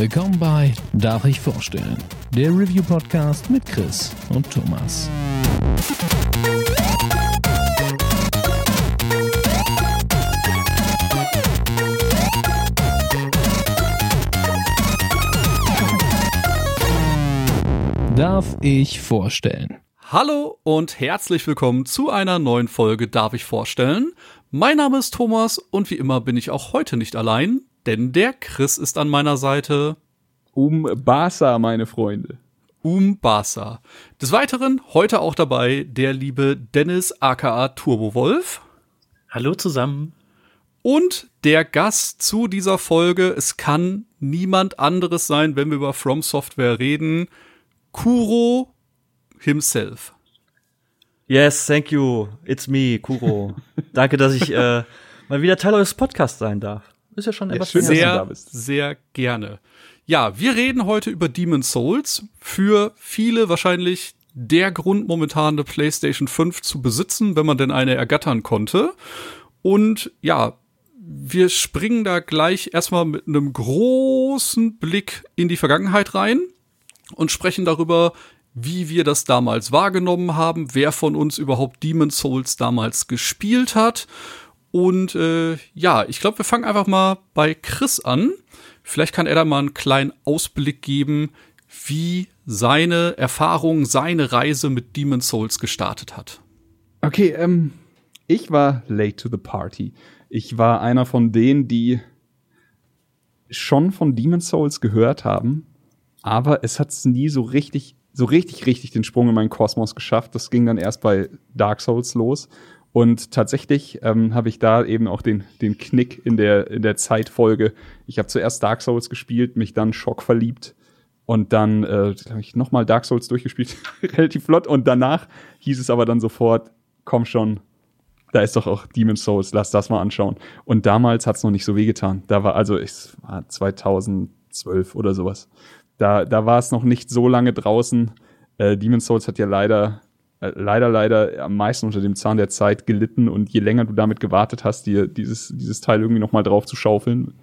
Willkommen bei Darf ich vorstellen? Der Review-Podcast mit Chris und Thomas. Darf ich vorstellen? Hallo und herzlich willkommen zu einer neuen Folge Darf ich vorstellen? Mein Name ist Thomas und wie immer bin ich auch heute nicht allein, denn der Chris ist an meiner Seite. Um Basa, meine Freunde. Um Basa. Des Weiteren heute auch dabei der liebe Dennis aka Turbo Wolf. Hallo zusammen. Und der Gast zu dieser Folge, es kann niemand anderes sein, wenn wir über From Software reden. Kuro himself. Yes, thank you. It's me, Kuro. Danke, dass ich äh, mal wieder Teil eures Podcasts sein darf. Ist ja schon etwas schön, sehr, sehr gerne. Ja, wir reden heute über Demon's Souls. Für viele wahrscheinlich der Grund, momentan eine PlayStation 5 zu besitzen, wenn man denn eine ergattern konnte. Und ja, wir springen da gleich erstmal mit einem großen Blick in die Vergangenheit rein und sprechen darüber, wie wir das damals wahrgenommen haben, wer von uns überhaupt Demon's Souls damals gespielt hat. Und äh, ja, ich glaube, wir fangen einfach mal bei Chris an. Vielleicht kann er da mal einen kleinen Ausblick geben, wie seine Erfahrung, seine Reise mit Demon's Souls gestartet hat. Okay, ähm, ich war late to the party. Ich war einer von denen, die schon von Demon's Souls gehört haben, aber es hat nie so richtig, so richtig, richtig den Sprung in meinen Kosmos geschafft. Das ging dann erst bei Dark Souls los. Und tatsächlich ähm, habe ich da eben auch den, den Knick in der, in der Zeitfolge. Ich habe zuerst Dark Souls gespielt, mich dann Schock verliebt und dann äh, habe ich nochmal Dark Souls durchgespielt, relativ flott. Und danach hieß es aber dann sofort, komm schon, da ist doch auch Demon's Souls, lass das mal anschauen. Und damals hat's noch nicht so wehgetan. Da war also, es war 2012 oder sowas. Da, da war es noch nicht so lange draußen. Äh, Demon's Souls hat ja leider, leider, leider am meisten unter dem Zahn der Zeit gelitten und je länger du damit gewartet hast, dir dieses, dieses Teil irgendwie nochmal drauf zu schaufeln,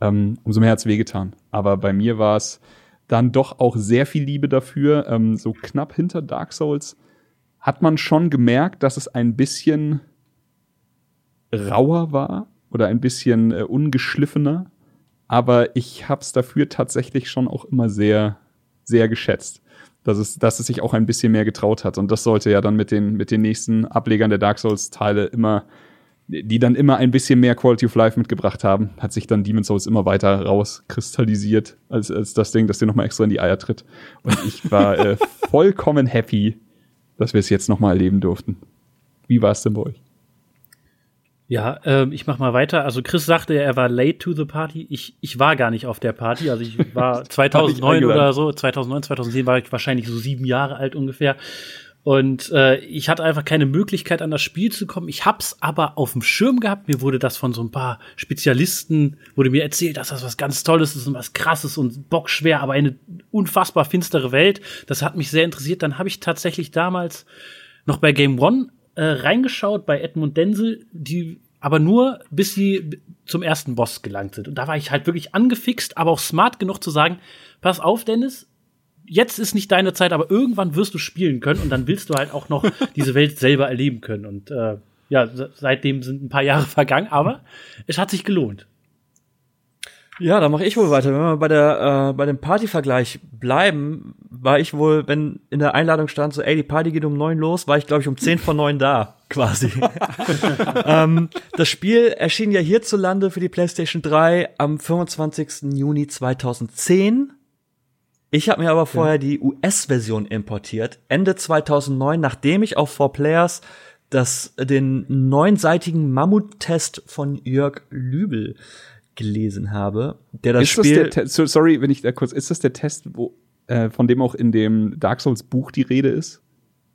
ähm, umso mehr hat's wehgetan. Aber bei mir war es dann doch auch sehr viel Liebe dafür. Ähm, so knapp hinter Dark Souls hat man schon gemerkt, dass es ein bisschen rauer war oder ein bisschen äh, ungeschliffener aber ich habe es dafür tatsächlich schon auch immer sehr, sehr geschätzt. Dass es, dass es sich auch ein bisschen mehr getraut hat. Und das sollte ja dann mit den, mit den nächsten Ablegern der Dark Souls-Teile immer, die dann immer ein bisschen mehr Quality of Life mitgebracht haben, hat sich dann Demon's Souls immer weiter rauskristallisiert, als, als das Ding, das dir nochmal extra in die Eier tritt. Und ich war äh, vollkommen happy, dass wir es jetzt nochmal erleben durften. Wie war es denn bei euch? Ja, ähm, ich mach mal weiter. Also Chris sagte, er war late to the party. Ich, ich war gar nicht auf der Party. Also ich war 2009 ich oder so, 2009, 2010 war ich wahrscheinlich so sieben Jahre alt ungefähr. Und äh, ich hatte einfach keine Möglichkeit, an das Spiel zu kommen. Ich hab's aber auf dem Schirm gehabt. Mir wurde das von so ein paar Spezialisten, wurde mir erzählt, dass das was ganz Tolles ist und was krasses und bockschwer, aber eine unfassbar finstere Welt. Das hat mich sehr interessiert. Dann habe ich tatsächlich damals noch bei Game One äh, reingeschaut bei Edmund Denzel, die aber nur bis sie zum ersten Boss gelangt sind. Und da war ich halt wirklich angefixt, aber auch smart genug zu sagen, pass auf, Dennis, jetzt ist nicht deine Zeit, aber irgendwann wirst du spielen können und dann willst du halt auch noch diese Welt selber erleben können. Und äh, ja, seitdem sind ein paar Jahre vergangen, aber es hat sich gelohnt. Ja, da mache ich wohl weiter. Wenn wir bei der äh, bei dem Partyvergleich bleiben, war ich wohl, wenn in der Einladung stand so, ey, die Party geht um neun los, war ich glaube ich um zehn vor neun da, quasi. ähm, das Spiel erschien ja hierzulande für die PlayStation 3 am 25. Juni 2010. Ich habe mir aber vorher ja. die US-Version importiert, Ende 2009, nachdem ich auf 4Players das den neunseitigen Mammut-Test von Jörg Lübel gelesen habe, der das ist Spiel. Das der sorry, wenn ich da kurz, ist das der Test, wo, äh, von dem auch in dem Dark Souls Buch die Rede ist?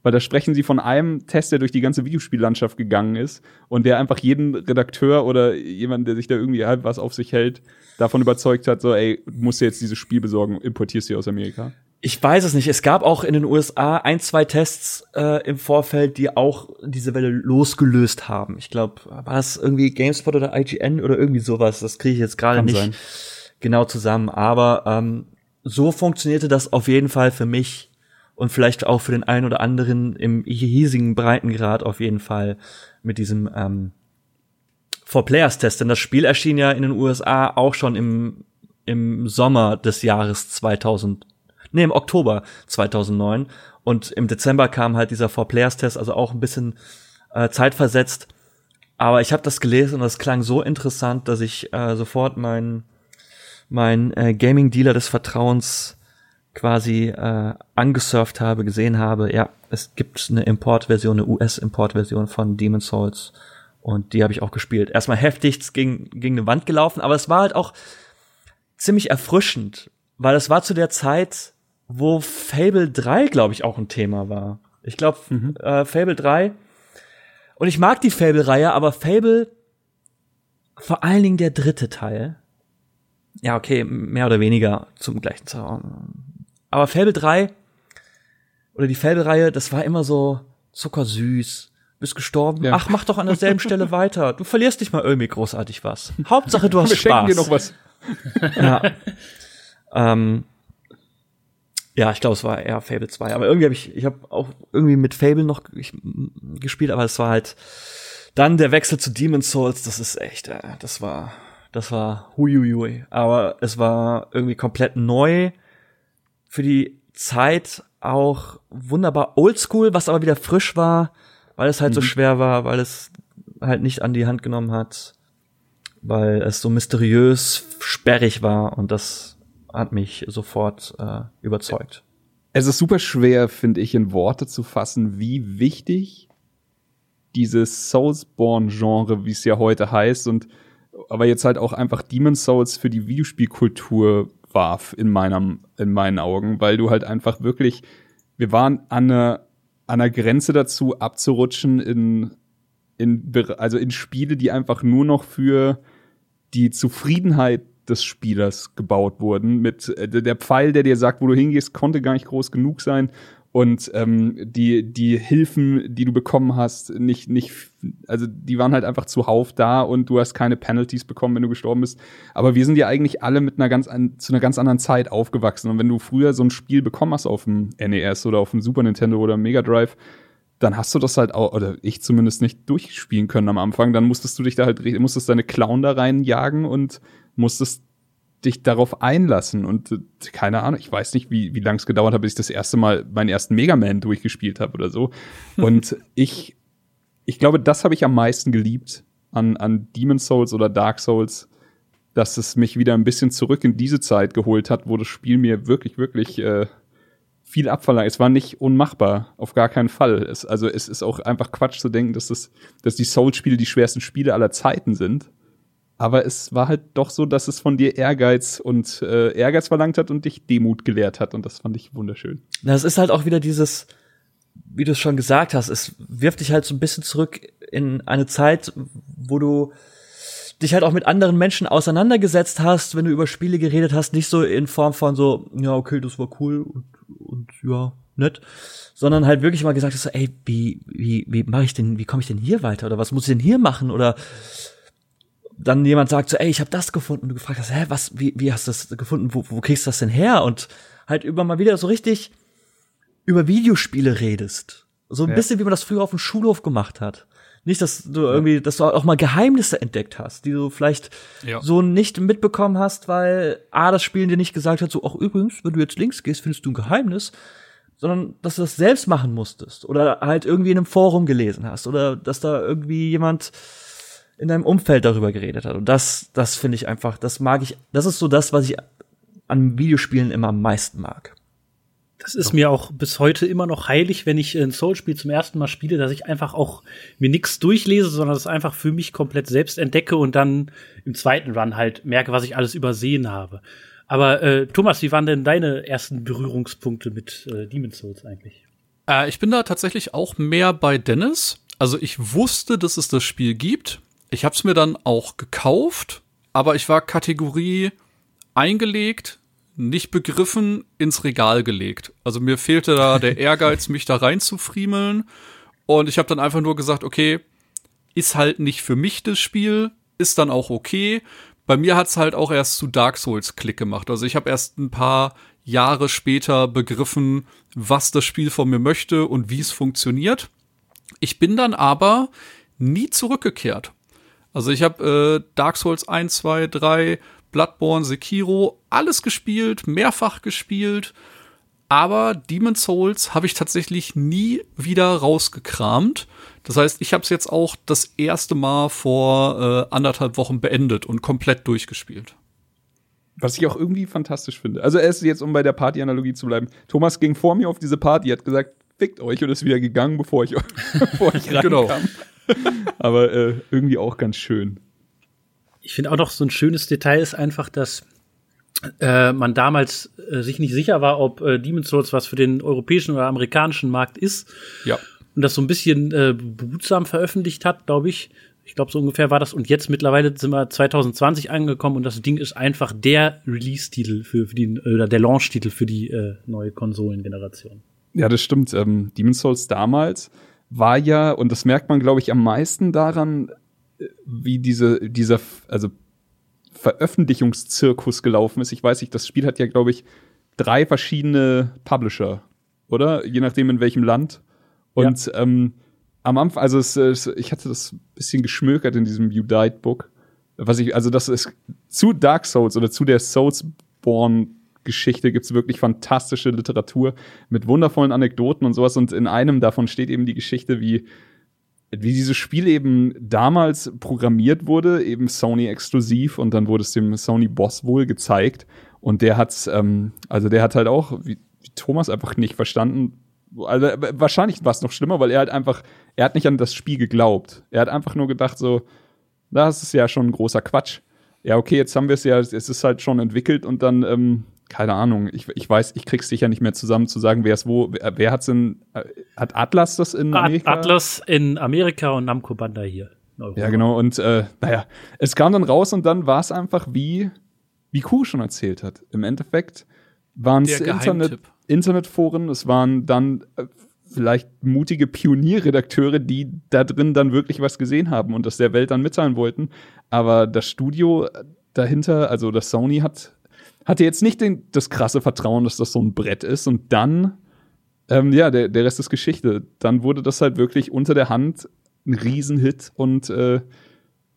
Weil da sprechen sie von einem Test, der durch die ganze Videospiellandschaft gegangen ist und der einfach jeden Redakteur oder jemanden, der sich da irgendwie halb was auf sich hält, davon überzeugt hat, so, ey, du musst dir jetzt dieses Spiel besorgen, importierst du aus Amerika. Ich weiß es nicht. Es gab auch in den USA ein, zwei Tests äh, im Vorfeld, die auch diese Welle losgelöst haben. Ich glaube, war das irgendwie GameSpot oder IGN oder irgendwie sowas? Das kriege ich jetzt gerade nicht, genau zusammen. Aber ähm, so funktionierte das auf jeden Fall für mich und vielleicht auch für den einen oder anderen im hiesigen Breitengrad auf jeden Fall mit diesem ähm, For Players Test. Denn das Spiel erschien ja in den USA auch schon im, im Sommer des Jahres 2000, nee, im Oktober 2009. Und im Dezember kam halt dieser For Players Test, also auch ein bisschen äh, zeitversetzt. Aber ich habe das gelesen und das klang so interessant, dass ich äh, sofort meinen mein äh, Gaming-Dealer des Vertrauens quasi äh, angesurft habe, gesehen habe, ja, es gibt eine Importversion, eine US-Importversion von Demon's Souls und die habe ich auch gespielt. Erstmal heftig gegen, gegen eine Wand gelaufen, aber es war halt auch ziemlich erfrischend, weil es war zu der Zeit, wo Fable 3, glaube ich, auch ein Thema war. Ich glaube, mhm. äh, Fable 3. Und ich mag die Fable-Reihe, aber Fable, vor allen Dingen der dritte Teil, ja, okay, mehr oder weniger zum gleichen Zeitraum. Aber Fable 3 oder die Fable-Reihe, das war immer so zuckersüß. Bist gestorben. Ja. Ach, mach doch an derselben Stelle weiter. Du verlierst nicht mal irgendwie großartig was. Hauptsache, du hast Wir Spaß. dir noch was. ja. ähm, ja, ich glaube, es war eher Fable 2. Aber irgendwie habe ich, ich habe auch irgendwie mit Fable noch ich, gespielt, aber es war halt dann der Wechsel zu Demon's Souls. Das ist echt, äh, das war das war huiuiui. Aber es war irgendwie komplett neu. Für die Zeit auch wunderbar oldschool, was aber wieder frisch war, weil es halt mhm. so schwer war, weil es halt nicht an die Hand genommen hat, weil es so mysteriös sperrig war und das hat mich sofort äh, überzeugt. Es ist super schwer, finde ich, in Worte zu fassen, wie wichtig dieses Soulsborne-Genre, wie es ja heute heißt, und aber jetzt halt auch einfach Demon's Souls für die Videospielkultur warf in meinem, in meinen Augen, weil du halt einfach wirklich, wir waren an einer, an einer Grenze dazu abzurutschen in, in, also in Spiele, die einfach nur noch für die Zufriedenheit des Spielers gebaut wurden. Mit äh, der Pfeil, der dir sagt, wo du hingehst, konnte gar nicht groß genug sein und ähm, die die Hilfen, die du bekommen hast, nicht nicht also die waren halt einfach zuhauf da und du hast keine Penalties bekommen, wenn du gestorben bist. Aber wir sind ja eigentlich alle mit einer ganz an, zu einer ganz anderen Zeit aufgewachsen und wenn du früher so ein Spiel bekommen hast auf dem NES oder auf dem Super Nintendo oder Mega Drive, dann hast du das halt auch, oder ich zumindest nicht durchspielen können am Anfang. Dann musstest du dich da halt, musstest deine Clown da reinjagen und musstest dich darauf einlassen. Und äh, keine Ahnung, ich weiß nicht, wie, wie lange es gedauert hat, bis ich das erste Mal meinen ersten Mega Man durchgespielt habe oder so. Und ich, ich glaube, das habe ich am meisten geliebt an, an Demon Souls oder Dark Souls, dass es mich wieder ein bisschen zurück in diese Zeit geholt hat, wo das Spiel mir wirklich, wirklich äh, viel abverlangt. Es war nicht unmachbar, auf gar keinen Fall. Es, also es ist auch einfach Quatsch zu denken, dass, das, dass die Souls-Spiele die schwersten Spiele aller Zeiten sind. Aber es war halt doch so, dass es von dir Ehrgeiz und äh, Ehrgeiz verlangt hat und dich Demut gelehrt hat. Und das fand ich wunderschön. Das ist halt auch wieder dieses, wie du es schon gesagt hast, es wirft dich halt so ein bisschen zurück in eine Zeit, wo du dich halt auch mit anderen Menschen auseinandergesetzt hast, wenn du über Spiele geredet hast, nicht so in Form von so, ja, okay, das war cool und, und ja, nett, sondern halt wirklich mal gesagt hast, so, ey, wie, wie, wie mache ich denn, wie komme ich denn hier weiter oder was muss ich denn hier machen oder dann jemand sagt so, ey, ich habe das gefunden und du gefragt hast, hä, was, wie, wie hast du das gefunden, wo, wo kriegst du das denn her? Und halt über mal wieder so richtig über Videospiele redest. So ein ja. bisschen, wie man das früher auf dem Schulhof gemacht hat. Nicht, dass du irgendwie, dass du auch mal Geheimnisse entdeckt hast, die du vielleicht ja. so nicht mitbekommen hast, weil A, das Spiel dir nicht gesagt hat, so, ach übrigens, wenn du jetzt links gehst, findest du ein Geheimnis, sondern dass du das selbst machen musstest oder halt irgendwie in einem Forum gelesen hast oder dass da irgendwie jemand in deinem Umfeld darüber geredet hat. Und das, das finde ich einfach, das mag ich, das ist so das, was ich an Videospielen immer am meisten mag. Das ist mir auch bis heute immer noch heilig, wenn ich ein Soul-Spiel zum ersten Mal spiele, dass ich einfach auch mir nichts durchlese, sondern das einfach für mich komplett selbst entdecke und dann im zweiten Run halt merke, was ich alles übersehen habe. Aber äh, Thomas, wie waren denn deine ersten Berührungspunkte mit äh, Demon's Souls eigentlich? Äh, ich bin da tatsächlich auch mehr bei Dennis. Also ich wusste, dass es das Spiel gibt ich habe es mir dann auch gekauft, aber ich war Kategorie eingelegt, nicht begriffen, ins Regal gelegt. Also mir fehlte da der Ehrgeiz, mich da reinzufriemeln. Und ich habe dann einfach nur gesagt, okay, ist halt nicht für mich das Spiel, ist dann auch okay. bei mir hat's halt auch erst zu Dark Souls Klick gemacht. Also ich habe erst ein paar Jahre später begriffen, was das Spiel von mir möchte und wie es funktioniert. Ich bin dann aber nie zurückgekehrt. Also ich habe äh, Dark Souls 1, 2, 3, Bloodborne, Sekiro, alles gespielt, mehrfach gespielt. Aber Demon's Souls habe ich tatsächlich nie wieder rausgekramt. Das heißt, ich habe es jetzt auch das erste Mal vor äh, anderthalb Wochen beendet und komplett durchgespielt. Was ich auch irgendwie fantastisch finde. Also erst jetzt, um bei der Party-Analogie zu bleiben. Thomas ging vor mir auf diese Party, hat gesagt, fickt euch und ist wieder gegangen, bevor ich, bevor ich reinkam. Genau. Aber äh, irgendwie auch ganz schön. Ich finde auch noch so ein schönes Detail ist einfach, dass äh, man damals äh, sich nicht sicher war, ob äh, Demon's Souls was für den europäischen oder amerikanischen Markt ist. Ja. Und das so ein bisschen äh, behutsam veröffentlicht hat, glaube ich. Ich glaube, so ungefähr war das. Und jetzt mittlerweile sind wir 2020 angekommen und das Ding ist einfach der Release-Titel für, für die, oder der Launch-Titel für die äh, neue Konsolengeneration. Ja, das stimmt. Ähm, Demon's Souls damals war ja, und das merkt man, glaube ich, am meisten daran, wie diese, dieser, also Veröffentlichungszirkus gelaufen ist. Ich weiß nicht, das Spiel hat ja, glaube ich, drei verschiedene Publisher, oder? Je nachdem in welchem Land. Und ja. ähm, am Anfang, also es, es, ich hatte das bisschen geschmökert in diesem You Died Book. Was ich, also das ist zu Dark Souls oder zu der Soulsborne Geschichte gibt's wirklich fantastische Literatur mit wundervollen Anekdoten und sowas. Und in einem davon steht eben die Geschichte, wie wie dieses Spiel eben damals programmiert wurde, eben Sony exklusiv und dann wurde es dem Sony Boss wohl gezeigt und der hat's, ähm, also der hat halt auch, wie, wie Thomas einfach nicht verstanden, also wahrscheinlich war es noch schlimmer, weil er halt einfach, er hat nicht an das Spiel geglaubt. Er hat einfach nur gedacht so, das ist ja schon ein großer Quatsch. Ja, okay, jetzt haben wir es ja, es ist halt schon entwickelt und dann ähm, keine Ahnung, ich, ich weiß, ich krieg's sicher nicht mehr zusammen zu sagen, wer es wo, wer, wer hat's in, äh, hat Atlas das in Amerika? Atlas in Amerika und Namco Bandai hier. Ja, genau, und äh, naja, es kam dann raus und dann war es einfach wie, wie Kuh schon erzählt hat. Im Endeffekt waren es Internet, Internetforen, es waren dann äh, vielleicht mutige Pionierredakteure, die da drin dann wirklich was gesehen haben und das der Welt dann mitteilen wollten. Aber das Studio dahinter, also das Sony hat hatte jetzt nicht den, das krasse Vertrauen, dass das so ein Brett ist. Und dann, ähm, ja, der, der Rest ist Geschichte. Dann wurde das halt wirklich unter der Hand ein Riesenhit und äh,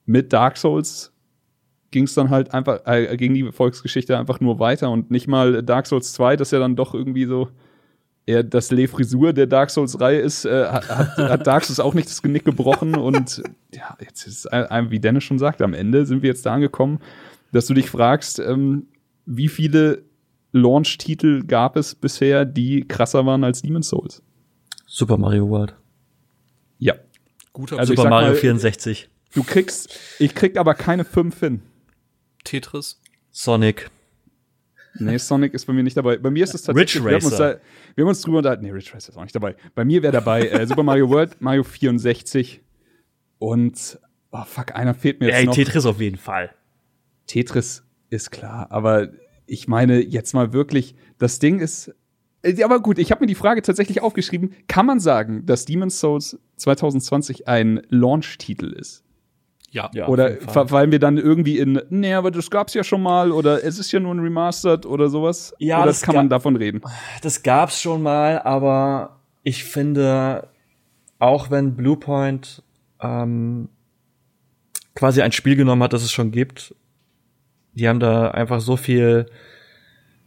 mit Dark Souls ging es dann halt einfach, äh, ging die Volksgeschichte einfach nur weiter und nicht mal Dark Souls 2, das ja dann doch irgendwie so eher das Le Frisur der Dark Souls-Reihe ist, äh, hat, hat Dark Souls auch nicht das Genick gebrochen und ja, jetzt ist, äh, wie Dennis schon sagt, am Ende sind wir jetzt da angekommen, dass du dich fragst, ähm, wie viele Launch-Titel gab es bisher, die krasser waren als Demon's Souls? Super Mario World. Ja. Guter also Super Mario mal, 64. Du kriegst, ich krieg aber keine fünf hin. Tetris. Sonic. Nee, Sonic ist bei mir nicht dabei. Bei mir ist es tatsächlich. Rich Racer. Wir haben uns, da, wir haben uns drüber unterhalten. Nee, Rich Racer ist auch nicht dabei. Bei mir wäre dabei äh, Super Mario World, Mario 64 und oh fuck, einer fehlt mir jetzt Ey, noch. Tetris auf jeden Fall. Tetris ist klar, aber ich meine jetzt mal wirklich, das Ding ist. Äh, aber gut, ich habe mir die Frage tatsächlich aufgeschrieben. Kann man sagen, dass Demon's Souls 2020 ein Launch-Titel ist? Ja. ja oder weil wir dann irgendwie in, nee, aber das gab's ja schon mal oder es ist ja nur ein Remastered oder sowas? Ja, oder das kann man davon reden. Das gab's schon mal, aber ich finde, auch wenn Bluepoint ähm, quasi ein Spiel genommen hat, das es schon gibt die haben da einfach so viel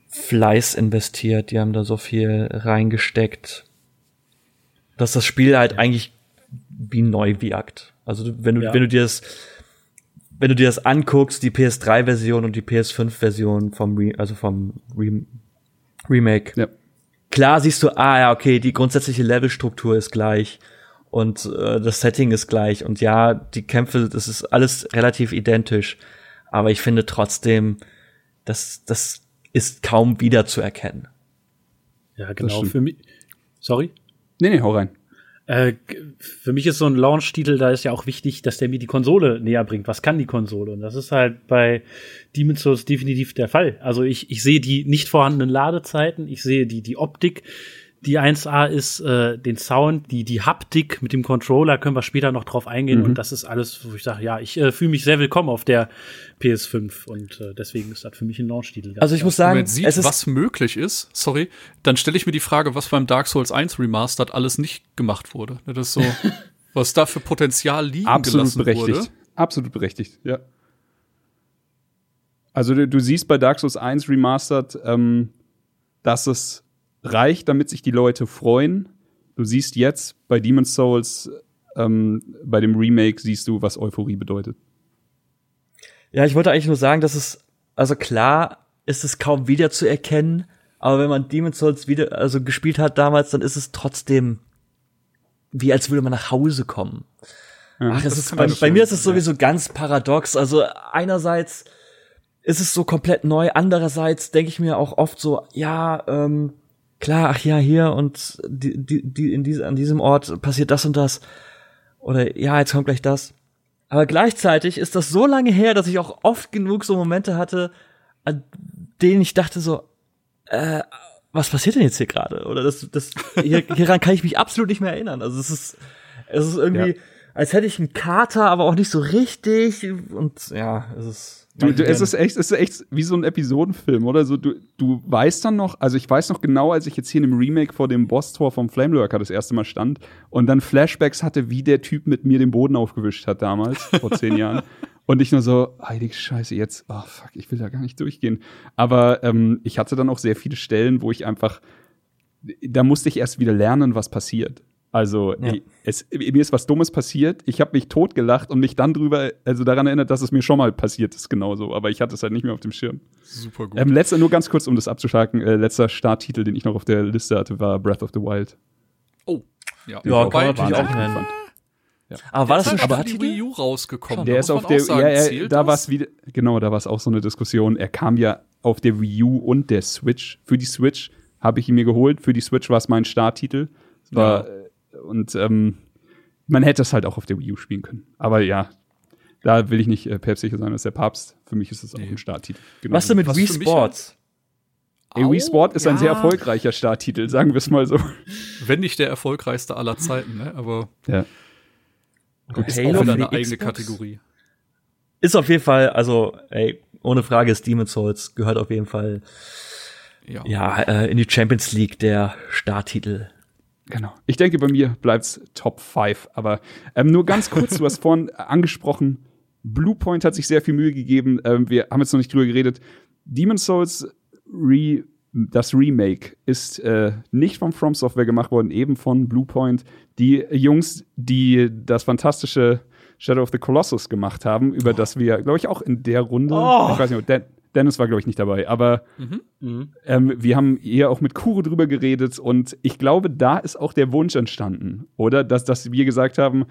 Fleiß investiert, die haben da so viel reingesteckt, dass das Spiel halt eigentlich wie neu wirkt. Also wenn du, ja. wenn du dir das, wenn du dir das anguckst, die PS3-Version und die PS5-Version vom, Re also vom Re Remake. Ja. Klar siehst du, ah ja, okay, die grundsätzliche Levelstruktur ist gleich und äh, das Setting ist gleich und ja, die Kämpfe, das ist alles relativ identisch aber ich finde trotzdem, dass das ist kaum wiederzuerkennen. Ja, genau. Für mich. Sorry? Nee, nee, hau rein. Äh, für mich ist so ein Launch-Titel, da ist ja auch wichtig, dass der mir die Konsole näher bringt. Was kann die Konsole? Und das ist halt bei Demon's Souls definitiv der Fall. Also ich, ich sehe die nicht vorhandenen Ladezeiten, ich sehe die, die Optik, die 1A ist äh, den Sound, die, die Haptik mit dem Controller, können wir später noch drauf eingehen. Mhm. Und das ist alles, wo ich sage, ja, ich äh, fühle mich sehr willkommen auf der PS5 und äh, deswegen ist das für mich ein Launch-Titel. Also ich muss Wenn sagen, man sieht, es ist was möglich ist, sorry, dann stelle ich mir die Frage, was beim Dark Souls 1 Remastered alles nicht gemacht wurde. Das ist so, was da für Potenzial liegen Absolut gelassen berechtigt. wurde. Absolut berechtigt, ja. Also du, du siehst bei Dark Souls 1 Remastered, ähm, dass es reicht, damit sich die Leute freuen. Du siehst jetzt bei Demon's Souls, ähm, bei dem Remake, siehst du, was Euphorie bedeutet. Ja, ich wollte eigentlich nur sagen, dass es, also klar ist es kaum wieder zu erkennen, aber wenn man Demon's Souls wieder, also gespielt hat damals, dann ist es trotzdem wie als würde man nach Hause kommen. Ach, das, das ist, bei, bei mir ist es sowieso ganz paradox. Also einerseits ist es so komplett neu, andererseits denke ich mir auch oft so, ja, ähm, klar, ach ja, hier und die, die, die, in diese, an diesem Ort passiert das und das. Oder ja, jetzt kommt gleich das. Aber gleichzeitig ist das so lange her, dass ich auch oft genug so Momente hatte, an denen ich dachte so, äh, was passiert denn jetzt hier gerade? Oder das, das, hier, hieran kann ich mich absolut nicht mehr erinnern. Also es ist, es ist irgendwie, Ja. als hätte ich einen Kater, aber auch nicht so richtig. Und ja, es ist. Du, du, es ist echt, es ist echt wie so ein Episodenfilm, oder? So, du, du weißt dann noch, also ich weiß noch genau, als ich jetzt hier in dem Remake vor dem Boss-Tor vom Flamelurker das erste Mal stand und dann Flashbacks hatte, wie der Typ mit mir den Boden aufgewischt hat damals, vor zehn Jahren. Und ich nur so, heilige Scheiße, jetzt, oh fuck, ich will da gar nicht durchgehen. Aber ähm, ich hatte dann auch sehr viele Stellen, wo ich einfach, da musste ich erst wieder lernen, was passiert. Also Ja. es, mir ist was Dummes passiert. Ich habe mich totgelacht und mich dann drüber, also daran erinnert, dass es mir schon mal passiert ist, genauso. Aber ich hatte es halt nicht mehr auf dem Schirm. Super gut. Ähm, letzter, nur ganz kurz, um das abzuschlagen, äh, letzter Starttitel, den ich noch auf der Liste hatte, war Breath of the Wild. oh, ja. Ja, kann natürlich auch nennen. fand. Aber war das ein die Starttitel? Wii U rausgekommen. Der da ist auf der, sagen, ja, ja, zählt da war es wieder, genau, da war es auch so eine Diskussion. Er kam ja auf der Wii U und der Switch. Für die Switch habe ich ihn mir geholt. Für die Switch war es mein Starttitel. Es War, äh, Und ähm, man hätte es halt auch auf der Wii U spielen können. Aber ja, da will ich nicht äh, päpstlicher sein als der Papst. Für mich ist es auch Nee. ein Starttitel. Genau. Was denn mit Was Wii Sports? Ey, Wii Sport ist ein ja. sehr erfolgreicher Starttitel, sagen wir es mal so. Wenn nicht der erfolgreichste aller Zeiten, ne? aber Ja. ist Halo auch wieder eine eigene Xbox? Kategorie. Ist auf jeden Fall, also, ey, ohne Frage ist Demon's Souls gehört auf jeden Fall, Ja. ja, äh, in die Champions League der Starttitel. Genau. Ich denke, bei mir bleibt's Top 5. Aber ähm, nur ganz kurz, du hast vorhin angesprochen, Bluepoint hat sich sehr viel Mühe gegeben. Ähm, wir haben jetzt noch nicht drüber geredet. Demon's Souls Re das Remake ist äh, nicht von From Software gemacht worden, eben von Bluepoint. Die Jungs, die das fantastische Shadow of the Colossus gemacht haben, über das wir, glaube ich, auch in der Runde, Oh. ich weiß nicht, Den Dennis war, glaube ich, nicht dabei, aber ähm, wir haben eher auch mit Kuro drüber geredet und ich glaube, da ist auch der Wunsch entstanden, oder? Dass, dass wir gesagt haben,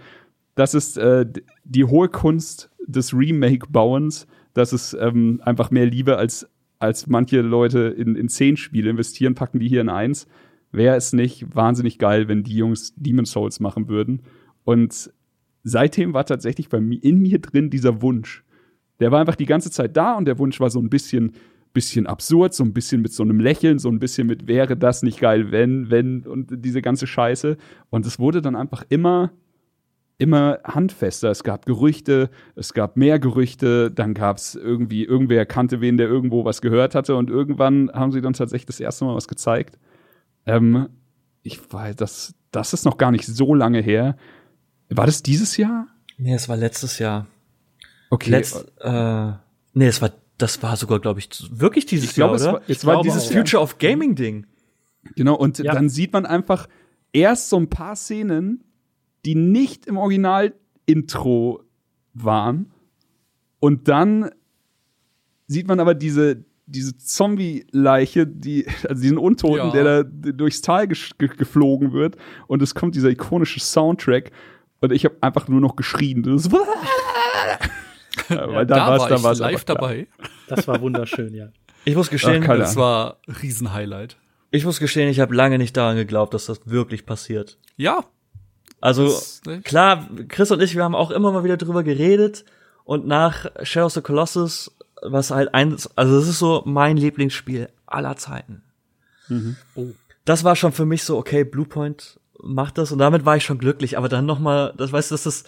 das ist äh, die hohe Kunst des Remake-Bauens, dass es ähm, einfach mehr Liebe als, als manche Leute in, in zehn Spiele investieren, packen die hier in eins. Wäre es nicht wahnsinnig geil, wenn die Jungs Demon's Souls machen würden? Und seitdem war tatsächlich bei mir in mir drin dieser Wunsch. Der war einfach die ganze Zeit da und der Wunsch war so ein bisschen, bisschen absurd, so ein bisschen mit so einem Lächeln, so ein bisschen mit wäre das nicht geil, wenn, wenn und diese ganze Scheiße. Und es wurde dann einfach immer, immer handfester. Es gab Gerüchte, es gab mehr Gerüchte, dann gab es irgendwie, irgendwer kannte wen, der irgendwo was gehört hatte und irgendwann haben sie dann tatsächlich das erste Mal was gezeigt. Ähm, ich weiß, das, das ist noch gar nicht so lange her. War das dieses Jahr? Nee, es war letztes Jahr. Okay. Letzt, äh, nee, es war, das war sogar, glaube ich, wirklich dieses Ich glaube, Jahr, es oder? war- es war dieses Jahr. Future of Gaming Ding. Genau, und Ja. dann sieht man einfach erst so ein paar Szenen, die nicht im Original-Intro waren. Und dann sieht man aber diese, diese Zombie-Leiche, die, also diesen Untoten, Ja. der da durchs Tal ge geflogen wird. Und es kommt dieser ikonische Soundtrack. Und ich habe einfach nur noch geschrien. Das ja, weil da, war's- war ich war's live dabei. Das war wunderschön, ja. Ich muss gestehen, Ach, Das war Riesenhighlight. ich muss gestehen, ich habe lange nicht daran geglaubt, dass das wirklich passiert. Ja, Also Das, ne? klar, Chris und ich, wir haben auch immer mal wieder drüber geredet und nach Shadow of the Colossus, was halt eins, also das ist so mein Lieblingsspiel aller Zeiten. Oh. das war schon für mich so, okay, Bluepoint macht das und damit war ich schon glücklich. Aber dann noch mal, das weißt du, dass das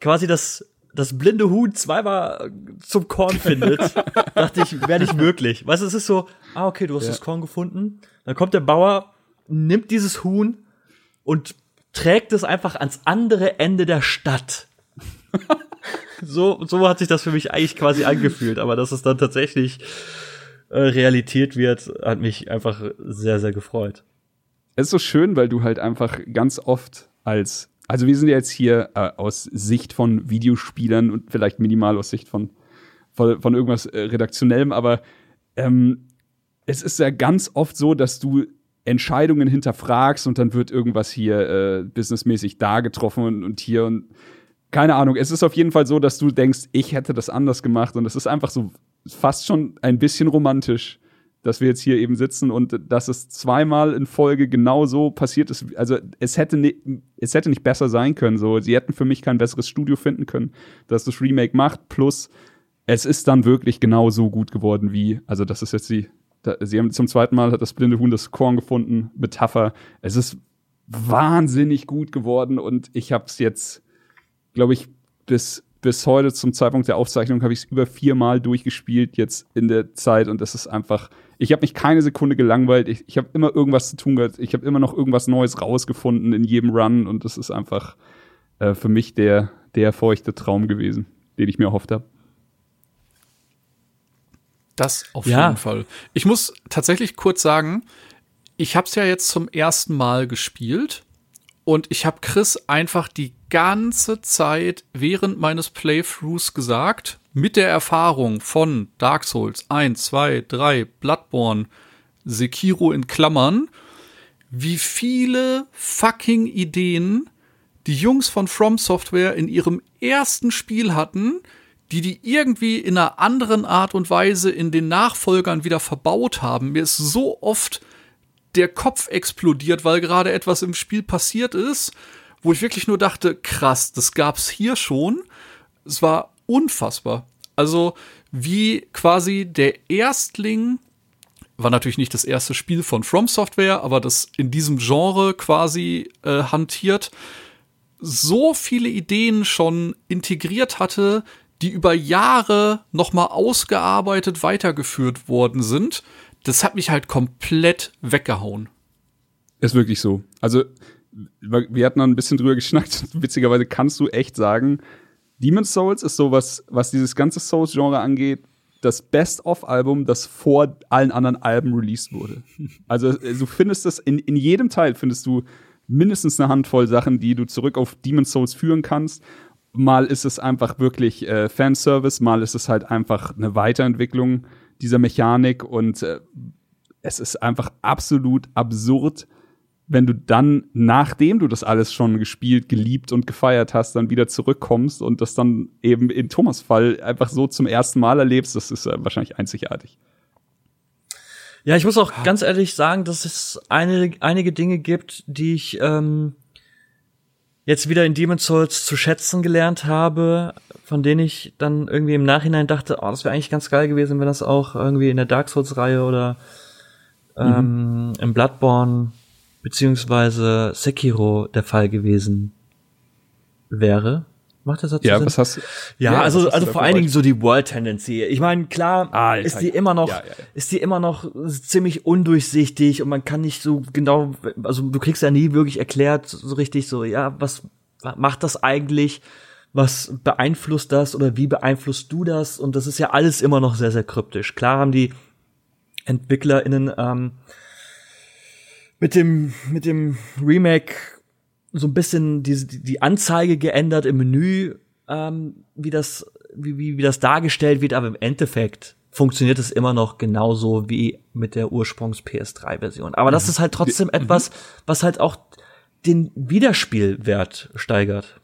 quasi das das blinde Huhn zweimal zum Korn findet, dachte ich, wäre nicht möglich. Weißt du, es ist so, ah, okay, du hast ja. das Korn gefunden. Dann kommt der Bauer, nimmt dieses Huhn und trägt es einfach ans andere Ende der Stadt. so, so hat sich das für mich eigentlich quasi angefühlt, aber dass es dann tatsächlich äh, Realität wird, hat mich einfach sehr, sehr gefreut. Es ist so schön, weil du halt einfach ganz oft als also wir sind jetzt hier äh, aus Sicht von Videospielern und vielleicht minimal aus Sicht von, von, von irgendwas äh, Redaktionellem, aber ähm, es ist ja ganz oft so, dass du Entscheidungen hinterfragst und dann wird irgendwas hier äh, businessmäßig da getroffen und, und hier und keine Ahnung. Es ist auf jeden Fall so, dass du denkst, ich hätte das anders gemacht und es ist einfach so fast schon ein bisschen romantisch, dass wir jetzt hier eben sitzen und dass es zweimal in Folge genau so passiert ist. Also es hätte, ne, es hätte nicht besser sein können. So, sie hätten für mich kein besseres Studio finden können, das das Remake macht. Plus, es ist dann wirklich genau so gut geworden wie, also das ist jetzt die, da, sie haben zum zweiten Mal hat das blinde Huhn das Korn gefunden, Metapher. Es ist wahnsinnig gut geworden und ich habe es jetzt, glaube ich, bis bis heute zum Zeitpunkt der Aufzeichnung habe ich es über viermal durchgespielt jetzt in der Zeit und das ist einfach ich habe mich keine Sekunde gelangweilt. Ich, ich habe immer irgendwas zu tun gehabt. Ich habe immer noch irgendwas Neues rausgefunden in jedem Run. Und das ist einfach äh, für mich der, der feuchte Traum gewesen, den ich mir erhofft habe. Das auf ja. jeden Fall. Ich muss tatsächlich kurz sagen, ich habe es ja jetzt zum ersten Mal gespielt und ich habe Chris einfach die ganze Zeit während meines Playthroughs gesagt, mit der Erfahrung von Dark Souls 1, 2, 3, Bloodborne, Sekiro in Klammern, wie viele fucking Ideen die Jungs von From Software in ihrem ersten Spiel hatten, die die irgendwie in einer anderen Art und Weise in den Nachfolgern wieder verbaut haben. Mir ist so oft der Kopf explodiert, weil gerade etwas im Spiel passiert ist, wo ich wirklich nur dachte, krass, das gab's hier schon. Es war unfassbar. Also wie quasi der Erstling war natürlich nicht das erste Spiel von From Software, aber das in diesem Genre quasi äh, hantiert, so viele Ideen schon integriert hatte, die über Jahre nochmal ausgearbeitet weitergeführt worden sind. Das hat mich halt komplett weggehauen. Ist wirklich so. Also, wir hatten noch ein bisschen drüber geschnackt. Witzigerweise kannst du echt sagen, Demon's Souls ist sowas, was dieses ganze Souls-Genre angeht, das Best-of-Album, das vor allen anderen Alben released wurde. Also du findest das in, in jedem Teil findest du mindestens eine Handvoll Sachen, die du zurück auf Demon's Souls führen kannst. Mal ist es einfach wirklich äh, Fanservice, mal ist es halt einfach eine Weiterentwicklung dieser Mechanik und äh, es ist einfach absolut absurd, wenn du dann, nachdem du das alles schon gespielt, geliebt und gefeiert hast, dann wieder zurückkommst und das dann eben in Thomas Fall einfach so zum ersten Mal erlebst, das ist äh, wahrscheinlich einzigartig. Ja, ich muss auch ganz ehrlich sagen, dass es eine, einige Dinge gibt, die ich ähm, jetzt wieder in Demon's Souls zu schätzen gelernt habe, von denen ich dann irgendwie im Nachhinein dachte, oh, das wäre eigentlich ganz geil gewesen, wenn das auch irgendwie in der Dark Souls-Reihe oder ähm, mhm. im Bloodborne beziehungsweise Sekiro der Fall gewesen wäre. Macht das dazu ja, Sinn? Was hast, ja, ja also, also vor allen Dingen so die World Tendency. Ich meine, klar Alter, ist die immer noch, ja, ja, ist die immer noch ziemlich undurchsichtig und man kann nicht so genau, also du kriegst ja nie wirklich erklärt so richtig so, ja, was macht das eigentlich? Was beeinflusst das oder wie beeinflusst du das? Und das ist ja alles immer noch sehr, sehr kryptisch. Klar haben die EntwicklerInnen ähm, mit dem, mit dem Remake so ein bisschen die, die Anzeige geändert im Menü, ähm, wie das, wie, wie, wie das dargestellt wird, aber im Endeffekt funktioniert es immer noch genauso wie mit der Ursprungs-PS3-Version. Aber das mhm. ist halt trotzdem mhm. etwas, was halt auch den Wiederspielwert steigert.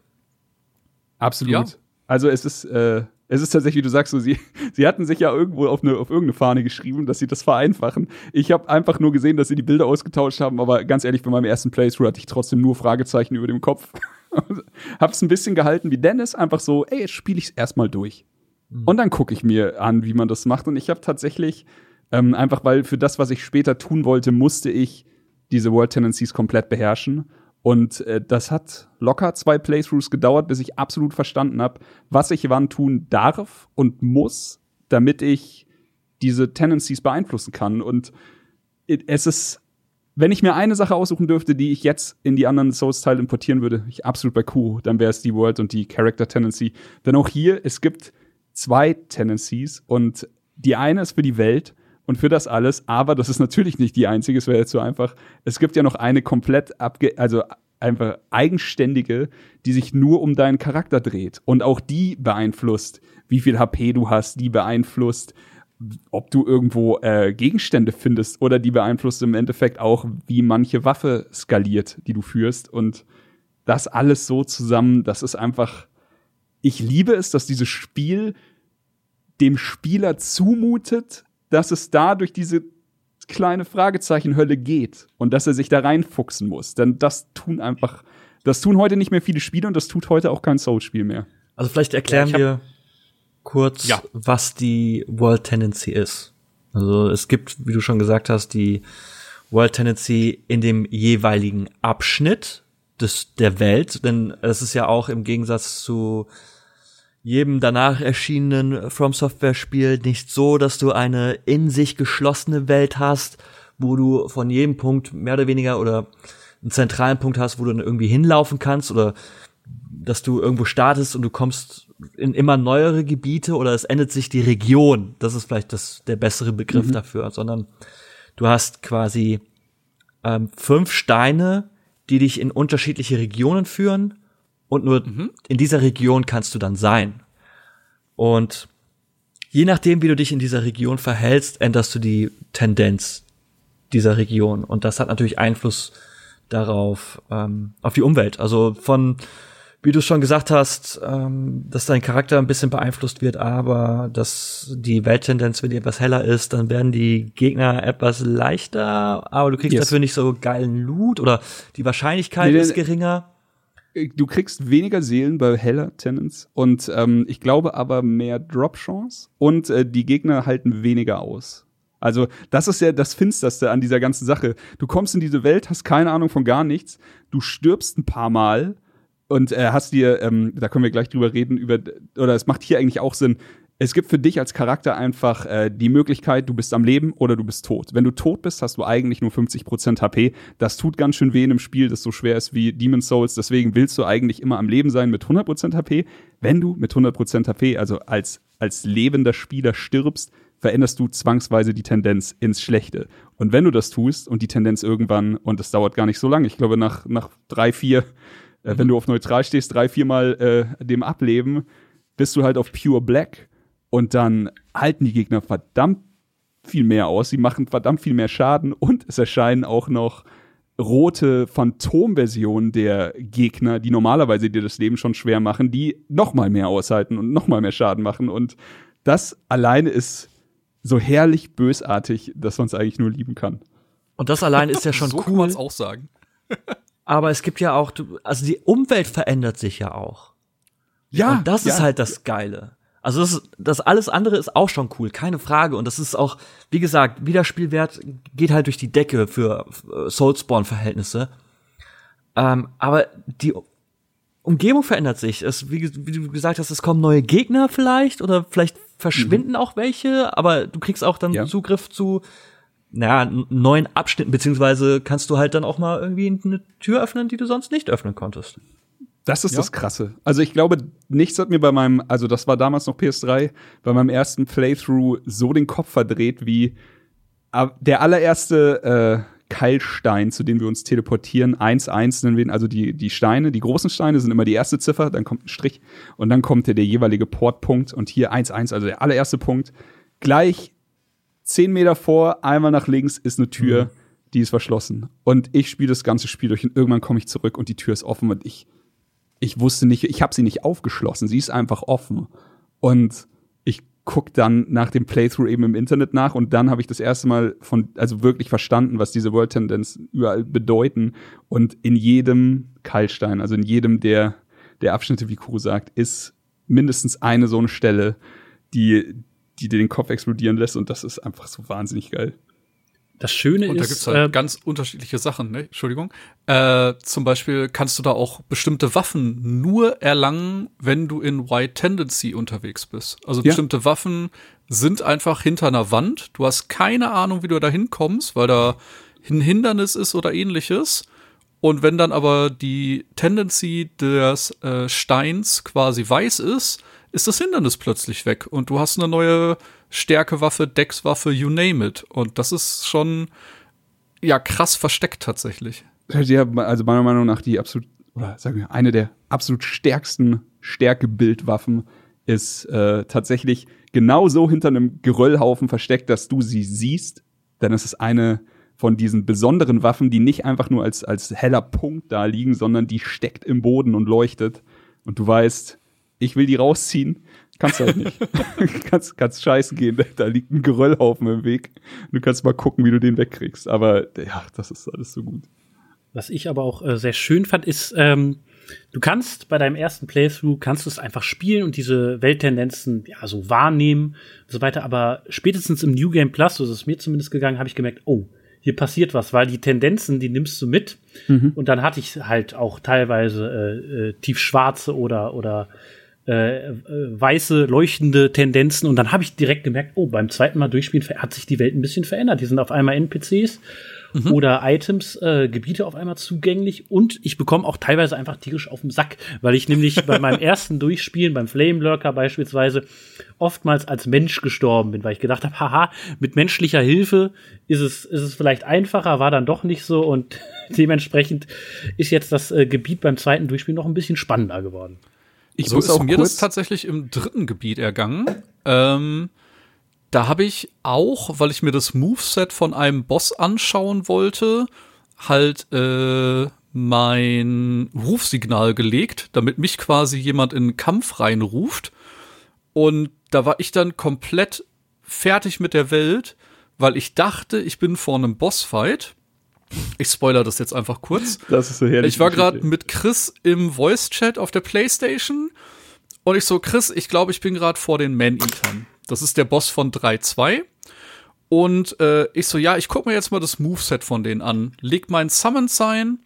Absolut. Ja. Also es ist, äh, es ist tatsächlich, wie du sagst, so, sie, sie hatten sich ja irgendwo auf, eine, auf irgendeine Fahne geschrieben, dass sie das vereinfachen. Ich habe einfach nur gesehen, dass sie die Bilder ausgetauscht haben, aber ganz ehrlich, bei meinem ersten Playthrough hatte ich trotzdem nur Fragezeichen über dem Kopf. Hab's ein bisschen gehalten wie Dennis, einfach so, ey, jetzt spiele ich's erstmal durch. Mhm. Und dann gucke ich mir an, wie man das macht. Und ich habe tatsächlich, ähm, einfach weil für das, was ich später tun wollte, musste ich diese World Tendencies komplett beherrschen. Und äh, das hat locker zwei Playthroughs gedauert, bis ich absolut verstanden habe, was ich wann tun darf und muss, damit ich diese Tendencies beeinflussen kann. Und es ist, wenn ich mir eine Sache aussuchen dürfte, die ich jetzt in die anderen Souls-Teile importieren würde, ich absolut bei Kuro, dann wäre es die World und die Character Tendency. Denn auch hier, es gibt zwei Tendencies und die eine ist für die Welt und für das alles, aber das ist natürlich nicht die einzige, es wäre jetzt so einfach. Es gibt ja noch eine komplett abge, also einfach eigenständige, die sich nur um deinen Charakter dreht und auch die beeinflusst, wie viel HP du hast, die beeinflusst, ob du irgendwo äh, Gegenstände findest oder die beeinflusst im Endeffekt auch, wie manche Waffe skaliert, die du führst und das alles so zusammen, das ist einfach ich liebe es, dass dieses Spiel dem Spieler zumutet, dass es da durch diese kleine Fragezeichenhölle geht und dass er sich da reinfuchsen muss. Denn das tun einfach, das tun heute nicht mehr viele Spiele und das tut heute auch kein Soul-Spiel mehr. Also vielleicht erklären ja, wir kurz, ja. was die World Tendency ist. Also es gibt, wie du schon gesagt hast, die World Tendency in dem jeweiligen Abschnitt des, der Welt, denn es ist ja auch im Gegensatz zu jedem danach erschienenen From Software Spiel nicht so, dass du eine in sich geschlossene Welt hast, wo du von jedem Punkt mehr oder weniger oder einen zentralen Punkt hast, wo du dann irgendwie hinlaufen kannst oder dass du irgendwo startest und du kommst in immer neuere Gebiete oder es endet sich die Region. Das ist vielleicht das, der bessere Begriff mhm. dafür, sondern du hast quasi ähm, fünf Steine, die dich in unterschiedliche Regionen führen und nur mhm. in dieser Region kannst du dann sein. Und je nachdem, wie du dich in dieser Region verhältst, änderst du die Tendenz dieser Region. Und das hat natürlich Einfluss darauf, ähm, auf die Umwelt. Also von, wie du schon gesagt hast, ähm, dass dein Charakter ein bisschen beeinflusst wird, aber dass die Welttendenz, wenn die etwas heller ist, dann werden die Gegner etwas leichter, aber du kriegst yes. dafür nicht so geilen Loot oder die Wahrscheinlichkeit nee, ist geringer du kriegst weniger Seelen bei heller Tenants und ähm, ich glaube aber mehr Drop-Chance und äh, die Gegner halten weniger aus. Also, das ist ja das Finsterste an dieser ganzen Sache. Du kommst in diese Welt, hast keine Ahnung von gar nichts, du stirbst ein paar Mal und äh, hast dir, ähm, da können wir gleich drüber reden, über, oder es macht hier eigentlich auch Sinn, es gibt für dich als Charakter einfach äh, die Möglichkeit, du bist am Leben oder du bist tot. Wenn du tot bist, hast du eigentlich nur 50% HP. Das tut ganz schön weh in einem Spiel, das so schwer ist wie Demon Souls. Deswegen willst du eigentlich immer am Leben sein mit 100% HP. Wenn du mit 100% HP, also als, als lebender Spieler stirbst, veränderst du zwangsweise die Tendenz ins Schlechte. Und wenn du das tust und die Tendenz irgendwann, und das dauert gar nicht so lange, ich glaube nach, nach drei, vier, äh, wenn du auf neutral stehst, drei, viermal äh, dem Ableben, bist du halt auf Pure Black und dann halten die Gegner verdammt viel mehr aus. Sie machen verdammt viel mehr Schaden und es erscheinen auch noch rote Phantomversionen der Gegner, die normalerweise dir das Leben schon schwer machen, die noch mal mehr aushalten und noch mal mehr Schaden machen. Und das alleine ist so herrlich bösartig, dass man es eigentlich nur lieben kann. Und das allein ist ja schon so cool. kann auch sagen. aber es gibt ja auch, also die Umwelt verändert sich ja auch. Ja. Und das ja. ist halt das Geile. Also das, das alles andere ist auch schon cool, keine Frage. Und das ist auch, wie gesagt, Wiederspielwert geht halt durch die Decke für Soulspawn-Verhältnisse. Ähm, aber die Umgebung verändert sich. Es, wie, wie, du gesagt hast, es kommen neue Gegner vielleicht oder vielleicht verschwinden mhm. auch welche, aber du kriegst auch dann ja. Zugriff zu naja, neuen Abschnitten, beziehungsweise kannst du halt dann auch mal irgendwie eine Tür öffnen, die du sonst nicht öffnen konntest. Das ist ja. das Krasse. Also ich glaube, nichts hat mir bei meinem, also das war damals noch PS3, bei meinem ersten Playthrough so den Kopf verdreht wie äh, der allererste äh, Keilstein, zu dem wir uns teleportieren, 1-1 nennen wir ihn, also die, die Steine, die großen Steine sind immer die erste Ziffer, dann kommt ein Strich und dann kommt der, der jeweilige Portpunkt und hier 1-1, also der allererste Punkt. Gleich 10 Meter vor, einmal nach links ist eine Tür, mhm. die ist verschlossen. Und ich spiele das ganze Spiel durch und irgendwann komme ich zurück und die Tür ist offen und ich ich wusste nicht, ich habe sie nicht aufgeschlossen, sie ist einfach offen. Und ich guck dann nach dem Playthrough eben im Internet nach und dann habe ich das erste Mal von, also wirklich verstanden, was diese World Tendenz überall bedeuten. Und in jedem Keilstein, also in jedem der, der Abschnitte, wie Kuro sagt, ist mindestens eine so eine Stelle, die, die dir den Kopf explodieren lässt und das ist einfach so wahnsinnig geil. Das Schöne Und da ist, gibt's halt äh, ganz unterschiedliche Sachen, ne? Entschuldigung. Äh, zum Beispiel kannst du da auch bestimmte Waffen nur erlangen, wenn du in White Tendency unterwegs bist. Also Ja. bestimmte Waffen sind einfach hinter einer Wand. Du hast keine Ahnung, wie du da hinkommst, weil da ein Hindernis ist oder ähnliches. Und wenn dann aber die Tendency des äh, Steins quasi weiß ist, ist das Hindernis plötzlich weg und du hast eine neue Stärkewaffe, Deckswaffe, you name it. Und das ist schon ja krass versteckt tatsächlich. Ja, also meiner Meinung nach die absolut, oder sagen wir, eine der absolut stärksten Stärkebildwaffen ist äh, tatsächlich genau so hinter einem Geröllhaufen versteckt, dass du sie siehst. Denn es ist eine von diesen besonderen Waffen, die nicht einfach nur als, als heller Punkt da liegen, sondern die steckt im Boden und leuchtet. Und du weißt, ich will die rausziehen. Kannst du halt nicht. kannst, kannst scheißen gehen, da liegt ein Geröllhaufen im Weg. Du kannst mal gucken, wie du den wegkriegst. Aber ja, das ist alles so gut. Was ich aber auch äh, sehr schön fand, ist, ähm, du kannst bei deinem ersten Playthrough kannst du es einfach spielen und diese Welttendenzen ja so wahrnehmen und so weiter. Aber spätestens im New Game Plus, so ist es mir zumindest gegangen, habe ich gemerkt, oh, hier passiert was, weil die Tendenzen, die nimmst du mit. Und dann hatte ich halt auch teilweise äh, äh, tiefschwarze oder oder äh, weiße leuchtende Tendenzen und dann habe ich direkt gemerkt, oh, beim zweiten Mal durchspielen hat sich die Welt ein bisschen verändert. Die sind auf einmal NPCs oder Items, äh, Gebiete auf einmal zugänglich und ich bekomme auch teilweise einfach tierisch auf den Sack, weil ich nämlich bei meinem ersten Durchspielen, beim Flame Lurker beispielsweise, oftmals als Mensch gestorben bin, weil ich gedacht habe, haha, mit menschlicher Hilfe ist es, ist es vielleicht einfacher, war dann doch nicht so und dementsprechend ist jetzt das äh, Gebiet beim zweiten Durchspielen noch ein bisschen spannender geworden. Ich so muss ist auch mir kurz, das tatsächlich im dritten Gebiet ergangen. Ähm, da habe ich auch, weil ich mir das Moveset von einem Boss anschauen wollte, halt äh, mein Rufsignal gelegt, damit mich quasi jemand in den Kampf reinruft. Und da war ich dann komplett fertig mit der Welt, weil ich dachte, ich bin vor einem Bossfight. Ich spoiler das jetzt einfach kurz. das ist so herrlich. Ich war gerade mit Chris im Voice-Chat auf der Playstation und ich so, Chris, ich glaube, ich bin gerade vor den Man-Eatern. Das ist der Boss von 3.2. Und äh, ich so, ja, ich guck mir jetzt mal das Moveset von denen an. Leg mein Summon-Sign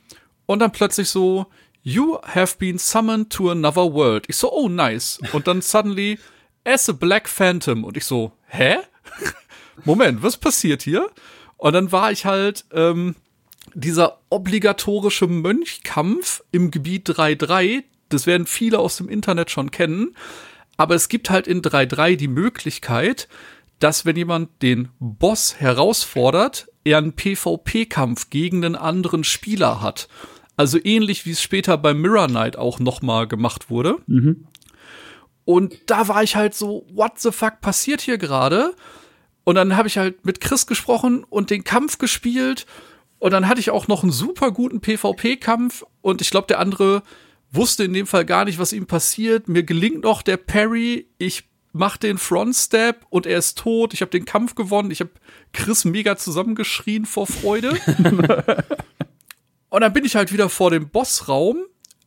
und dann plötzlich so, You have been summoned to another world. Ich so, oh, nice. Und dann suddenly, as a Black Phantom. Und ich so, hä? Moment, was passiert hier? Und dann war ich halt ähm, dieser obligatorische Mönchkampf im Gebiet 3.3, das werden viele aus dem Internet schon kennen, aber es gibt halt in 3.3 die Möglichkeit, dass wenn jemand den Boss herausfordert, er einen PvP-Kampf gegen einen anderen Spieler hat. Also ähnlich wie es später bei Mirror Knight auch nochmal gemacht wurde. Und da war ich halt so, what the fuck passiert hier gerade? Und dann habe ich halt mit Chris gesprochen und den Kampf gespielt. Und dann hatte ich auch noch einen super guten PvP-Kampf. Und ich glaube, der andere wusste in dem Fall gar nicht, was ihm passiert. Mir gelingt noch der Parry. Ich mach den Front Step und er ist tot. Ich habe den Kampf gewonnen. Ich habe Chris mega zusammengeschrien vor Freude. und dann bin ich halt wieder vor dem Bossraum.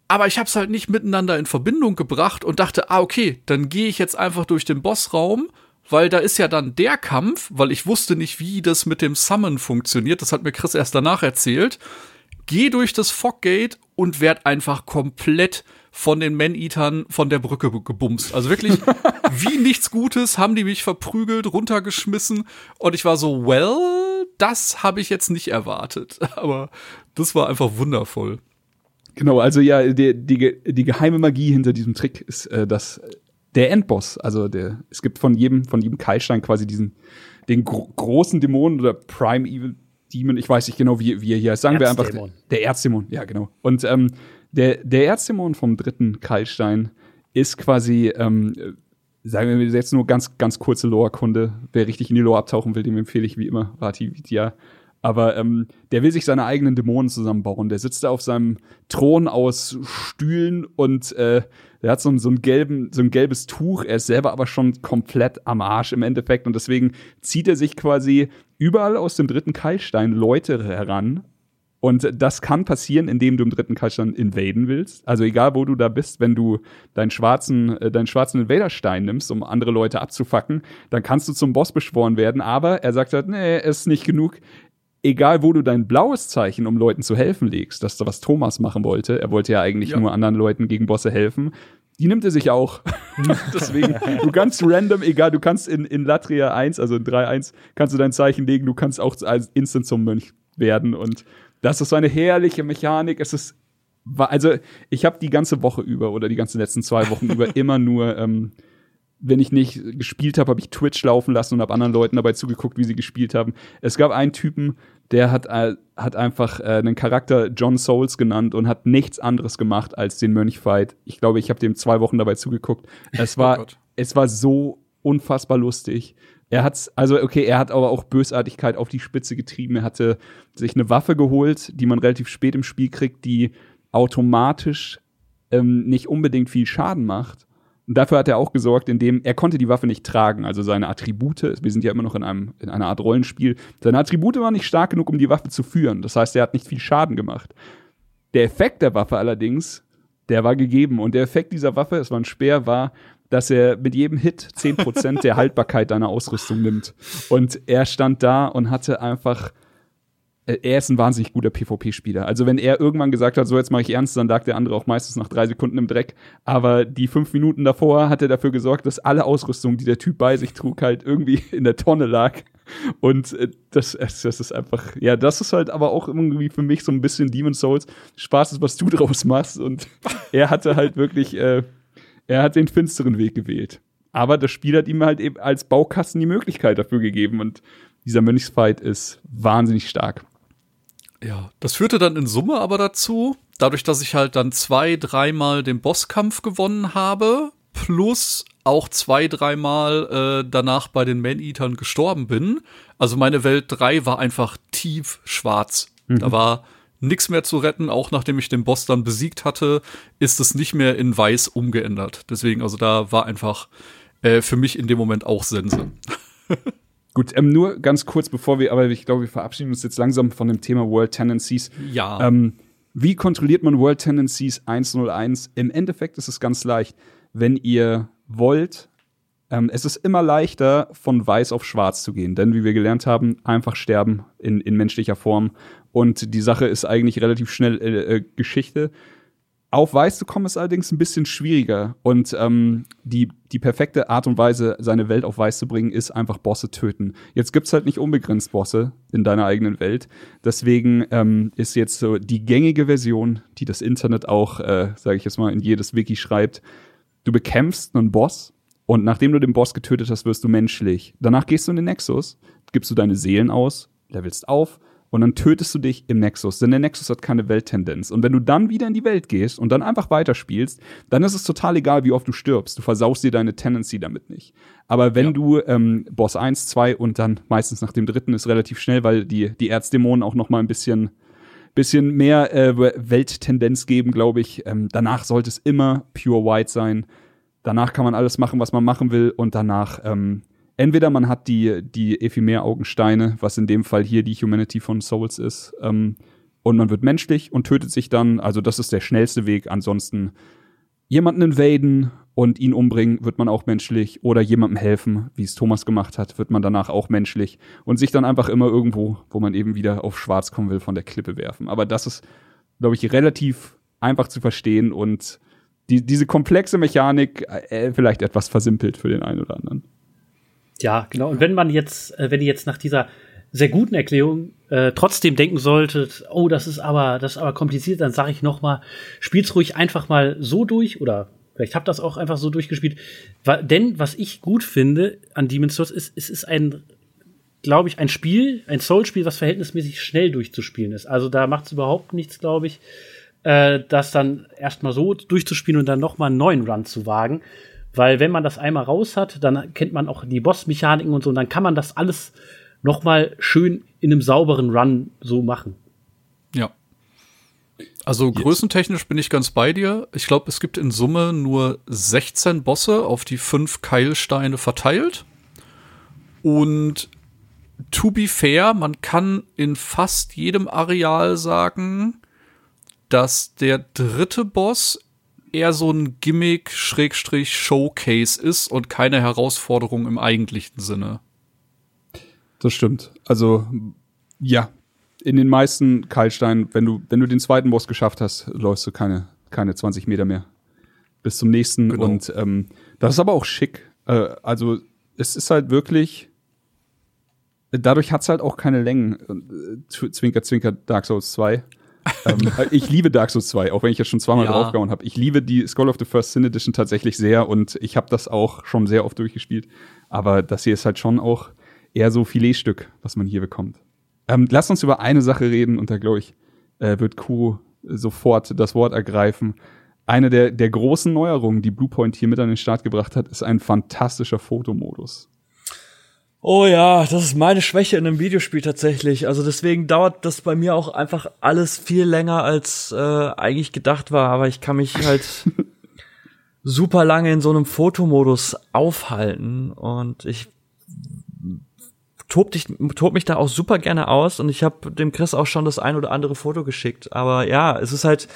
Aber ich habe es halt nicht miteinander in Verbindung gebracht und dachte, ah, okay, dann gehe ich jetzt einfach durch den Bossraum, weil da ist ja dann der Kampf, weil ich wusste nicht, wie das mit dem Summon funktioniert. Das hat mir Chris erst danach erzählt. Geh durch das Foggate und werd einfach komplett von den Man-Eatern von der Brücke gebumst. Also wirklich, wie nichts Gutes haben die mich verprügelt, runtergeschmissen und ich war so, well, das habe ich jetzt nicht erwartet. Aber das war einfach wundervoll. Genau, also ja, die, die, die geheime Magie hinter diesem Trick ist, äh, dass der Endboss, also der, es gibt von jedem, von jedem Keilstein quasi diesen, den gro großen Dämonen oder Prime Evil Demon, ich weiß nicht genau, wie, wie er hier heißt. Sagen wir einfach, Erzdämon. der Erzdämon, ja, genau. Und ähm, der, der Erzdämon vom dritten Keilstein ist quasi, ähm, äh, sagen wir jetzt nur ganz, ganz kurze Lore-Kunde. Wer richtig in die Lore abtauchen will, dem empfehle ich wie immer Vati Vidya. Aber ähm, der will sich seine eigenen Dämonen zusammenbauen. Der sitzt da auf seinem Thron aus Stühlen und äh, der hat so, ein- so, ein gelben, so ein gelbes Tuch. Er ist selber aber schon komplett am Arsch im Endeffekt. Und deswegen zieht er sich quasi überall aus dem dritten Keilstein Leute heran. Und das kann passieren, indem du im dritten Keilstein invaden willst. Also egal, wo du da bist, wenn du deinen schwarzen, äh, deinen schwarzen Invaderstein nimmst, um andere Leute abzufacken, dann kannst du zum Boss beschworen werden. Aber er sagt halt, nee, ist nicht genug egal wo du dein blaues Zeichen, um Leuten zu helfen, legst, das ist was Thomas machen wollte. Er wollte ja eigentlich Ja. nur anderen Leuten gegen Bosse helfen. Die nimmt er sich auch. Deswegen, du kannst random, egal, du kannst in, in Latria 1, also in 3.1, kannst du dein Zeichen legen, du kannst auch als instant zum Mönch werden. Und das ist so eine herrliche Mechanik. Es ist, also ich habe die ganze Woche über oder die ganzen letzten zwei Wochen über immer nur ähm, wenn ich nicht gespielt habe, habe ich Twitch laufen lassen und habe anderen Leuten dabei zugeguckt, wie sie gespielt haben. Es gab einen Typen, der hat, äh, hat einfach äh, einen Charakter John Souls genannt und hat nichts anderes gemacht als den Mönchfight. Ich glaube, ich habe dem zwei Wochen dabei zugeguckt. Es Oh war, Gott. es war so unfassbar lustig. Er hat's, also okay, er hat aber auch Bösartigkeit auf die Spitze getrieben. Er hatte sich eine Waffe geholt, die man relativ spät im Spiel kriegt, die automatisch ähm, nicht unbedingt viel Schaden macht. Und dafür hat er auch gesorgt, indem er konnte die Waffe nicht tragen, also seine Attribute, wir sind ja immer noch in einem in einer Art Rollenspiel, seine Attribute waren nicht stark genug, um die Waffe zu führen. Das heißt, er hat nicht viel Schaden gemacht. Der Effekt der Waffe allerdings, der war gegeben und der Effekt dieser Waffe, es war ein Speer, war, dass er mit jedem Hit 10% der Haltbarkeit deiner Ausrüstung nimmt. Und er stand da und hatte einfach er ist ein wahnsinnig guter PvP-Spieler. Also wenn er irgendwann gesagt hat, so jetzt mache ich ernst, dann lag der andere auch meistens nach drei Sekunden im Dreck. Aber die fünf Minuten davor hat er dafür gesorgt, dass alle Ausrüstung, die der Typ bei sich trug, halt irgendwie in der Tonne lag. Und äh, das, das ist einfach, ja, das ist halt aber auch irgendwie für mich so ein bisschen Demon Souls. Spaß ist, was du draus machst. Und er hatte halt wirklich, äh, er hat den finsteren Weg gewählt. Aber das Spiel hat ihm halt eben als Baukasten die Möglichkeit dafür gegeben. Und dieser Mönchsfight ist wahnsinnig stark. Ja, das führte dann in Summe aber dazu, dadurch, dass ich halt dann zwei, dreimal den Bosskampf gewonnen habe, plus auch zwei, dreimal äh, danach bei den Man-Eatern gestorben bin. Also meine Welt 3 war einfach tief schwarz. Da war nichts mehr zu retten, auch nachdem ich den Boss dann besiegt hatte, ist es nicht mehr in weiß umgeändert. Deswegen, also da war einfach äh, für mich in dem Moment auch Sense. Gut, ähm, nur ganz kurz, bevor wir, aber ich glaube, wir verabschieden uns jetzt langsam von dem Thema World Tendencies. Ja. Ähm, wie kontrolliert man World Tendencies 101? Im Endeffekt ist es ganz leicht. Wenn ihr wollt, ähm, es ist immer leichter, von weiß auf schwarz zu gehen. Denn wie wir gelernt haben, einfach sterben in, in menschlicher Form. Und die Sache ist eigentlich relativ schnell äh, äh, Geschichte. Auf weiß zu kommen ist allerdings ein bisschen schwieriger. Und ähm, die, die perfekte Art und Weise, seine Welt auf weiß zu bringen, ist einfach Bosse töten. Jetzt gibt's halt nicht unbegrenzt Bosse in deiner eigenen Welt. Deswegen ähm, ist jetzt so die gängige Version, die das Internet auch, äh, sage ich jetzt mal, in jedes Wiki schreibt. Du bekämpfst einen Boss und nachdem du den Boss getötet hast, wirst du menschlich. Danach gehst du in den Nexus, gibst du deine Seelen aus, levelst auf und dann tötest du dich im Nexus, denn der Nexus hat keine Welttendenz. Und wenn du dann wieder in die Welt gehst und dann einfach weiterspielst, dann ist es total egal, wie oft du stirbst. Du versaust dir deine Tendency damit nicht. Aber wenn Ja. du ähm, Boss 1, 2 und dann meistens nach dem dritten ist relativ schnell, weil die, die Erzdämonen auch noch mal ein bisschen bisschen mehr äh, Welttendenz geben, glaube ich. Ähm, danach sollte es immer pure white sein. Danach kann man alles machen, was man machen will. Und danach ähm, entweder man hat die, die Ephemer-Augensteine, was in dem Fall hier die Humanity von Souls ist, ähm, und man wird menschlich und tötet sich dann. Also das ist der schnellste Weg. Ansonsten jemanden invaden und ihn umbringen, wird man auch menschlich. Oder jemandem helfen, wie es Thomas gemacht hat, wird man danach auch menschlich. Und sich dann einfach immer irgendwo, wo man eben wieder auf schwarz kommen will, von der Klippe werfen. Aber das ist, glaube ich, relativ einfach zu verstehen und die, diese komplexe Mechanik äh, vielleicht etwas versimpelt für den einen oder anderen. Ja, genau. Und wenn man jetzt, äh, wenn ihr jetzt nach dieser sehr guten Erklärung äh, trotzdem denken solltet, oh, das ist aber, das ist aber kompliziert, dann sage ich noch mal, spielt's ruhig einfach mal so durch oder vielleicht habt das auch einfach so durchgespielt. Wa- Denn was ich gut finde an Demon's Souls ist, es ist ein glaube ich, ein Spiel, ein Soul-Spiel, was verhältnismäßig schnell durchzuspielen ist. Also da macht es überhaupt nichts, glaube ich, äh, das dann erstmal so durchzuspielen und dann noch mal einen neuen Run zu wagen. Weil wenn man das einmal raus hat, dann kennt man auch die Boss-Mechaniken und so, und dann kann man das alles noch mal schön in einem sauberen Run so machen. Ja. Also größentechnisch bin ich ganz bei dir. Ich glaube, es gibt in Summe nur 16 Bosse auf die fünf Keilsteine verteilt. Und to be fair, man kann in fast jedem Areal sagen, dass der dritte Boss eher so ein Gimmick-Showcase ist und keine Herausforderung im eigentlichen Sinne. Das stimmt. Also, ja, in den meisten Keilsteinen, wenn du, wenn du den zweiten Boss geschafft hast, läufst du keine, keine 20 Meter mehr bis zum nächsten. Genau. Und ähm, das ist aber auch schick. Äh, also es ist halt wirklich. Dadurch hat's halt auch keine Längen. Äh, Zw- Zwinker, Zwinker, Dark Souls 2. ähm, ich liebe Dark Souls 2, auch wenn ich jetzt schon zweimal Ja. draufgehauen habe. Ich liebe die Skull of the First Sin Edition tatsächlich sehr und ich habe das auch schon sehr oft durchgespielt. Aber das hier ist halt schon auch eher so Filetstück, was man hier bekommt. Ähm, lass uns über eine Sache reden und da glaube ich, äh, wird Kuro sofort das Wort ergreifen. Eine der, der großen Neuerungen, die Bluepoint hier mit an den Start gebracht hat, ist ein fantastischer Fotomodus. Oh ja, das ist meine Schwäche in einem Videospiel tatsächlich. Also deswegen dauert das bei mir auch einfach alles viel länger als äh, eigentlich gedacht war. Aber ich kann mich halt super lange in so einem Fotomodus aufhalten und ich tob, dich, tob mich da auch super gerne aus und ich habe dem Chris auch schon das ein oder andere Foto geschickt. Aber ja, es ist halt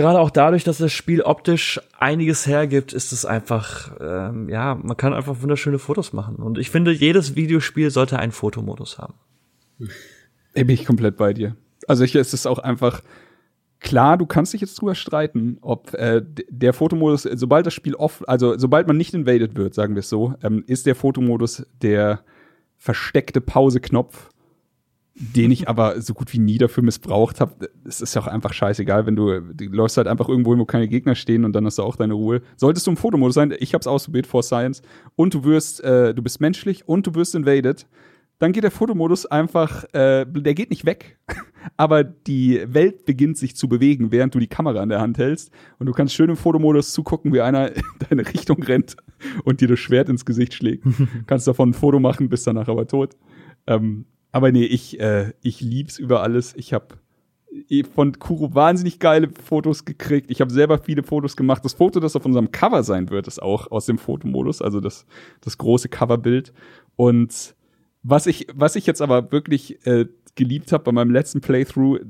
gerade auch dadurch, dass das Spiel optisch einiges hergibt, ist es einfach, ähm, ja, man kann einfach wunderschöne Fotos machen. Und ich finde, jedes Videospiel sollte einen Fotomodus haben. Ey, bin ich komplett bei dir. Also es ist auch einfach klar, du kannst dich jetzt drüber streiten, ob äh, der Fotomodus, sobald das Spiel off, also sobald man nicht invaded wird, sagen wir es so, ähm, ist der Fotomodus der versteckte Pause-Knopf, den ich aber so gut wie nie dafür missbraucht habe. Es ist ja auch einfach scheißegal, wenn du, du läufst halt einfach irgendwo hin, wo keine Gegner stehen und dann hast du auch deine Ruhe. Solltest du im Fotomodus sein, ich habe es ausprobiert for Science und du wirst, äh, du bist menschlich und du wirst invaded, dann geht der Fotomodus einfach, äh, der geht nicht weg, aber die Welt beginnt sich zu bewegen, während du die Kamera in der Hand hältst und du kannst schön im Fotomodus zugucken, wie einer in deine Richtung rennt und dir das Schwert ins Gesicht schlägt. kannst davon ein Foto machen, bist danach aber tot. Ähm, aber nee, ich, äh, ich lieb's über alles. Ich habe von Kuro wahnsinnig geile Fotos gekriegt. Ich habe selber viele Fotos gemacht. Das Foto, das auf unserem Cover sein wird, ist auch aus dem Fotomodus, also das, das große Coverbild. Und was ich, was ich jetzt aber wirklich äh, geliebt habe bei meinem letzten Playthrough,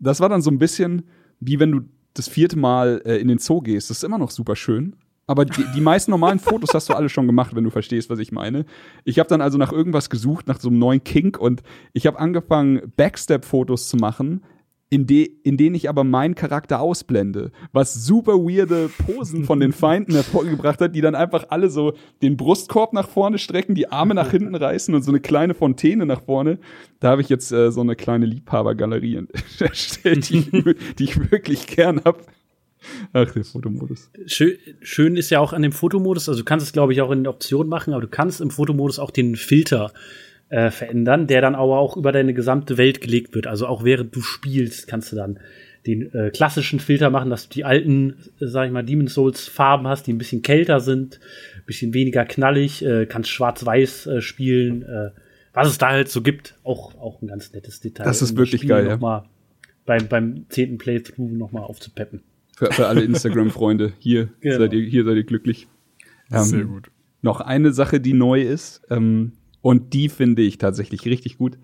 das war dann so ein bisschen wie wenn du das vierte Mal äh, in den Zoo gehst. Das ist immer noch super schön. Aber die, die meisten normalen Fotos hast du alle schon gemacht, wenn du verstehst, was ich meine. Ich habe dann also nach irgendwas gesucht, nach so einem neuen Kink und ich habe angefangen, Backstep-Fotos zu machen, in, de, in denen ich aber meinen Charakter ausblende, was super weirde Posen von den Feinden hervorgebracht hat, die dann einfach alle so den Brustkorb nach vorne strecken, die Arme nach hinten reißen und so eine kleine Fontäne nach vorne. Da habe ich jetzt äh, so eine kleine Liebhabergalerie erstellt, die, die ich wirklich gern hab. Ach, der Fotomodus. Schön, schön ist ja auch an dem Fotomodus, also du kannst es, glaube ich, auch in den Optionen machen, aber du kannst im Fotomodus auch den Filter äh, verändern, der dann aber auch über deine gesamte Welt gelegt wird. Also auch während du spielst, kannst du dann den äh, klassischen Filter machen, dass du die alten, äh, sag ich mal, Demon Souls Farben hast, die ein bisschen kälter sind, ein bisschen weniger knallig, äh, kannst schwarz-weiß äh, spielen, äh, was es da halt so gibt. Auch, auch ein ganz nettes Detail. Das ist wirklich geil, ja. Mal beim, beim zehnten Playthrough noch mal aufzupeppen. Für, für alle Instagram-Freunde. Hier, Genau. seid ihr, hier seid ihr glücklich. Ähm, Sehr gut. Noch eine Sache, die neu ist, ähm, und die finde ich tatsächlich richtig gut,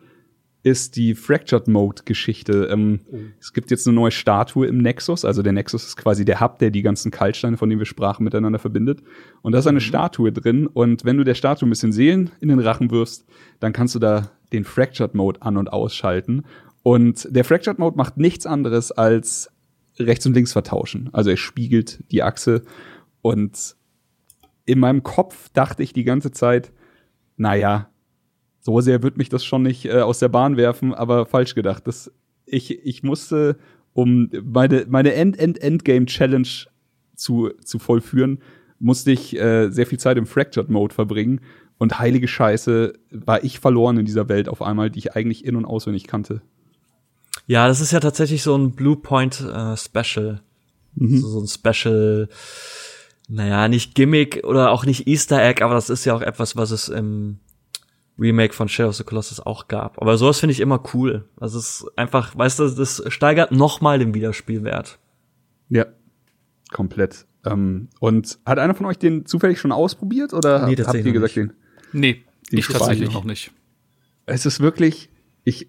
ist die Fractured Mode-Geschichte. Ähm, Es gibt jetzt eine neue Statue im Nexus. Also der Nexus ist quasi der Hub, der die ganzen Kaltsteine, von denen wir sprachen, miteinander verbindet. Und da ist eine Statue drin. Und wenn du der Statue ein bisschen Seelen in den Rachen wirfst, dann kannst du da den Fractured Mode an- und ausschalten. Und der Fractured Mode macht nichts anderes als rechts und links vertauschen. Also er spiegelt die Achse. Und in meinem Kopf dachte ich die ganze Zeit, naja, so sehr wird mich das schon nicht äh, aus der Bahn werfen, aber falsch gedacht. Das, ich, ich musste, um meine, meine End-End-Endgame-Challenge zu, zu vollführen, musste ich äh, sehr viel Zeit im Fractured-Mode verbringen. Und heilige Scheiße, war ich verloren in dieser Welt auf einmal, die ich eigentlich in- und auswendig kannte. Ja, das ist ja tatsächlich so ein Blue Point äh, Special. So, so ein Special, naja, nicht Gimmick oder auch nicht Easter Egg, aber das ist ja auch etwas, was es im Remake von Shadow of the Colossus auch gab. Aber sowas finde ich immer cool. Also es ist einfach, weißt du, das steigert noch mal den Wiederspielwert. Ja, komplett. Ähm, und hat einer von euch den zufällig schon ausprobiert oder Nee, habt ihr gesagt, noch den? Nee, Die ich tatsächlich noch nicht. es ist wirklich, ich,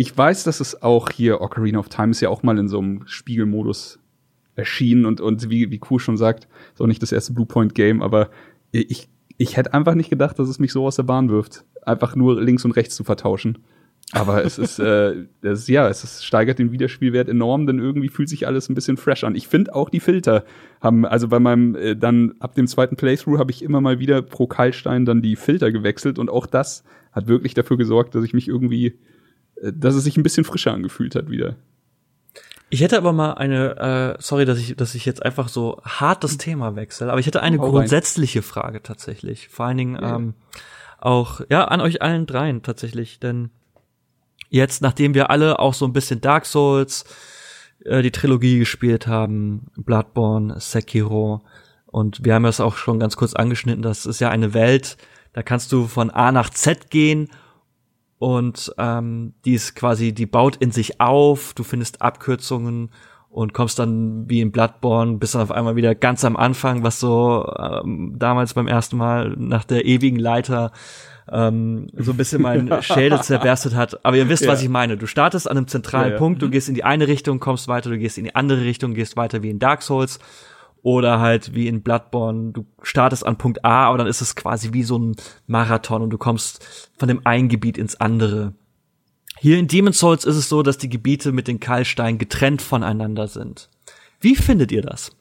ich weiß, dass es auch hier Ocarina of Time ist ja auch mal in so einem Spiegelmodus erschienen und, und wie, wie Kuh schon sagt, ist auch nicht das erste Bluepoint Game, aber ich, ich hätte einfach nicht gedacht, dass es mich so aus der Bahn wirft. Einfach nur links und rechts zu vertauschen. Aber es ist, äh, das, ja, es ist, steigert den Wiederspielwert enorm, denn irgendwie fühlt sich alles ein bisschen fresh an. Ich finde auch die Filter haben, also bei meinem, äh, dann ab dem zweiten Playthrough habe ich immer mal wieder pro Kaltstein dann die Filter gewechselt und auch das hat wirklich dafür gesorgt, dass ich mich irgendwie, dass es sich ein bisschen frischer angefühlt hat wieder. Ich hätte aber mal eine, äh, sorry, dass ich, dass ich jetzt einfach so hart das Thema wechsle, aber ich hätte eine Hau rein. grundsätzliche Frage tatsächlich. Vor allen Dingen Ja. ähm, auch, ja, an euch allen dreien tatsächlich, denn jetzt, nachdem wir alle auch so ein bisschen Dark Souls, äh, die Trilogie gespielt haben, Bloodborne, Sekiro, und wir haben das auch schon ganz kurz angeschnitten, das ist ja eine Welt, da kannst du von A nach Z gehen und ähm, die ist quasi, die baut in sich auf, du findest Abkürzungen und kommst dann wie in Bloodborne bis dann auf einmal wieder ganz am Anfang, was so ähm, damals beim ersten Mal nach der ewigen Leiter ähm, so ein bisschen mein Schädel zerberstet hat. Aber ihr wisst, was Ja. ich meine. Du startest an einem zentralen Ja, ja. Punkt, du gehst in die eine Richtung, kommst weiter, du gehst in die andere Richtung, gehst weiter wie in Dark Souls oder halt wie in Bloodborne, du startest an Punkt A, aber dann ist es quasi wie so ein Marathon und du kommst von dem einen Gebiet ins andere. Hier in Demon's Souls ist es so, dass die Gebiete mit den Keilsteinen getrennt voneinander sind. Wie findet ihr das?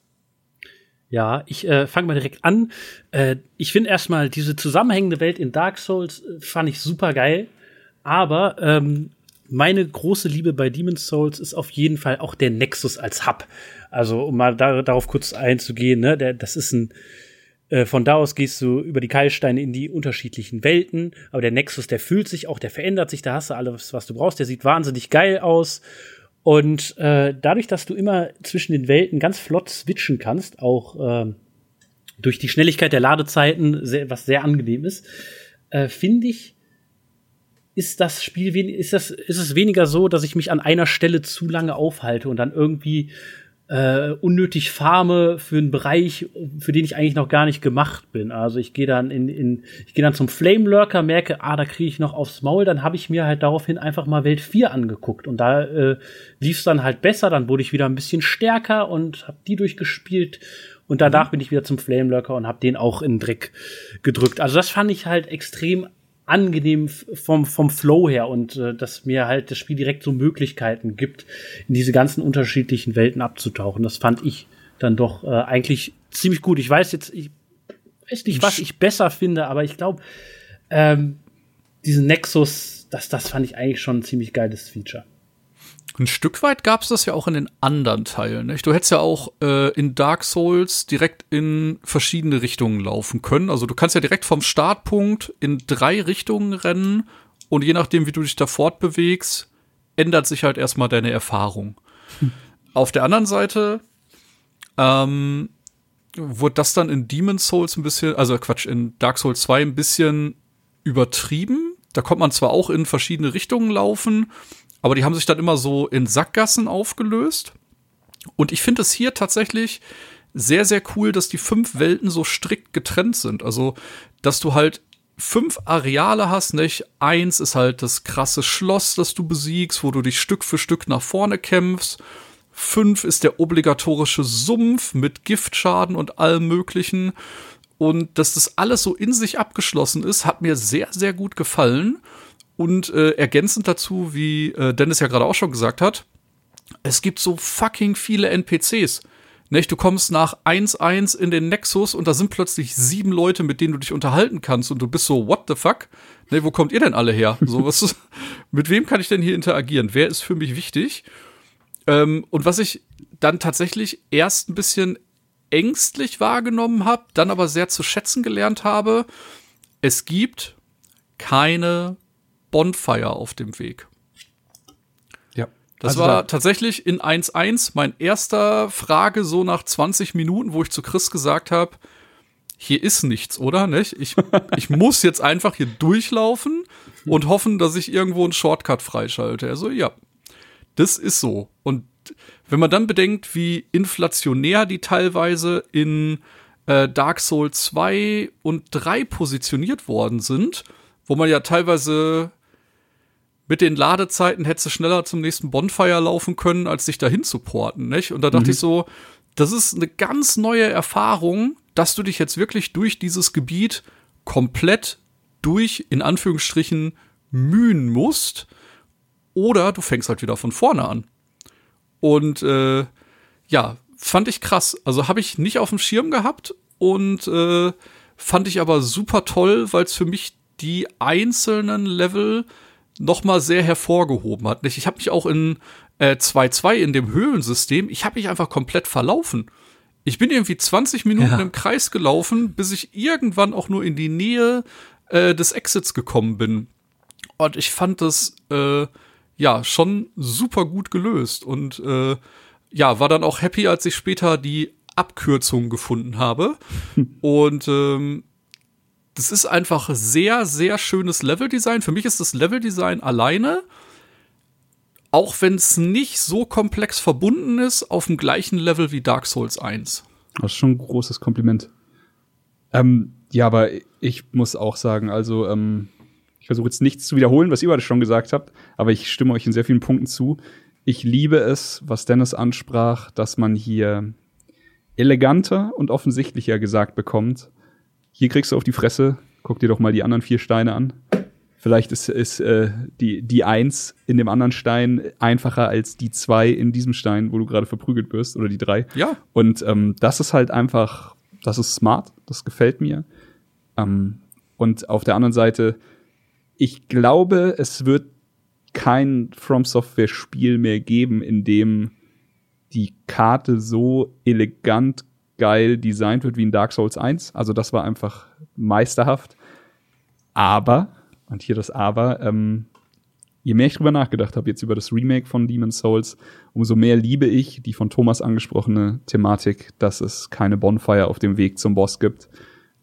Ja, ich äh, fange mal direkt an. Äh, ich finde erstmal diese zusammenhängende Welt in Dark Souls äh, fand ich super geil. Aber ähm, meine große Liebe bei Demon's Souls ist auf jeden Fall auch der Nexus als Hub. Also um mal da, darauf kurz einzugehen, ne, der, das ist ein äh, von da aus gehst du über die Keilsteine in die unterschiedlichen Welten, aber der Nexus, der fühlt sich auch, der verändert sich, da hast du alles, was du brauchst, der sieht wahnsinnig geil aus. Und äh, dadurch, dass du immer zwischen den Welten ganz flott switchen kannst, auch ähm, durch die Schnelligkeit der Ladezeiten, sehr, was sehr angenehm ist, äh, finde ich, ist das Spiel ist das ist es weniger so, dass ich mich an einer Stelle zu lange aufhalte und dann irgendwie äh, unnötig farme für einen Bereich, für den ich eigentlich noch gar nicht gemacht bin. Also ich gehe dann in, in ich gehe dann zum Flame Lurker, merke, ah, da kriege ich noch aufs Maul, dann habe ich mir halt daraufhin einfach mal Welt 4 angeguckt. Und da äh, lief es dann halt besser, dann wurde ich wieder ein bisschen stärker und habe die durchgespielt. Und danach bin ich wieder zum Flame Lurker und habe den auch in den Dreck gedrückt. Also das fand ich halt extrem angenehm vom, vom Flow her und äh, dass mir halt das Spiel direkt so Möglichkeiten gibt, in diese ganzen unterschiedlichen Welten abzutauchen. Das fand ich dann doch äh, eigentlich ziemlich gut. Ich weiß jetzt, ich weiß nicht, was ich besser finde, aber ich glaube, ähm, diesen Nexus, das, das fand ich eigentlich schon ein ziemlich geiles Feature. Ein Stück weit gab es das ja auch in den anderen Teilen. Nicht? Du hättest ja auch äh, in Dark Souls direkt in verschiedene Richtungen laufen können. Also du kannst ja direkt vom Startpunkt in drei Richtungen rennen und je nachdem, wie du dich da fortbewegst, ändert sich halt erstmal deine Erfahrung. Auf der anderen Seite ähm, wurde das dann in Demon's Souls ein bisschen, also Quatsch, in Dark Souls 2 ein bisschen übertrieben. Da kommt man zwar auch in verschiedene Richtungen laufen, aber die haben sich dann immer so in Sackgassen aufgelöst. Und ich finde es hier tatsächlich sehr, sehr cool, dass die fünf Welten so strikt getrennt sind. Also, dass du halt fünf Areale hast, nicht? Eins ist halt das krasse Schloss, das du besiegst, wo du dich Stück für Stück nach vorne kämpfst. Fünf ist der obligatorische Sumpf mit Giftschaden und allem Möglichen. Und dass das alles so in sich abgeschlossen ist, hat mir sehr, sehr gut gefallen. Und äh, ergänzend dazu, wie äh, Dennis ja gerade auch schon gesagt hat, es gibt so fucking viele NPCs. Nicht? Du kommst nach 1-1 in den Nexus und da sind plötzlich sieben Leute, mit denen du dich unterhalten kannst und du bist so, what the fuck? Ne, wo kommt ihr denn alle her? So, was, mit wem kann ich denn hier interagieren? Wer ist für mich wichtig? Ähm, und was ich dann tatsächlich erst ein bisschen ängstlich wahrgenommen habe, dann aber sehr zu schätzen gelernt habe, es gibt keine Bonfire auf dem Weg. Ja. Das Also war da- tatsächlich in 1.1 mein erster Frage so nach 20 Minuten, wo ich zu Chris gesagt habe, hier ist nichts, oder? Nicht? Ich, ich muss jetzt einfach hier durchlaufen und hoffen, dass ich irgendwo einen Shortcut freischalte. Also ja, das ist so. Und wenn man dann bedenkt, wie inflationär die teilweise in äh, Dark Souls 2 und 3 positioniert worden sind, wo man ja teilweise mit den Ladezeiten hättest du schneller zum nächsten Bonfire laufen können, als sich dahin zu porten, nicht? Und da dachte ich so, das ist eine ganz neue Erfahrung, dass du dich jetzt wirklich durch dieses Gebiet komplett durch, in Anführungsstrichen, mühen musst, oder du fängst halt wieder von vorne an. Und äh, ja, fand ich krass. Also habe ich nicht auf dem Schirm gehabt und äh, fand ich aber super toll, weil es für mich die einzelnen Level noch mal sehr hervorgehoben hat. Ich habe mich auch in äh, 2.2 in dem Höhlensystem, ich habe mich einfach komplett verlaufen. Ich bin irgendwie 20 Minuten ja. im Kreis gelaufen, bis ich irgendwann auch nur in die Nähe äh, des Exits gekommen bin. Und ich fand das äh, ja schon super gut gelöst und äh, ja, war dann auch happy, als ich später die Abkürzung gefunden habe. und ähm, das ist einfach sehr, sehr schönes Leveldesign. Für mich ist das Leveldesign alleine, auch wenn es nicht so komplex verbunden ist, auf dem gleichen Level wie Dark Souls 1. Das ist schon ein großes Kompliment. Ähm, ja, aber ich muss auch sagen, also ähm, ich versuche jetzt nichts zu wiederholen, was ihr beide schon gesagt habt, aber ich stimme euch in sehr vielen Punkten zu. Ich liebe es, was Dennis ansprach, dass man hier eleganter und offensichtlicher gesagt bekommt. Hier kriegst du auf die Fresse, guck dir doch mal die anderen vier Steine an. Vielleicht ist, ist äh, die, die Eins in dem anderen Stein einfacher als die zwei in diesem Stein, wo du gerade verprügelt wirst, oder die drei. Ja. Und ähm, das ist halt einfach, das ist smart, das gefällt mir. Ähm, und auf der anderen Seite, ich glaube, es wird kein From Software Spiel mehr geben, in dem die Karte so elegant geil designt wird wie in Dark Souls 1. Also das war einfach meisterhaft. Aber, und hier das Aber, ähm, je mehr ich drüber nachgedacht habe, jetzt über das Remake von Demon's Souls, umso mehr liebe ich die von Thomas angesprochene Thematik, dass es keine Bonfire auf dem Weg zum Boss gibt.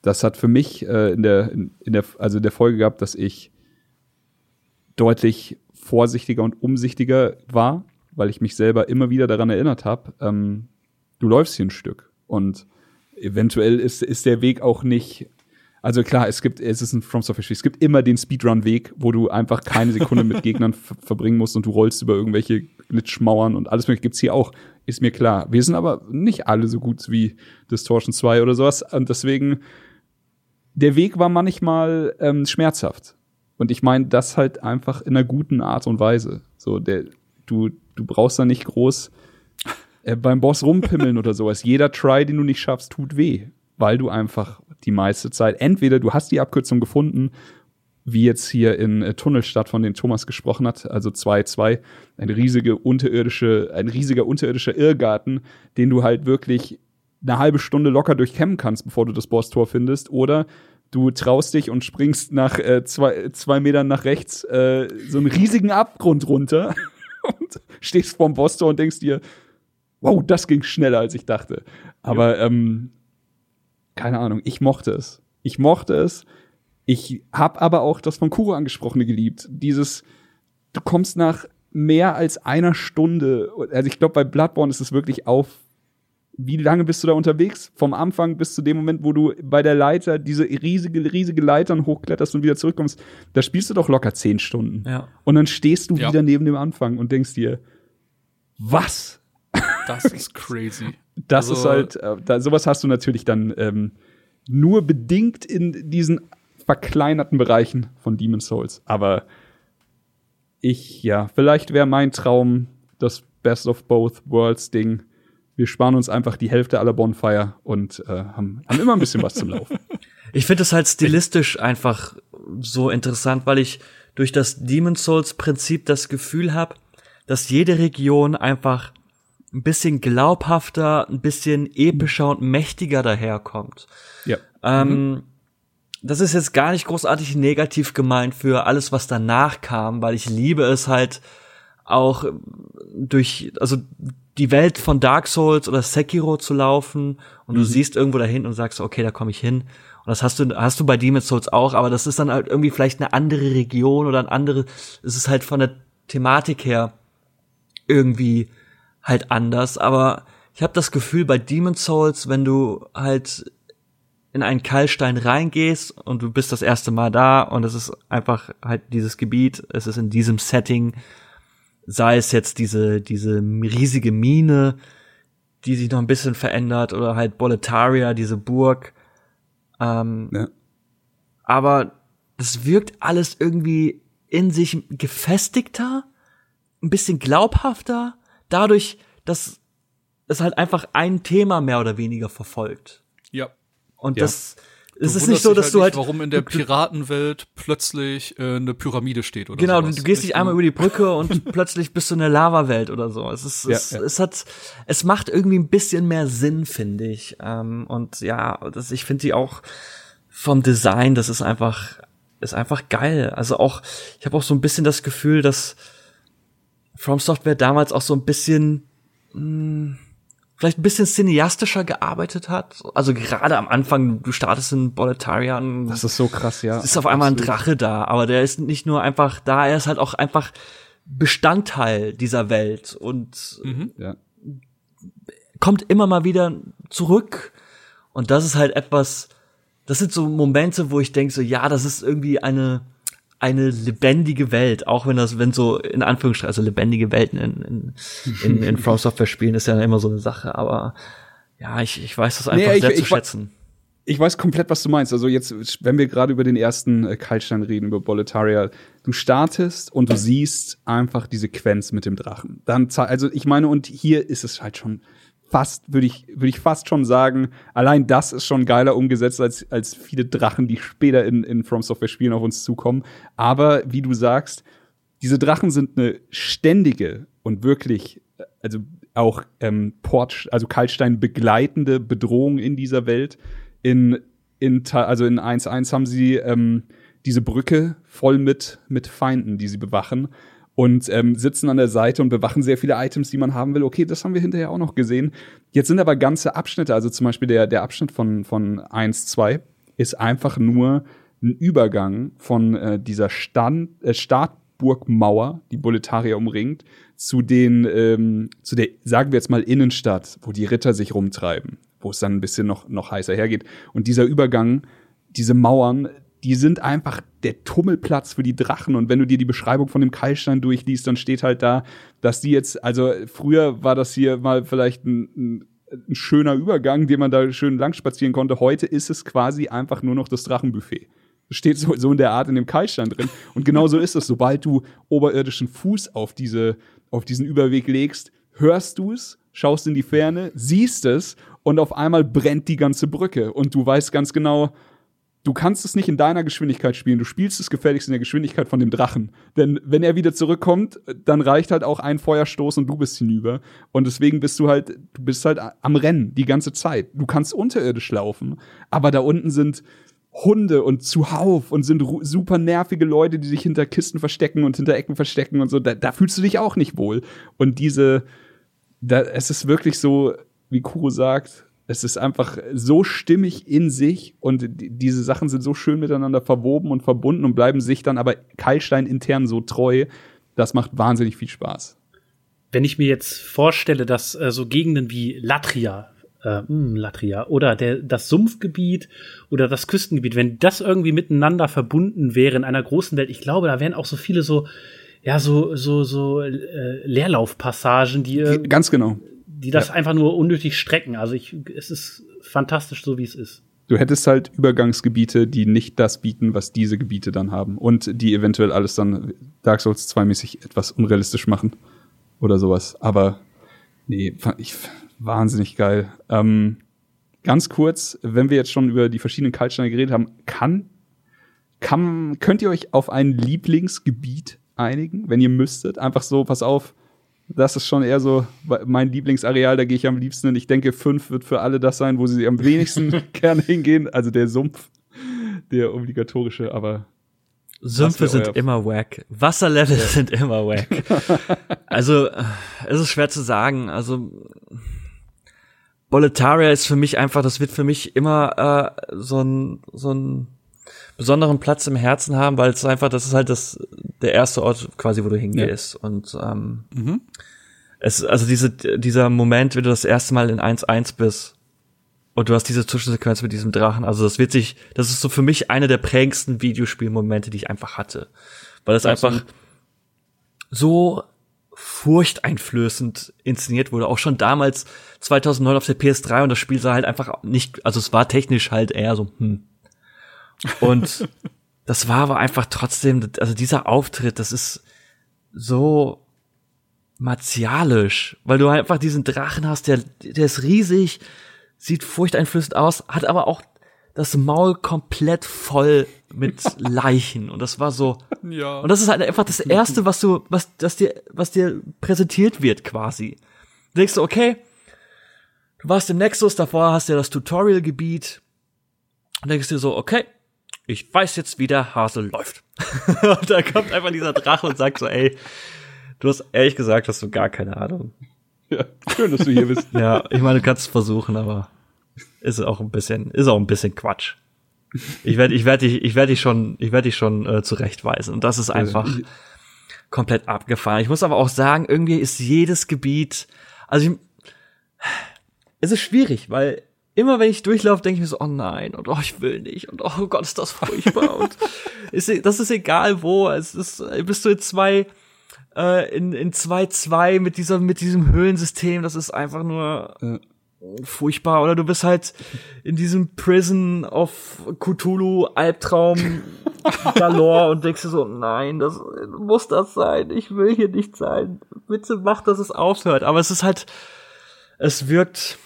Das hat für mich äh, in, der, in, in der, also in der Folge gehabt, dass ich deutlich vorsichtiger und umsichtiger war, weil ich mich selber immer wieder daran erinnert habe, ähm, du läufst hier ein Stück und eventuell ist, ist der Weg auch nicht also klar, es gibt, es ist ein From Software Spiel. Es gibt immer den Speedrun-Weg, wo du einfach keine Sekunde mit Gegnern verbringen musst und du rollst über irgendwelche Glitchmauern und alles mögliche gibt's hier auch. Ist mir klar. Wir sind aber nicht alle so gut wie Distortion 2 oder sowas. Und deswegen, der Weg war manchmal ähm, schmerzhaft. Und ich meine das halt einfach in einer guten Art und Weise. So, der, du, du brauchst da nicht groß äh, beim Boss rumpimmeln oder sowas. Jeder Try, den du nicht schaffst, tut weh, weil du einfach die meiste Zeit entweder du hast die Abkürzung gefunden, wie jetzt hier in äh, Tunnelstadt, von dem Thomas gesprochen hat, also 2-2, eine riesige unterirdische, ein riesiger unterirdischer Irrgarten, den du halt wirklich eine halbe Stunde locker durchkämmen kannst, bevor du das Bosstor findest, oder du traust dich und springst nach äh, zwei, zwei Metern nach rechts äh, so einen riesigen Abgrund runter und stehst vorm Bosstor und denkst dir, wow, das ging schneller, als ich dachte. Aber ähm, keine Ahnung, ich mochte es. Ich mochte es. Ich habe aber auch das von Kuro angesprochene geliebt. Dieses, du kommst nach mehr als einer Stunde, also ich glaube, bei Bloodborne ist es wirklich auf wie lange bist du da unterwegs? Vom Anfang bis zu dem Moment, wo du bei der Leiter diese riesige, riesige Leitern hochkletterst und wieder zurückkommst, da spielst du doch locker zehn Stunden. Ja. Und dann stehst du ja. wieder neben dem Anfang und denkst dir, was? Das ist crazy. das also, ist halt, äh, da, sowas hast du natürlich dann ähm, nur bedingt in diesen verkleinerten Bereichen von Demon's Souls. Aber ich, ja, vielleicht wäre mein Traum das Best of Both Worlds Ding wir sparen uns einfach die Hälfte aller Bonfire und äh, haben, haben immer ein bisschen was zum Laufen. Ich finde es halt stilistisch einfach so interessant, weil ich durch das Demon Souls Prinzip das Gefühl habe, dass jede Region einfach ein bisschen glaubhafter, ein bisschen epischer und mächtiger daherkommt. Ja. Ähm, mhm. Das ist jetzt gar nicht großartig negativ gemeint für alles, was danach kam, weil ich liebe es halt auch durch, also die Welt von Dark Souls oder Sekiro zu laufen und mhm. du siehst irgendwo dahin und sagst, okay, da komme ich hin. Und das hast du, hast du bei Demon's Souls auch, aber das ist dann halt irgendwie vielleicht eine andere Region oder ein andere, es ist halt von der Thematik her irgendwie halt anders. Aber ich habe das Gefühl, bei Demon's Souls, wenn du halt in einen Keilstein reingehst und du bist das erste Mal da und es ist einfach halt dieses Gebiet, es ist in diesem Setting, sei es jetzt diese, diese riesige Mine, die sich noch ein bisschen verändert, oder halt Boletaria, diese Burg. Ähm, ja. Aber das wirkt alles irgendwie in sich gefestigter, ein bisschen glaubhafter, dadurch, dass es halt einfach ein Thema mehr oder weniger verfolgt. Ja. Und Ja. das es ist nicht so, dass du halt nicht, warum in der Piratenwelt plötzlich äh, eine Pyramide steht oder Genau, sowas. du gehst Nicht dich einmal nur- über die Brücke und plötzlich bist du in der Lava-Welt oder so. Es ist, es, Ja, ja. es hat, es macht irgendwie ein bisschen mehr Sinn, finde ich. Ähm, und ja, das, ich finde die auch vom Design, das ist einfach, ist einfach geil. Also auch, ich habe auch so ein bisschen das Gefühl, dass From Software damals auch so ein bisschen, mh, vielleicht ein bisschen cineastischer gearbeitet hat. Also gerade am Anfang, du startest in Boletarian, Das ist so krass, ja. ist auf einmal ein Absolut. Drache da, aber der ist nicht nur einfach da, er ist halt auch einfach Bestandteil dieser Welt und Ja. kommt immer mal wieder zurück. Und das ist halt etwas, das sind so Momente, wo ich denke so, ja, das ist irgendwie eine, eine lebendige Welt, auch wenn das, wenn so in Anführungsstrichen, also lebendige Welten in, in, in, in From Software Spielen ist ja immer so eine Sache, aber ja, ich, ich weiß das einfach Nee, ich- sehr zu ich schätzen. Ich weiß komplett, was du meinst. Also jetzt, wenn wir gerade über den ersten äh, Kaltstein reden, über Boletaria, du startest und du siehst einfach die Sequenz mit dem Drachen. Dann, also ich meine, und hier ist es halt schon fast, würde ich, würde ich fast schon sagen, allein das ist schon geiler umgesetzt als, als viele Drachen, die später in, in From Software Spielen auf uns zukommen. Aber wie du sagst, diese Drachen sind eine ständige und wirklich, also auch ähm, Port, also Kaltstein begleitende Bedrohung in dieser Welt. In, in also in 1.1 haben sie ähm, diese Brücke voll mit, mit Feinden, die sie bewachen und ähm, sitzen an der Seite und bewachen sehr viele Items, die man haben will. Okay, das haben wir hinterher auch noch gesehen. Jetzt sind aber ganze Abschnitte, also zum Beispiel der, der Abschnitt von, von 1, 2 ist einfach nur ein Übergang von äh, dieser Stand, äh, Startburgmauer, die Boletaria umringt, zu den, ähm, zu der, sagen wir jetzt mal, Innenstadt, wo die Ritter sich rumtreiben, wo es dann ein bisschen noch, noch heißer hergeht. Und dieser Übergang, diese Mauern, die sind einfach der Tummelplatz für die Drachen. Und wenn du dir die Beschreibung von dem Keilstein durchliest, dann steht halt da, dass die jetzt, also früher war das hier mal vielleicht ein, ein, schöner Übergang, den man da schön lang spazieren konnte. Heute ist es quasi einfach nur noch das Drachenbuffet. Steht so, so in der Art in dem Keilstein drin. Und genau so ist es. Sobald du oberirdischen Fuß auf, diese, auf diesen Überweg legst, hörst du es, schaust in die Ferne, siehst es und auf einmal brennt die ganze Brücke. Und du weißt ganz genau, du kannst es nicht in deiner Geschwindigkeit spielen. Du spielst es gefälligst in der Geschwindigkeit von dem Drachen. Denn wenn er wieder zurückkommt, dann reicht halt auch ein Feuerstoß und du bist hinüber. Und deswegen bist du halt, du bist halt am Rennen die ganze Zeit. Du kannst unterirdisch laufen, aber da unten sind Hunde und zuhauf und sind super nervige Leute, die sich hinter Kisten verstecken und hinter Ecken verstecken und so. Da, da fühlst du dich auch nicht wohl. Und diese, da, es ist wirklich so, wie Kuro sagt, es ist einfach so stimmig in sich und die, diese Sachen sind so schön miteinander verwoben und verbunden und bleiben sich dann aber Keilstein intern so treu. Das macht wahnsinnig viel Spaß. Wenn ich mir jetzt vorstelle, dass äh, so Gegenden wie Latria, äh, mh, Latria oder der, das Sumpfgebiet oder das Küstengebiet, wenn das irgendwie miteinander verbunden wäre in einer großen Welt, ich glaube, da wären auch so viele so, ja, so, so, so äh, Leerlaufpassagen, die, äh, Ganz genau. Die das einfach nur unnötig strecken. Also ich, es ist fantastisch, so wie es ist. Du hättest halt Übergangsgebiete, die nicht das bieten, was diese Gebiete dann haben. Und die eventuell alles dann Dark Souls 2-mäßig etwas unrealistisch machen. Oder sowas. Aber nee, fand ich wahnsinnig geil. Ähm, ganz kurz, wenn wir jetzt schon über die verschiedenen Kaltsteine geredet haben, kann, kann, könnt ihr euch auf ein Lieblingsgebiet einigen, wenn ihr müsstet? Einfach so, pass auf, das ist schon eher so mein Lieblingsareal, da gehe ich am liebsten hin. Ich denke, fünf wird für alle das sein, wo sie am wenigsten gerne hingehen. Also der Sumpf, der obligatorische, aber Sümpfe sind immer wack. Wasserlevel sind immer wack. also, äh, es ist schwer zu sagen. Also, Boletaria ist für mich einfach, das wird für mich immer äh, so ein so ein besonderen Platz im Herzen haben, weil es einfach, das ist halt das der erste Ort quasi, wo du hingehst. Und ähm, es also diese dieser Moment, wenn du das erste Mal in 1-1 bist und du hast diese Zwischensequenz mit diesem Drachen. Also das wird sich, das ist so für mich eine der prägendsten Videospielmomente, die ich einfach hatte. Weil das einfach so furchteinflößend inszeniert wurde. Auch schon damals 2009 auf der PS3 und das Spiel sah halt einfach nicht, also es war technisch halt eher so, hm. Und das war aber einfach trotzdem, also dieser Auftritt, das ist so martialisch, weil du einfach diesen Drachen hast, der, der ist riesig, sieht furchteinflößend aus, hat aber auch das Maul komplett voll mit Leichen und das war so Ja. und das ist halt einfach das erste, was du was das dir was dir präsentiert wird quasi. Du denkst du, okay, du warst im Nexus, davor hast du ja das Tutorial Gebiet und denkst dir so, okay, ich weiß jetzt, wie der Hase läuft. und da kommt einfach dieser Drache und sagt so, ey, du hast ehrlich gesagt, hast du gar keine Ahnung. Ja, schön, dass du hier bist. Ja, ich meine, du kannst es versuchen, aber ist auch ein bisschen, ist auch ein bisschen Quatsch. Ich werde, ich werde dich, ich werde dich schon, ich werde dich schon äh, zurechtweisen. Und das ist einfach komplett abgefahren. Ich muss aber auch sagen, irgendwie ist jedes Gebiet, also ich, es ist schwierig, weil immer wenn ich durchlaufe, denke ich mir so, oh nein, und oh, ich will nicht, und oh Gott, ist das furchtbar. und ist, das ist egal wo, es ist, bist du in zwei, äh, in, in 2-2 mit dieser, mit diesem Höhlensystem, das ist einfach nur Ja. furchtbar. Oder du bist halt in diesem Prison of Cthulhu Albtraum galore und denkst dir so, nein, das muss das sein. Ich will hier nicht sein. Bitte mach, dass es aufhört. Aber es ist halt, es wirkt,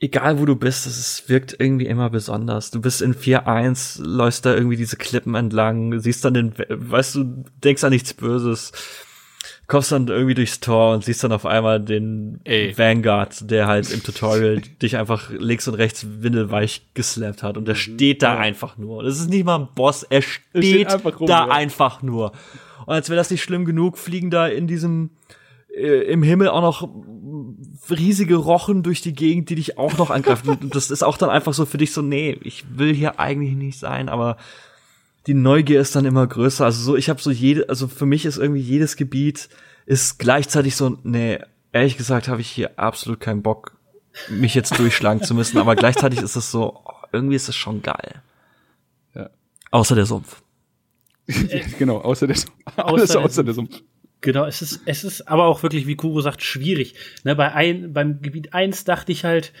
egal wo du bist, es wirkt irgendwie immer besonders. Du bist in 4-1, läufst da irgendwie diese Klippen entlang, siehst dann den, weißt du, denkst an nichts Böses, kommst dann irgendwie durchs Tor und siehst dann auf einmal den Ey. Vanguard, der halt im Tutorial dich einfach links und rechts windelweich geslappt hat und der steht da einfach nur. Das ist nicht mal ein Boss, er steht, steht einfach rum, da ja. einfach nur. Und als wäre das nicht schlimm genug, fliegen da in diesem äh, im Himmel auch noch riesige Rochen durch die Gegend, die dich auch noch angreifen. Und das ist auch dann einfach so für dich so, nee, ich will hier eigentlich nicht sein, aber die Neugier ist dann immer größer. Also so, ich habe so jede, also für mich ist irgendwie jedes Gebiet ist gleichzeitig so, nee, ehrlich gesagt habe ich hier absolut keinen Bock, mich jetzt durchschlagen zu müssen, aber gleichzeitig ist es so, oh, irgendwie ist es schon geil. Ja. Außer der Sumpf. genau, außer der, Außer alles der außer der Sumpf. Genau, es ist, es ist aber auch wirklich, wie Kuro sagt, schwierig. Ne, bei ein, beim Gebiet 1 dachte ich halt,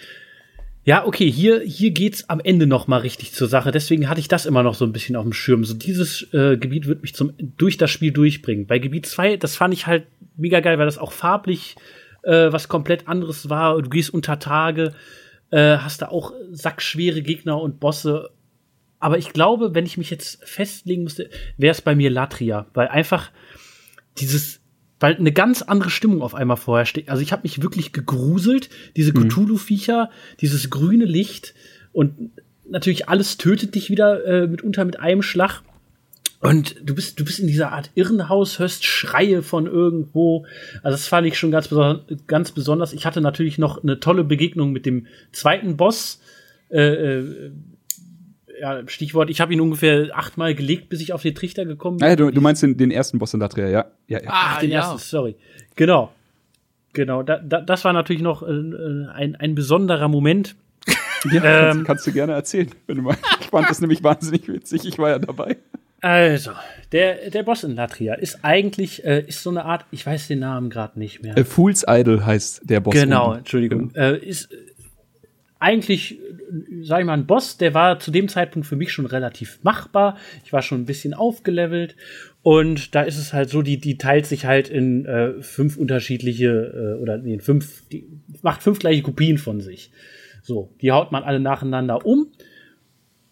ja, okay, hier, hier geht's am Ende noch mal richtig zur Sache. Deswegen hatte ich das immer noch so ein bisschen auf dem Schirm. So dieses äh, Gebiet wird mich zum, durch das Spiel durchbringen. Bei Gebiet 2, das fand ich halt mega geil, weil das auch farblich äh, was komplett anderes war. Du gehst unter Tage, äh, hast da auch sackschwere Gegner und Bosse. Aber ich glaube, wenn ich mich jetzt festlegen müsste, wäre es bei mir Latria, weil einfach dieses, weil eine ganz andere Stimmung auf einmal vorher steht. Also ich habe mich wirklich gegruselt, diese Cthulhu-Viecher, dieses grüne Licht und natürlich alles tötet dich wieder äh, mitunter mit einem Schlag. Und du bist, du bist in dieser Art Irrenhaus, hörst Schreie von irgendwo. Also das fand ich schon ganz, beson ganz besonders. Ich hatte natürlich noch eine tolle Begegnung mit dem zweiten Boss. Äh, äh, ja, Stichwort, ich habe ihn ungefähr achtmal gelegt, bis ich auf den Trichter gekommen bin. Ah, ja, du, du meinst den, den ersten Boss in Latria, ja. Ja, ja. Ah, Ach, den ersten, sorry. Genau. Genau, da, da, das war natürlich noch äh, ein, ein besonderer Moment. ja kannst, ähm, kannst du gerne erzählen, wenn du mal. Ich fand das nämlich wahnsinnig witzig, ich war ja dabei. Also, der, der Boss in Latria ist eigentlich, äh, ist so eine Art, ich weiß den Namen gerade nicht mehr. Äh, Fool's Idol heißt der Boss. Genau, unten. Entschuldigung. Äh, ist eigentlich, sag ich mal, ein Boss, der war zu dem Zeitpunkt für mich schon relativ machbar. Ich war schon ein bisschen aufgelevelt. Und da ist es halt so, die, die teilt sich halt in äh, fünf unterschiedliche, äh, oder nee, fünf, die macht fünf gleiche Kopien von sich. So, die haut man alle nacheinander um.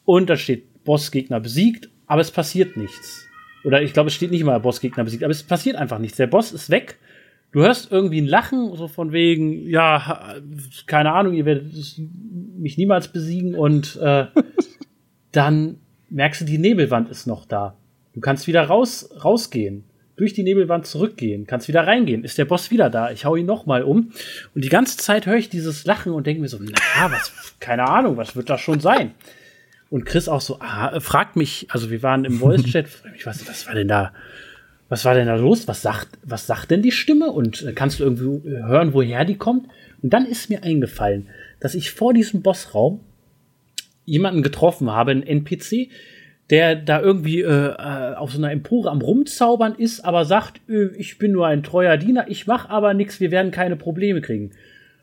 Und da steht Bossgegner besiegt, aber es passiert nichts. Oder ich glaube, es steht nicht mal Bossgegner besiegt, aber es passiert einfach nichts. Der Boss ist weg. Du hörst irgendwie ein Lachen, so von wegen, ja, keine Ahnung, ihr werdet mich niemals besiegen. Und äh, dann merkst du, die Nebelwand ist noch da. Du kannst wieder raus, rausgehen, durch die Nebelwand zurückgehen, kannst wieder reingehen. Ist der Boss wieder da? Ich hau ihn noch mal um. Und die ganze Zeit höre ich dieses Lachen und denke mir so, na, was, keine Ahnung, was wird das schon sein? Und Chris auch so, ah, fragt mich, also wir waren im Voice-Chat, fragt mich, was, was war denn da, was war denn da los? Was sagt, was sagt denn die Stimme? Und äh, kannst du irgendwie hören, woher die kommt? Und dann ist mir eingefallen, dass ich vor diesem Bossraum jemanden getroffen habe, einen NPC, der da irgendwie äh, äh, auf so einer Empore am Rumzaubern ist, aber sagt, äh, ich bin nur ein treuer Diener, ich mach aber nichts, wir werden keine Probleme kriegen.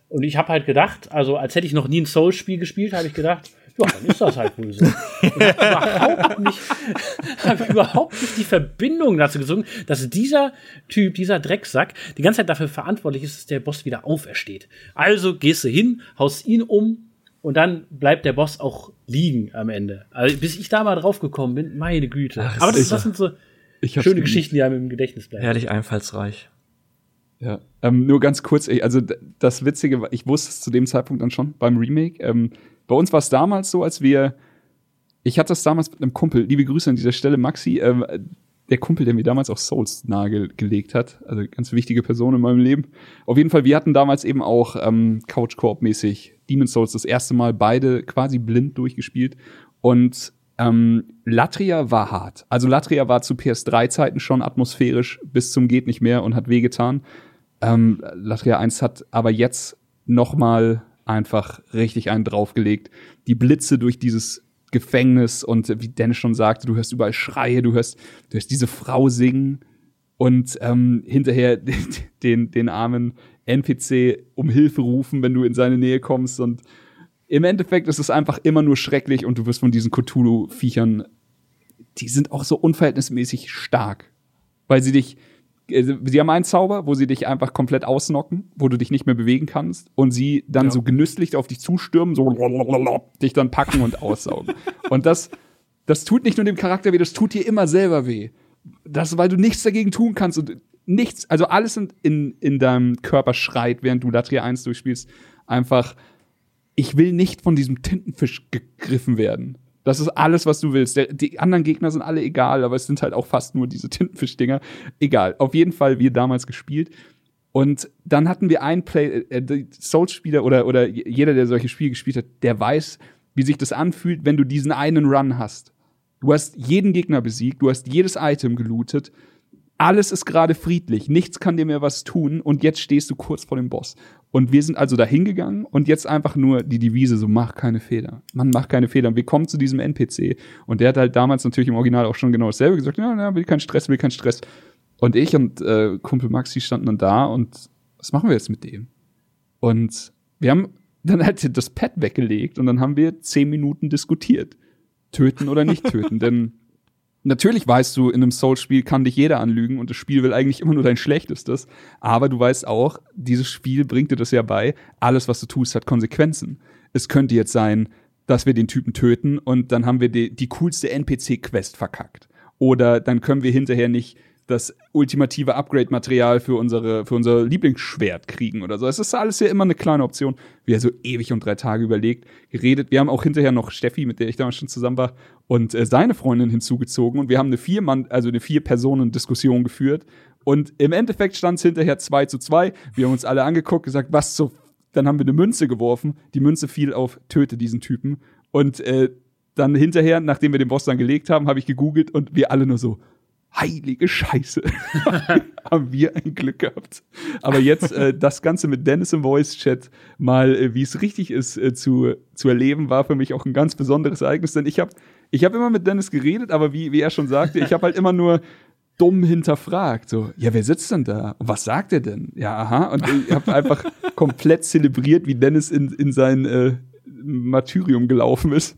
Und ich habe halt gedacht, also als hätte ich noch nie ein Souls-Spiel gespielt, habe ich gedacht, Ja, dann ist das halt wohl so. Und hab überhaupt nicht, hab überhaupt nicht die Verbindung dazu gesungen, dass dieser Typ, dieser Drecksack, die ganze Zeit dafür verantwortlich ist, dass der Boss wieder aufersteht. Also gehst du hin, haust ihn um und dann bleibt der Boss auch liegen am Ende. Also, bis ich da mal drauf gekommen bin, meine Güte. Ach, Aber das, ist das sind so Ich schöne geliebt. Geschichten, die einem im Gedächtnis bleiben. Herrlich einfallsreich. Ja, ähm, nur ganz kurz, also das Witzige, war, ich wusste es zu dem Zeitpunkt dann schon beim Remake. Ähm, bei uns war es damals so, als wir, ich hatte das damals mit einem Kumpel, liebe Grüße an dieser Stelle, Maxi, ähm, der Kumpel, der mir damals auch Souls nahegelegt hat, also ganz wichtige Person in meinem Leben. Auf jeden Fall, wir hatten damals eben auch ähm, Couch-Koop-mäßig Demon's Souls das erste Mal beide quasi blind durchgespielt und ähm, Latria war hart. Also Latria war zu PS3-Zeiten schon atmosphärisch bis zum geht nicht mehr und hat wehgetan. Ähm, Latria 1 hat aber jetzt noch mal einfach richtig einen draufgelegt. Die Blitze durch dieses Gefängnis und wie Dennis schon sagte, du hörst überall Schreie, du hörst, du hörst diese Frau singen und ähm, hinterher den, den armen NPC um Hilfe rufen, wenn du in seine Nähe kommst und im Endeffekt ist es einfach immer nur schrecklich und du wirst von diesen Cthulhu-Viechern, die sind auch so unverhältnismäßig stark, weil sie dich, sie haben einen Zauber, wo sie dich einfach komplett ausnocken, wo du dich nicht mehr bewegen kannst und sie dann Ja. so genüsslich auf dich zustürmen, so dich dann packen und aussaugen. und das, das tut nicht nur dem Charakter weh, das tut dir immer selber weh. Das, weil du nichts dagegen tun kannst und nichts, also alles in, in, in deinem Körper schreit, während du Latria 1 durchspielst, einfach, ich will nicht von diesem Tintenfisch gegriffen werden. Das ist alles, was du willst. Der, die anderen Gegner sind alle egal, aber es sind halt auch fast nur diese Tintenfisch-Dinger. Egal. Auf jeden Fall, wir damals gespielt. Und dann hatten wir einen Play, äh, Souls-Spieler oder, oder jeder, der solche Spiele gespielt hat, der weiß, wie sich das anfühlt, wenn du diesen einen Run hast. Du hast jeden Gegner besiegt, du hast jedes Item gelootet, alles ist gerade friedlich, nichts kann dir mehr was tun und jetzt stehst du kurz vor dem Boss. Und wir sind also da hingegangen und jetzt einfach nur die Devise so, mach keine Fehler. Man macht keine Fehler. Und wir kommen zu diesem NPC und der hat halt damals natürlich im Original auch schon genau dasselbe gesagt, ja, ja, will keinen Stress, will keinen Stress. Und ich und äh, Kumpel Maxi standen dann da und was machen wir jetzt mit dem? Und wir haben dann halt das Pad weggelegt und dann haben wir zehn Minuten diskutiert. Töten oder nicht töten, denn Natürlich weißt du, in einem Souls-Spiel kann dich jeder anlügen und das Spiel will eigentlich immer nur dein Schlechtestes. Aber du weißt auch, dieses Spiel bringt dir das ja bei, alles, was du tust, hat Konsequenzen. Es könnte jetzt sein, dass wir den Typen töten und dann haben wir die, die coolste NPC-Quest verkackt. Oder dann können wir hinterher nicht das ultimative Upgrade-Material für, unsere, für unser Lieblingsschwert kriegen oder so. Es ist alles ja immer eine kleine Option. Wir so ewig um drei Tage überlegt, geredet. Wir haben auch hinterher noch Steffi, mit der ich damals schon zusammen war, und äh, seine Freundin hinzugezogen und wir haben eine vier Mann, also eine vier Personen Diskussion geführt. Und im Endeffekt stand es hinterher zwei zu zwei. Wir haben uns alle angeguckt, gesagt, was so. Dann haben wir eine Münze geworfen. Die Münze fiel auf töte diesen Typen. Und äh, dann hinterher, nachdem wir den Boss dann gelegt haben, habe ich gegoogelt und wir alle nur so, heilige Scheiße. haben wir ein Glück gehabt. Aber jetzt äh, das Ganze mit Dennis im Voice-Chat mal, äh, wie es richtig ist, äh, zu, zu erleben, war für mich auch ein ganz besonderes Ereignis. Denn ich habe ich hab immer mit Dennis geredet, aber wie, wie er schon sagte, ich habe halt immer nur dumm hinterfragt. So, ja, wer sitzt denn da? Und was sagt er denn? Ja, aha. Und ich habe einfach komplett zelebriert, wie Dennis in, in sein äh, Martyrium gelaufen ist.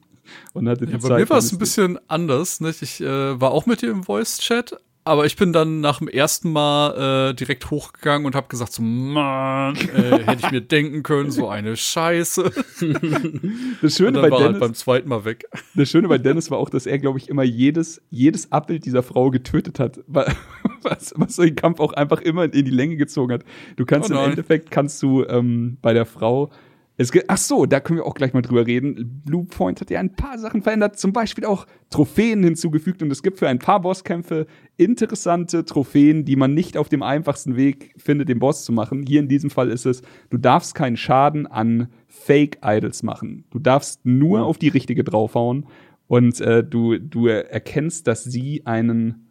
Und hatte die Ja, bei Zeit mir war es ein bisschen anders. Nicht? Ich äh, war auch mit dir im Voice-Chat, aber ich bin dann nach dem ersten Mal äh, direkt hochgegangen und habe gesagt, so, Mann, äh, hätte ich mir denken können, so eine Scheiße. Das Schöne bei halt Dennis, beim zweiten Mal weg. Das Schöne bei Dennis war auch, dass er, glaube ich, immer jedes, jedes Abbild dieser Frau getötet hat, wa- was, was so den Kampf auch einfach immer in die Länge gezogen hat. Du kannst Oh im. Endeffekt, kannst du ähm, bei der Frau, es ge- ach so, da können wir auch gleich mal drüber reden. Bluepoint hat ja ein paar Sachen verändert, zum Beispiel auch Trophäen hinzugefügt und es gibt für ein paar Bosskämpfe interessante Trophäen, die man nicht auf dem einfachsten Weg findet, den Boss zu machen. Hier in diesem Fall ist es, du darfst keinen Schaden an Fake-Idols machen. Du darfst nur auf die richtige draufhauen und äh, du, du erkennst, dass sie einen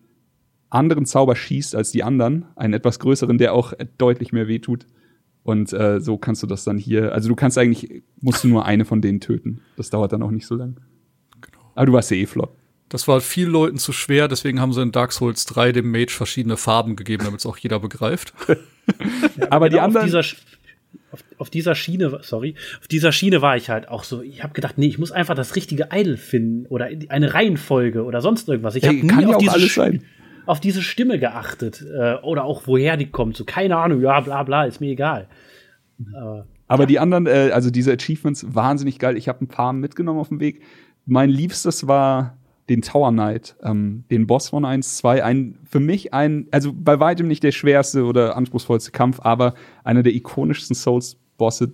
anderen Zauber schießt als die anderen, einen etwas größeren, der auch deutlich mehr wehtut. Und äh, so kannst du das dann hier, also du kannst eigentlich, musst du nur eine von denen töten. Das dauert dann auch nicht so lang. Aber du warst ja eh flott. Das war vielen Leuten zu schwer, deswegen haben sie in Dark Souls 3 dem Mage verschiedene Farben gegeben, damit es auch jeder begreift. Aber die Genau auf anderen, dieser, Sch- auf, auf dieser Schiene, sorry, auf dieser Schiene war ich halt auch so. Ich habe gedacht, nee, ich muss einfach das richtige Idol finden oder eine Reihenfolge oder sonst irgendwas. Ich habe nie kann ja auf auch diese, alles Sch- sein. Auf diese Stimme geachtet äh, oder auch woher die kommt. So keine Ahnung, ja, bla bla, ist mir egal. Aber die anderen, äh, also diese Achievements, wahnsinnig geil. Ich habe ein paar mitgenommen auf dem Weg. Mein liebstes war den Tower Knight, ähm, den Boss von 1, 2. Ein, für mich ein, also bei weitem nicht der schwerste oder anspruchsvollste Kampf, aber einer der ikonischsten Souls-Bosse,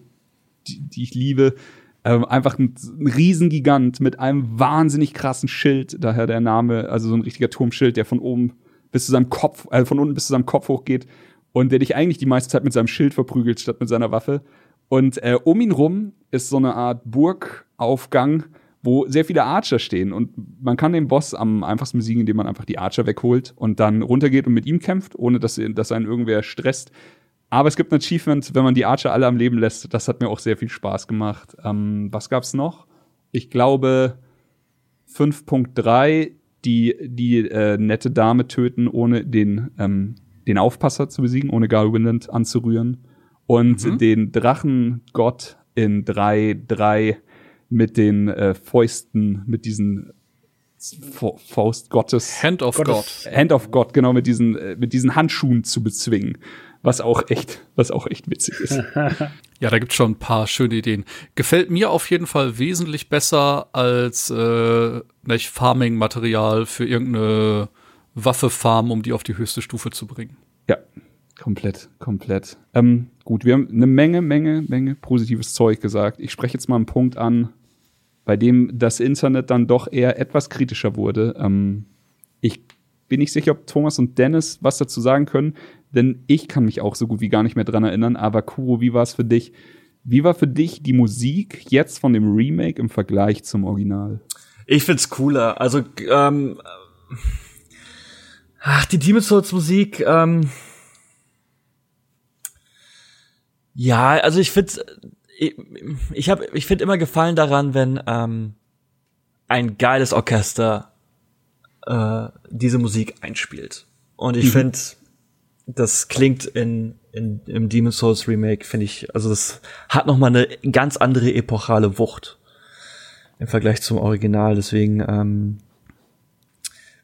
die, die ich liebe. Ähm, einfach ein, ein Riesengigant mit einem wahnsinnig krassen Schild, daher der Name, also so ein richtiger Turmschild, der von oben bis zu seinem Kopf, äh, von unten bis zu seinem Kopf hochgeht und der dich eigentlich die meiste Zeit mit seinem Schild verprügelt statt mit seiner Waffe. Und äh, um ihn rum ist so eine Art Burgaufgang, wo sehr viele Archer stehen. Und man kann den Boss am einfachsten besiegen, indem man einfach die Archer wegholt und dann runtergeht und mit ihm kämpft, ohne dass, dass einen irgendwer stresst. Aber es gibt ein Achievement, wenn man die Archer alle am Leben lässt. Das hat mir auch sehr viel Spaß gemacht. Ähm, was gab's noch? Ich glaube 5.3, die die äh, nette Dame töten, ohne den, ähm, den Aufpasser zu besiegen, ohne Garwinland anzurühren. Und den Drachengott in 3.3 mit den äh, Fäusten, mit diesen Fa- Faust Gottes. Hand of God. Hand of God, genau, mit diesen, äh, mit diesen Handschuhen zu bezwingen. Was auch echt, was auch echt witzig ist. Ja, da gibt's schon ein paar schöne Ideen. Gefällt mir auf jeden Fall wesentlich besser als äh, nicht Farming-Material für irgendeine Waffe farmen, um die auf die höchste Stufe zu bringen. Ja, komplett, komplett. Ähm, gut, wir haben eine Menge, Menge, Menge positives Zeug gesagt. Ich spreche jetzt mal einen Punkt an, bei dem das Internet dann doch eher etwas kritischer wurde. Ähm, ich bin nicht sicher, ob Thomas und Dennis was dazu sagen können, denn ich kann mich auch so gut wie gar nicht mehr dran erinnern. Aber Kuro, wie war es für dich? Wie war für dich die Musik jetzt von dem Remake im Vergleich zum Original? Ich find's cooler. Also, ähm, ach, die Demon's Souls Musik, ähm, ja, also ich find's, ich, ich habe, ich find immer Gefallen daran, wenn ähm, ein geiles Orchester äh, diese Musik einspielt. Und ich find, das klingt in, in im Demon's Souls Remake, finde ich, also das hat noch mal eine ganz andere epochale Wucht im Vergleich zum Original. Deswegen ähm,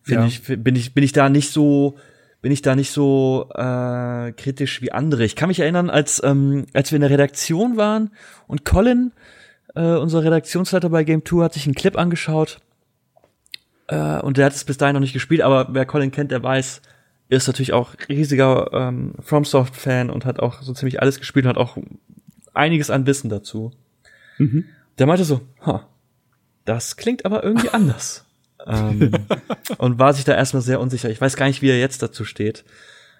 finde Ja. ich, bin ich bin ich da nicht so bin ich da nicht so äh, kritisch wie andere. Ich kann mich erinnern, als ähm, als wir in der Redaktion waren und Colin, äh, unser Redaktionsleiter bei Game 2, hat sich einen Clip angeschaut äh, und der hat es bis dahin noch nicht gespielt, aber wer Colin kennt, der weiß, ist natürlich auch riesiger ähm, FromSoft-Fan und hat auch so ziemlich alles gespielt und hat auch einiges an Wissen dazu. Der meinte so, ha, das klingt aber irgendwie anders. ähm, und war sich da erstmal sehr unsicher. Ich weiß gar nicht, wie er jetzt dazu steht.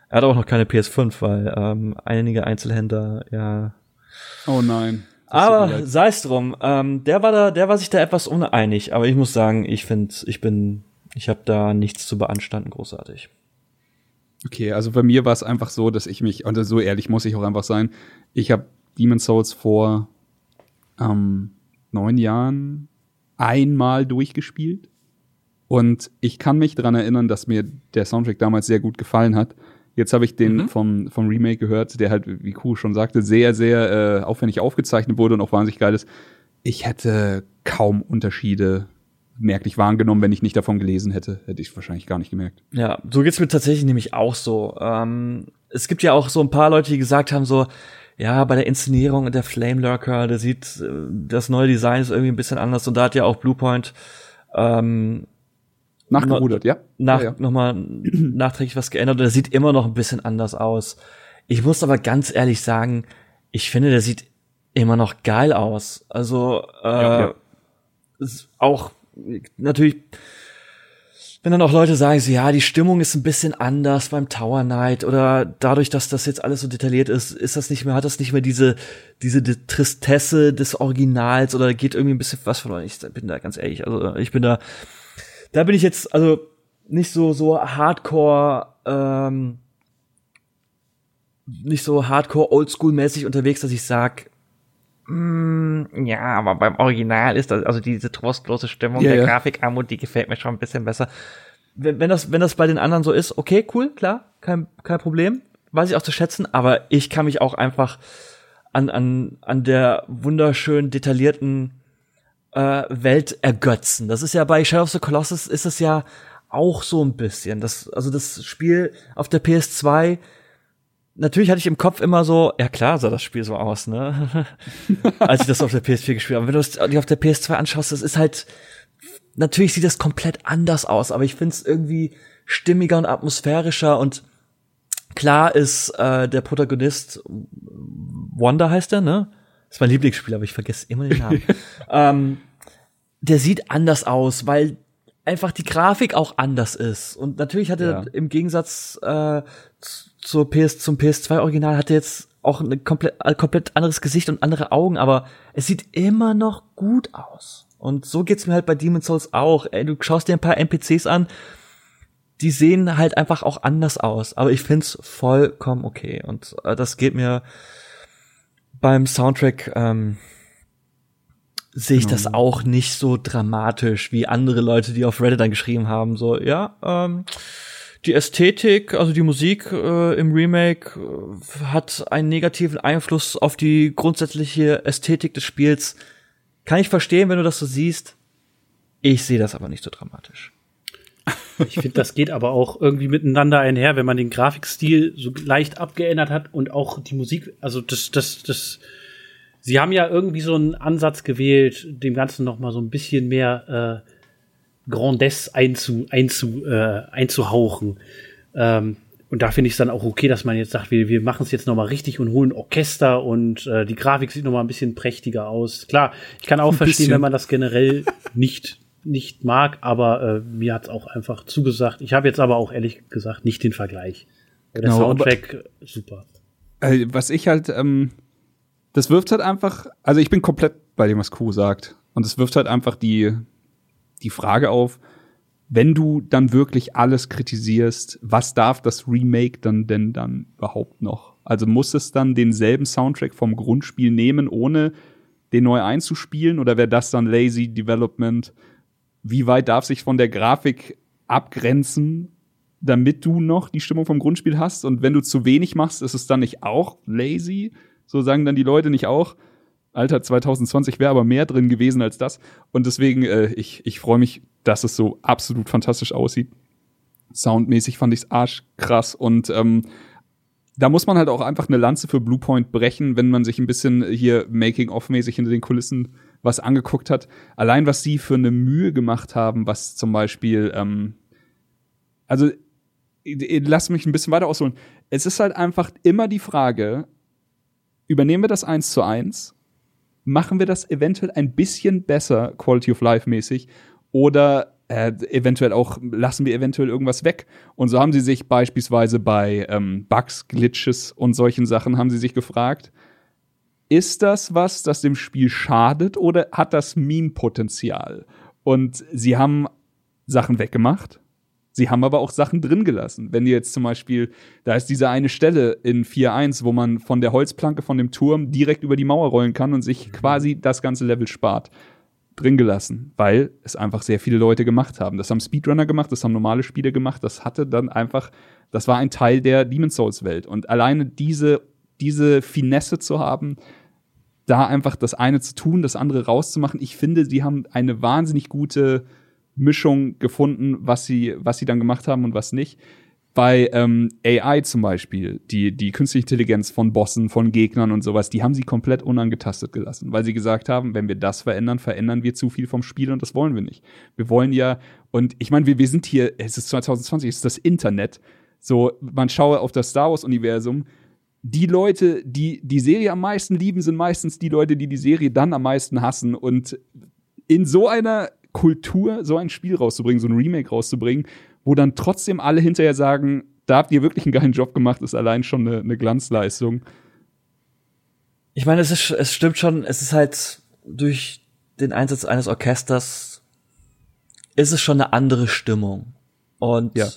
Er hat auch noch keine PS5, weil ähm, einige Einzelhändler ja Oh nein. Aber sei es drum. Ähm, der war da, der war sich da etwas uneinig. Aber ich muss sagen, ich finde, ich bin, ich habe da nichts zu beanstanden, großartig. Okay, also bei mir war es einfach so, dass ich mich, und so ehrlich muss ich auch einfach sein, ich habe Demon's Souls vor ähm, neun Jahren einmal durchgespielt. Und ich kann mich dran erinnern, dass mir der Soundtrack damals sehr gut gefallen hat. Jetzt habe ich den vom, vom Remake gehört, der halt, wie Kuh schon sagte, sehr, sehr äh, aufwendig aufgezeichnet wurde und auch wahnsinnig geil ist. Ich hätte kaum Unterschiede merklich wahrgenommen, wenn ich nicht davon gelesen hätte. Hätte ich wahrscheinlich gar nicht gemerkt. Ja, so geht's mir tatsächlich nämlich auch so. Ähm, es gibt ja auch so ein paar Leute, die gesagt haben so, ja, bei der Inszenierung der Flame Lurker, der sieht, äh, das neue Design ist irgendwie ein bisschen anders und da hat ja auch Bluepoint ähm, Nachgerudert, ja? nach, ja, ja. nochmal nachträglich was geändert und der sieht immer noch ein bisschen anders aus. Ich muss aber ganz ehrlich sagen, ich finde, der sieht immer noch geil aus. Also äh, ja. auch natürlich, wenn dann auch Leute sagen, so, ja, die Stimmung ist ein bisschen anders beim Tower Knight oder dadurch, dass das jetzt alles so detailliert ist, ist das nicht mehr, hat das nicht mehr diese diese Tristesse des Originals oder geht irgendwie ein bisschen was verloren. Ich bin da ganz ehrlich, also ich bin da da bin ich jetzt also nicht so so Hardcore ähm, nicht so Hardcore Oldschool mäßig unterwegs, dass ich sag "Mm, ja, aber beim Original ist das also diese trostlose Stimmung Ja, der ja. Grafikarmut, die gefällt mir schon ein bisschen besser. Wenn, wenn das wenn das bei den anderen so ist, okay, cool, klar, kein kein Problem, weiß ich auch zu schätzen, aber ich kann mich auch einfach an, an, an der wunderschön detaillierten äh, Welt ergötzen. Das ist ja bei Shadow of the Colossus ist es ja auch so ein bisschen. Das, also das Spiel auf der PS2, natürlich hatte ich im Kopf immer so, ja klar sah das Spiel so aus, ne? Als ich das auf der PS4 gespielt habe. Wenn du es dir auf der PS2 anschaust, das ist halt, natürlich sieht das komplett anders aus, aber ich finde es irgendwie stimmiger und atmosphärischer und klar ist äh, der Protagonist Wanda heißt er, ne? Das ist mein Lieblingsspiel, aber ich vergesse immer den Namen. ähm, der sieht anders aus, weil einfach die Grafik auch anders ist. Und natürlich hatte ja. im Gegensatz äh, zur PS, zum PS2-Original hatte jetzt auch ein komplett, ein komplett anderes Gesicht und andere Augen, aber es sieht immer noch gut aus. Und so geht's mir halt bei Demon's Souls auch. Ey, du schaust dir ein paar NPCs an, die sehen halt einfach auch anders aus. Aber ich find's vollkommen okay. Und äh, das geht mir beim Soundtrack ähm, sehe ich das genau. auch nicht so dramatisch wie andere Leute, die auf Reddit dann geschrieben haben. So, ja, ähm, die Ästhetik, also die Musik äh, im Remake äh, hat einen negativen Einfluss auf die grundsätzliche Ästhetik des Spiels. Kann ich verstehen, wenn du das so siehst. Ich sehe das aber nicht so dramatisch. Ich finde, das geht aber auch irgendwie miteinander einher, wenn man den Grafikstil so leicht abgeändert hat und auch die Musik, also das, das, das, sie haben ja irgendwie so einen Ansatz gewählt, dem Ganzen noch mal so ein bisschen mehr äh, Grandesse einzu, einzu, äh, einzuhauchen. Ähm, und da finde ich es dann auch okay, dass man jetzt sagt, wir, wir machen es jetzt noch mal richtig und holen Orchester und äh, die Grafik sieht noch mal ein bisschen prächtiger aus. Klar, ich kann auch ein verstehen, bisschen. wenn man das generell nicht nicht mag, aber äh, mir hat's auch einfach zugesagt. Ich habe jetzt aber auch ehrlich gesagt nicht den Vergleich. Der genau, Soundtrack aber, super. Äh, was ich halt ähm, das wirft halt einfach, also ich bin komplett bei dem, was Q sagt. Und es wirft halt einfach die, die Frage auf, wenn du dann wirklich alles kritisierst, was darf das Remake dann denn dann überhaupt noch? Also muss es dann denselben Soundtrack vom Grundspiel nehmen, ohne den neu einzuspielen? Oder wäre das dann Lazy Development? Wie weit darf sich von der Grafik abgrenzen, damit du noch die Stimmung vom Grundspiel hast? Und wenn du zu wenig machst, ist es dann nicht auch lazy? So sagen dann die Leute nicht auch. Alter, 2020 wäre aber mehr drin gewesen als das. Und deswegen, äh, ich, ich freue mich, dass es so absolut fantastisch aussieht. Soundmäßig fand ich's arschkrass und ähm, da muss man halt auch einfach eine Lanze für Bluepoint brechen, wenn man sich ein bisschen hier Making-of-mäßig hinter den Kulissen was angeguckt hat. Allein was sie für eine Mühe gemacht haben, was zum Beispiel, ähm, also lass mich ein bisschen weiter ausholen. Es ist halt einfach immer die Frage, übernehmen wir das eins zu eins, machen wir das eventuell ein bisschen besser, Quality of Life mäßig, oder äh, eventuell auch lassen wir eventuell irgendwas weg. Und so haben sie sich beispielsweise bei ähm, Bugs, Glitches und solchen Sachen haben sie sich gefragt, ist das was, das dem Spiel schadet oder hat das Meme-Potenzial? Und sie haben Sachen weggemacht Sie haben aber auch Sachen drin gelassen. Wenn ihr jetzt zum Beispiel, da ist diese eine Stelle in 4.1, wo man von der Holzplanke von dem Turm direkt über die Mauer rollen kann und sich quasi das ganze Level spart. Drin gelassen, weil es einfach sehr viele Leute gemacht haben. Das haben Speedrunner gemacht, das haben normale Spieler gemacht, das hatte dann einfach, das war ein Teil der Demon's Souls Welt. Und alleine diese, diese Finesse zu haben, da einfach das eine zu tun, das andere rauszumachen, ich finde, sie haben eine wahnsinnig gute Mischung gefunden, was sie, was sie dann gemacht haben und was nicht. Bei ähm, AI zum Beispiel, die, die künstliche Intelligenz von Bossen, von Gegnern und sowas, die haben sie komplett unangetastet gelassen, weil sie gesagt haben, wenn wir das verändern, verändern wir zu viel vom Spiel und das wollen wir nicht. Wir wollen ja, und ich meine, wir, wir sind hier, es ist 2020, es ist das Internet. So, man schaue auf das Star Wars-Universum, die Leute, die die Serie am meisten lieben, sind meistens die Leute, die die Serie dann am meisten hassen. Und in so einer Kultur, so ein Spiel rauszubringen, so ein Remake rauszubringen, wo dann trotzdem alle hinterher sagen, da habt ihr wirklich einen geilen Job gemacht, ist allein schon eine, eine Glanzleistung. Ich meine, es ist, es stimmt schon, es ist halt durch den Einsatz eines Orchesters ist es schon eine andere Stimmung. Und ja.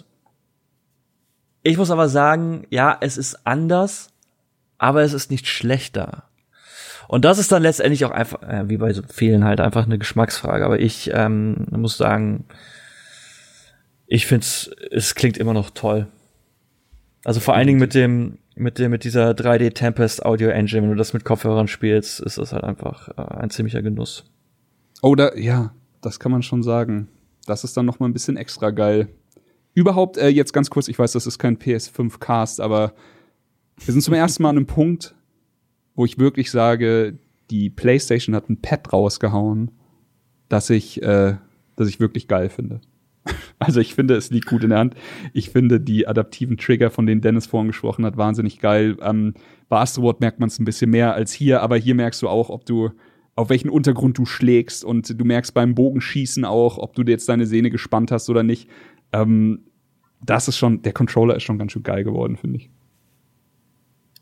ich muss aber sagen, ja, es ist anders, aber es ist nicht schlechter. Und das ist dann letztendlich auch einfach, äh, wie bei so vielen halt, einfach eine Geschmacksfrage. Aber ich ähm, muss sagen, ich finde es klingt immer noch toll. Also vor allen Dingen mit dem, mit dem, mit dieser 3D Tempest Audio Engine, wenn du das mit Kopfhörern spielst, ist das halt einfach äh, ein ziemlicher Genuss. Oder, ja, das kann man schon sagen. Das ist dann noch mal ein bisschen extra geil. Überhaupt, äh, jetzt ganz kurz, ich weiß, das ist kein PS5-Cast, aber wir sind zum ersten Mal an einem Punkt, wo ich wirklich sage, die PlayStation hat ein Pad rausgehauen, das ich, äh, das ich wirklich geil finde. Also ich finde, es liegt gut in der Hand. Ich finde die adaptiven Trigger, von denen Dennis vorhin gesprochen hat, wahnsinnig geil. Ähm, bei Astrobot merkt man es ein bisschen mehr als hier, aber hier merkst du auch, ob du auf welchen Untergrund du schlägst und du merkst beim Bogenschießen auch, ob du jetzt deine Sehne gespannt hast oder nicht. Ähm, das ist schon, der Controller ist schon ganz schön geil geworden, finde ich.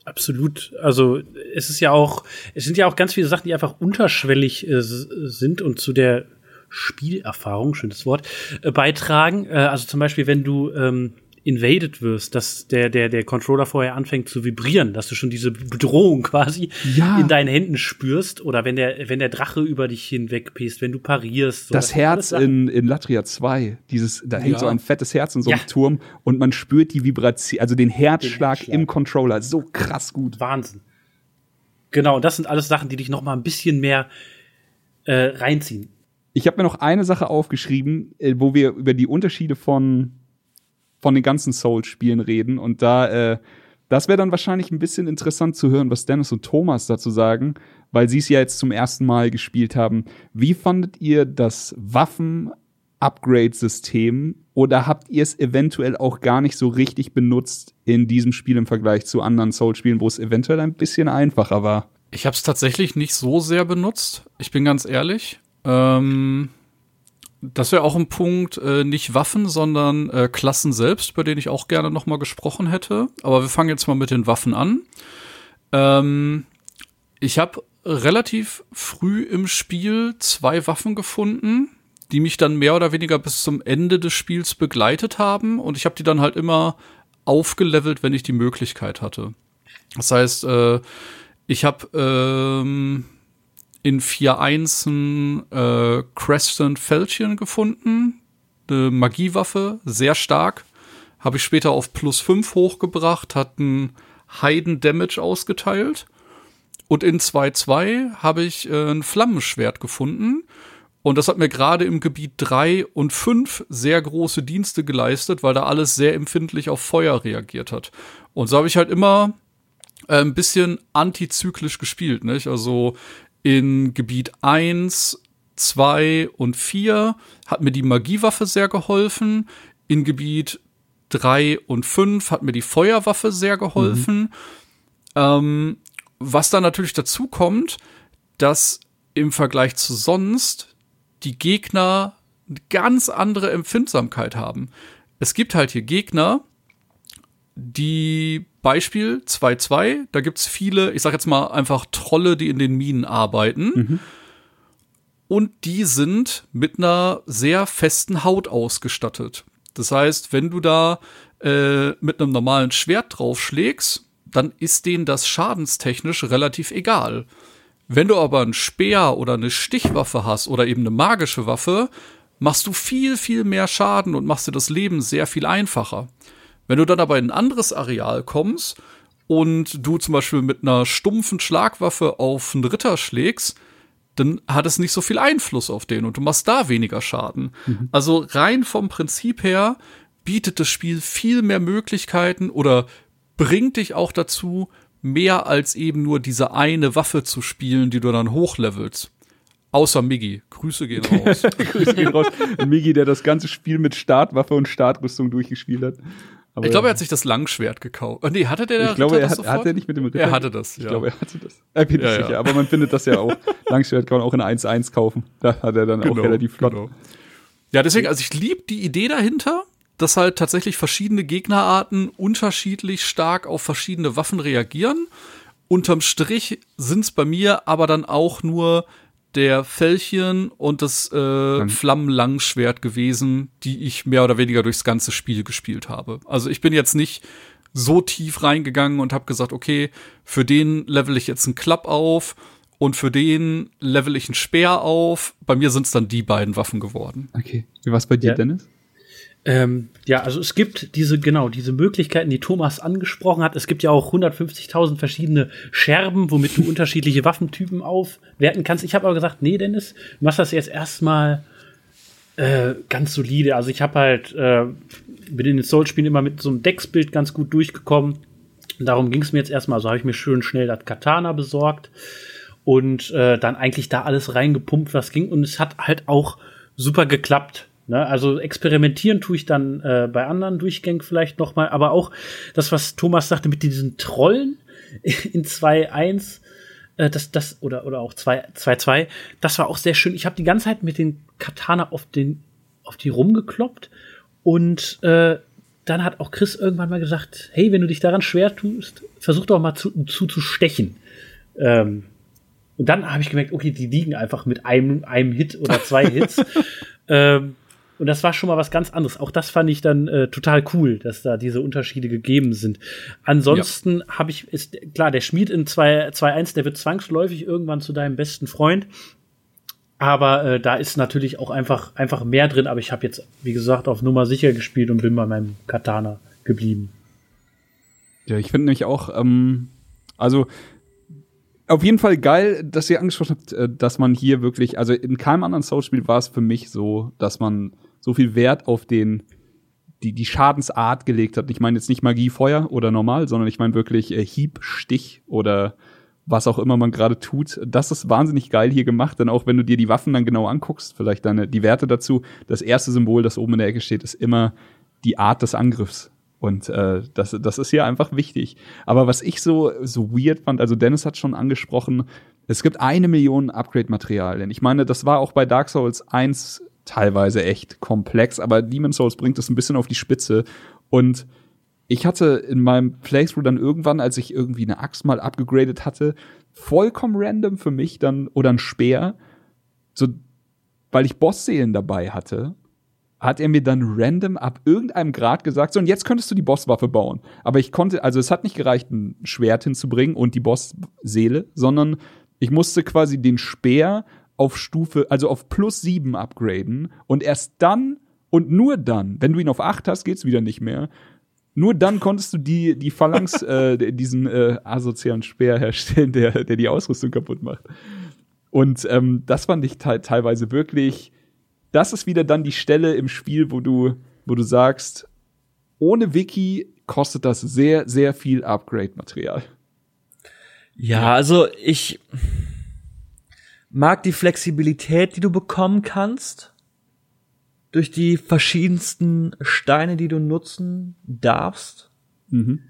Absolut. Also es ist ja auch, es sind ja auch ganz viele Sachen, die einfach unterschwellig äh, sind und zu der Spielerfahrung, schönes Wort, äh, beitragen. Äh, also zum Beispiel, wenn du ähm, invaded wirst, dass der, der, der Controller vorher anfängt zu vibrieren, dass du schon diese Bedrohung quasi Ja. in deinen Händen spürst oder wenn der, wenn der Drache über dich hinweg pisst, wenn du parierst. So, das alles Herz in, in Latria 2, dieses, da hängt Ja. so ein fettes Herz in so einem Ja. Turm und man spürt die Vibration, also den Herzschlag, Herzschlag. im Controller. So krass gut. Wahnsinn. Genau, und das sind alles Sachen, die dich noch mal ein bisschen mehr äh, reinziehen. Ich habe mir noch eine Sache aufgeschrieben, äh, wo wir über die Unterschiede von, von den ganzen Souls-Spielen reden. Und da, äh, das wäre dann wahrscheinlich ein bisschen interessant zu hören, was Dennis und Thomas dazu sagen, weil sie es ja jetzt zum ersten Mal gespielt haben. Wie fandet ihr das Waffen-Upgrade-System oder habt ihr es eventuell auch gar nicht so richtig benutzt in diesem Spiel im Vergleich zu anderen Souls-Spielen, wo es eventuell ein bisschen einfacher war? Ich habe es tatsächlich nicht so sehr benutzt. Ich bin ganz ehrlich. Ähm, das wäre auch ein Punkt, äh, nicht Waffen, sondern äh, Klassen selbst, bei denen ich auch gerne noch mal gesprochen hätte. Aber wir fangen jetzt mal mit den Waffen an. Ähm, ich habe relativ früh im Spiel zwei Waffen gefunden, die mich dann mehr oder weniger bis zum Ende des Spiels begleitet haben. Und ich habe die dann halt immer aufgelevelt, wenn ich die Möglichkeit hatte. Das heißt, äh, ich habe ähm, in 4.1 ein äh, Crescent Falchion gefunden. Eine Magiewaffe, sehr stark. Habe ich später auf plus 5 hochgebracht, hat einen Heiden Damage ausgeteilt. Und in 2.2 habe ich äh, ein Flammenschwert gefunden. Und das hat mir gerade im Gebiet 3 und 5 sehr große Dienste geleistet, weil da alles sehr empfindlich auf Feuer reagiert hat. Und so habe ich halt immer äh, ein bisschen antizyklisch gespielt, nicht? Also in Gebiet 1, 2 und 4 hat mir die Magiewaffe sehr geholfen. In Gebiet 3 und 5 hat mir die Feuerwaffe sehr geholfen. Ähm, was dann natürlich dazu kommt, dass im Vergleich zu sonst die Gegner eine ganz andere Empfindsamkeit haben. Es gibt halt hier Gegner, die Beispiel 2-2, da gibt's viele, ich sag jetzt mal einfach Trolle, die in den Minen arbeiten. Und die sind mit einer sehr festen Haut ausgestattet. Das heißt, wenn du da äh, mit einem normalen Schwert draufschlägst, dann ist denen das schadenstechnisch relativ egal. Wenn du aber einen Speer oder eine Stichwaffe hast oder eben eine magische Waffe, machst du viel, viel mehr Schaden und machst dir das Leben sehr viel einfacher. Wenn du dann aber in ein anderes Areal kommst und du zum Beispiel mit einer stumpfen Schlagwaffe auf einen Ritter schlägst, dann hat es nicht so viel Einfluss auf den und du machst da weniger Schaden. Also rein vom Prinzip her bietet das Spiel viel mehr Möglichkeiten oder bringt dich auch dazu, mehr als eben nur diese eine Waffe zu spielen, die du dann hochlevelst. Außer Miggy. Grüße gehen raus. Grüße gehen raus. Migi, der das ganze Spiel mit Startwaffe und Startrüstung durchgespielt hat. Aber ich glaube, er hat sich das Langschwert gekauft. Oh, nee, hatte der ich glaube, Ritter er das hat, sofort? hat er nicht mit dem Ritter. Er hatte das, Ich ja. glaube, er hatte das. Er bin Ja, ich ja. sicher. Aber man findet das ja auch. Langschwert kann man auch in 1-1 kaufen. Da hat er dann auch relativ flott. genau. Ja, deswegen, also ich liebe die Idee dahinter, dass halt tatsächlich verschiedene Gegnerarten unterschiedlich stark auf verschiedene Waffen reagieren. Unterm Strich sind's bei mir aber dann auch nur der Fällchen und das äh, Flammenlangschwert gewesen, die ich mehr oder weniger durchs ganze Spiel gespielt habe. Also ich bin jetzt nicht so tief reingegangen und habe gesagt, okay, für den level ich jetzt einen Klapp auf und für den level ich einen Speer auf. Bei mir sind's dann die beiden Waffen geworden. Okay. Wie war's bei dir, Ja. Dennis? Ähm, ja, also es gibt diese, genau, diese Möglichkeiten, die Thomas angesprochen hat. Es gibt ja auch 150.000 verschiedene Scherben, womit du unterschiedliche Waffentypen aufwerten kannst. Ich habe aber gesagt, nee, Dennis, du machst das jetzt erstmal äh, ganz solide. Also ich habe halt, äh, bin in den Soul-Spielen immer mit so einem Decksbild ganz gut durchgekommen. Darum ging es mir jetzt erstmal. Also habe ich mir schön schnell das Katana besorgt und äh, dann eigentlich da alles reingepumpt, was ging. Und es hat halt auch super geklappt. Ne? Also experimentieren tue ich dann äh, bei anderen Durchgängen vielleicht noch mal, aber auch das, was Thomas sagte mit diesen Trollen in 2.1, äh, das, das, oder, oder auch 2.2, das war auch sehr schön. Ich habe die ganze Zeit mit den Katana auf, den, auf die rumgekloppt und äh, dann hat auch Chris irgendwann mal gesagt, hey, wenn du dich daran schwer tust, versuch doch mal zu, zu, zu stechen. Ähm, und dann habe ich gemerkt, okay, die liegen einfach mit einem, einem Hit oder zwei Hits. ähm, und das war schon mal was ganz anderes. Auch das fand ich dann äh, total cool, dass da diese Unterschiede gegeben sind. Ansonsten ja. habe ich, ist klar, der Schmied in 2.1, der wird zwangsläufig irgendwann zu deinem besten Freund. Aber äh, da ist natürlich auch einfach, einfach mehr drin. Aber ich habe jetzt, wie gesagt, auf Nummer sicher gespielt und bin bei meinem Katana geblieben. Ja, ich finde nämlich auch, ähm, also auf jeden Fall geil, dass ihr angesprochen habt, äh, dass man hier wirklich, also in keinem anderen Soul-Spiel war es für mich so, dass man so viel Wert auf den die, die Schadensart gelegt hat. Ich meine jetzt nicht Magie, Feuer oder normal, sondern ich meine wirklich äh, Hieb, Stich oder was auch immer man gerade tut. Das ist wahnsinnig geil hier gemacht, denn auch wenn du dir die Waffen dann genau anguckst, vielleicht deine die Werte dazu, das erste Symbol, das oben in der Ecke steht, ist immer die Art des Angriffs. Und äh, das, das ist hier einfach wichtig. Aber was ich so, so weird fand, also Dennis hat schon angesprochen, es gibt eine Million Upgrade-Materialien. Ich meine, das war auch bei Dark Souls 1 teilweise echt komplex, aber Demon Souls bringt es ein bisschen auf die Spitze. Und ich hatte in meinem Playthrough dann irgendwann, als ich irgendwie eine Axt mal abgegradet hatte, vollkommen random für mich dann, oder ein Speer, so, weil ich Bossseelen dabei hatte, hat er mir dann random ab irgendeinem Grad gesagt, so, und jetzt könntest du die Bosswaffe bauen. Aber ich konnte, also es hat nicht gereicht, ein Schwert hinzubringen und die Bossseele, sondern ich musste quasi den Speer auf Stufe, also auf plus sieben upgraden und erst dann und nur dann, wenn du ihn auf acht hast, geht's wieder nicht mehr. Nur dann konntest du die, die Phalanx, äh, diesen äh, asozialen Speer herstellen, der, der die Ausrüstung kaputt macht. Und ähm, das fand ich te teilweise wirklich. Das ist wieder dann die Stelle im Spiel, wo du, wo du sagst, ohne Wiki kostet das sehr, sehr viel Upgrade-Material. Ja, also ich mag die Flexibilität, die du bekommen kannst. Durch die verschiedensten Steine, die du nutzen darfst. Mhm.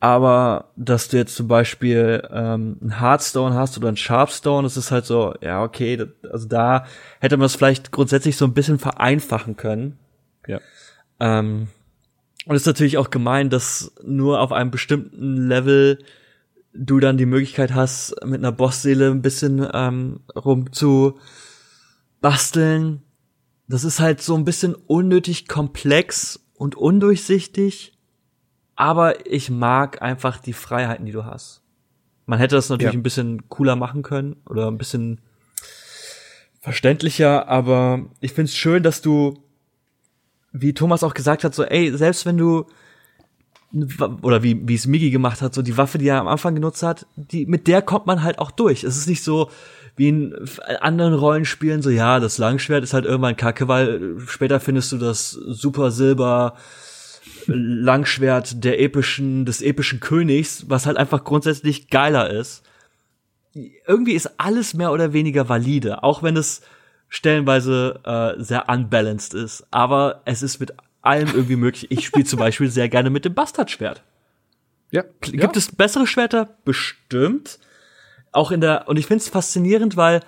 Aber dass du jetzt zum Beispiel ähm, ein Hardstone hast oder ein Sharpstone, das ist halt so, ja, okay, das, also da hätte man es vielleicht grundsätzlich so ein bisschen vereinfachen können. Ja. Ähm, und es ist natürlich auch gemein, dass nur auf einem bestimmten Level du dann die Möglichkeit hast, mit einer Bossseele ein bisschen ähm, rum zu basteln. Das ist halt so ein bisschen unnötig komplex und undurchsichtig, aber ich mag einfach die Freiheiten, die du hast. Man hätte das natürlich ja. ein bisschen cooler machen können oder ein bisschen verständlicher, aber ich find's schön, dass du, wie Thomas auch gesagt hat, so, ey, selbst wenn du oder wie wie es Migi gemacht hat, so die Waffe, die er am Anfang genutzt hat, die mit der kommt man halt auch durch. Es ist nicht so wie in anderen Rollenspielen so ja, das Langschwert ist halt irgendwann kacke, weil später findest du das Super Silber Langschwert der epischen des epischen Königs, was halt einfach grundsätzlich geiler ist. Irgendwie ist alles mehr oder weniger valide, auch wenn es stellenweise äh, sehr unbalanced ist, aber es ist mit allem irgendwie möglich. Ich spiele zum Beispiel sehr gerne mit dem Bastardschwert. Ja. Gibt ja. es bessere Schwerter? Bestimmt. Auch in der, und ich finde es faszinierend, weil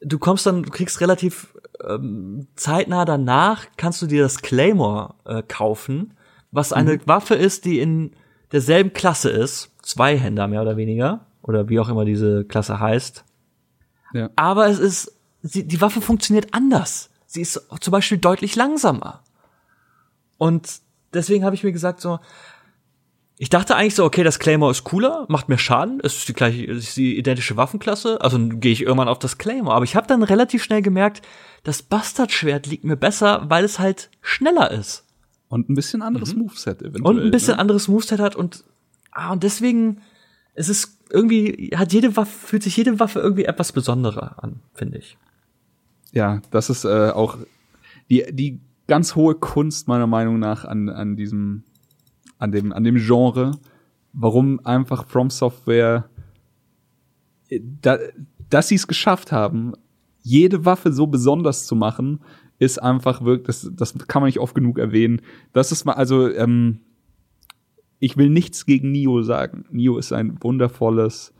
du kommst dann, du kriegst relativ ähm, zeitnah danach, kannst du dir das Claymore äh, kaufen, was eine mhm. Waffe ist, die in derselben Klasse ist. Zweihänder mehr oder weniger. Oder wie auch immer diese Klasse heißt. Ja. Aber es ist, sie, die Waffe funktioniert anders. Sie ist zum Beispiel deutlich langsamer. Und deswegen habe ich mir gesagt, so, ich dachte eigentlich so, okay, das Claymore ist cooler, macht mir Schaden, es ist die gleiche, es ist die identische Waffenklasse, also gehe ich irgendwann auf das Claymore. Aber ich habe dann relativ schnell gemerkt, das Bastardschwert liegt mir besser, weil es halt schneller ist. Und ein bisschen anderes mhm. Moveset eventuell. Und ein bisschen ne? anderes Moveset hat und, ah, und deswegen, es ist irgendwie, hat jede Waffe, fühlt sich jede Waffe irgendwie etwas besonderer an, finde ich. Ja, das ist äh, auch die, die ganz hohe Kunst meiner Meinung nach an, an diesem an dem, an dem Genre, warum einfach From Software, da, dass sie es geschafft haben, jede Waffe so besonders zu machen, ist einfach wirklich, das, das kann man nicht oft genug erwähnen. Das ist mal, also, ähm, ich will nichts gegen Nio sagen. Nio ist ein wundervolles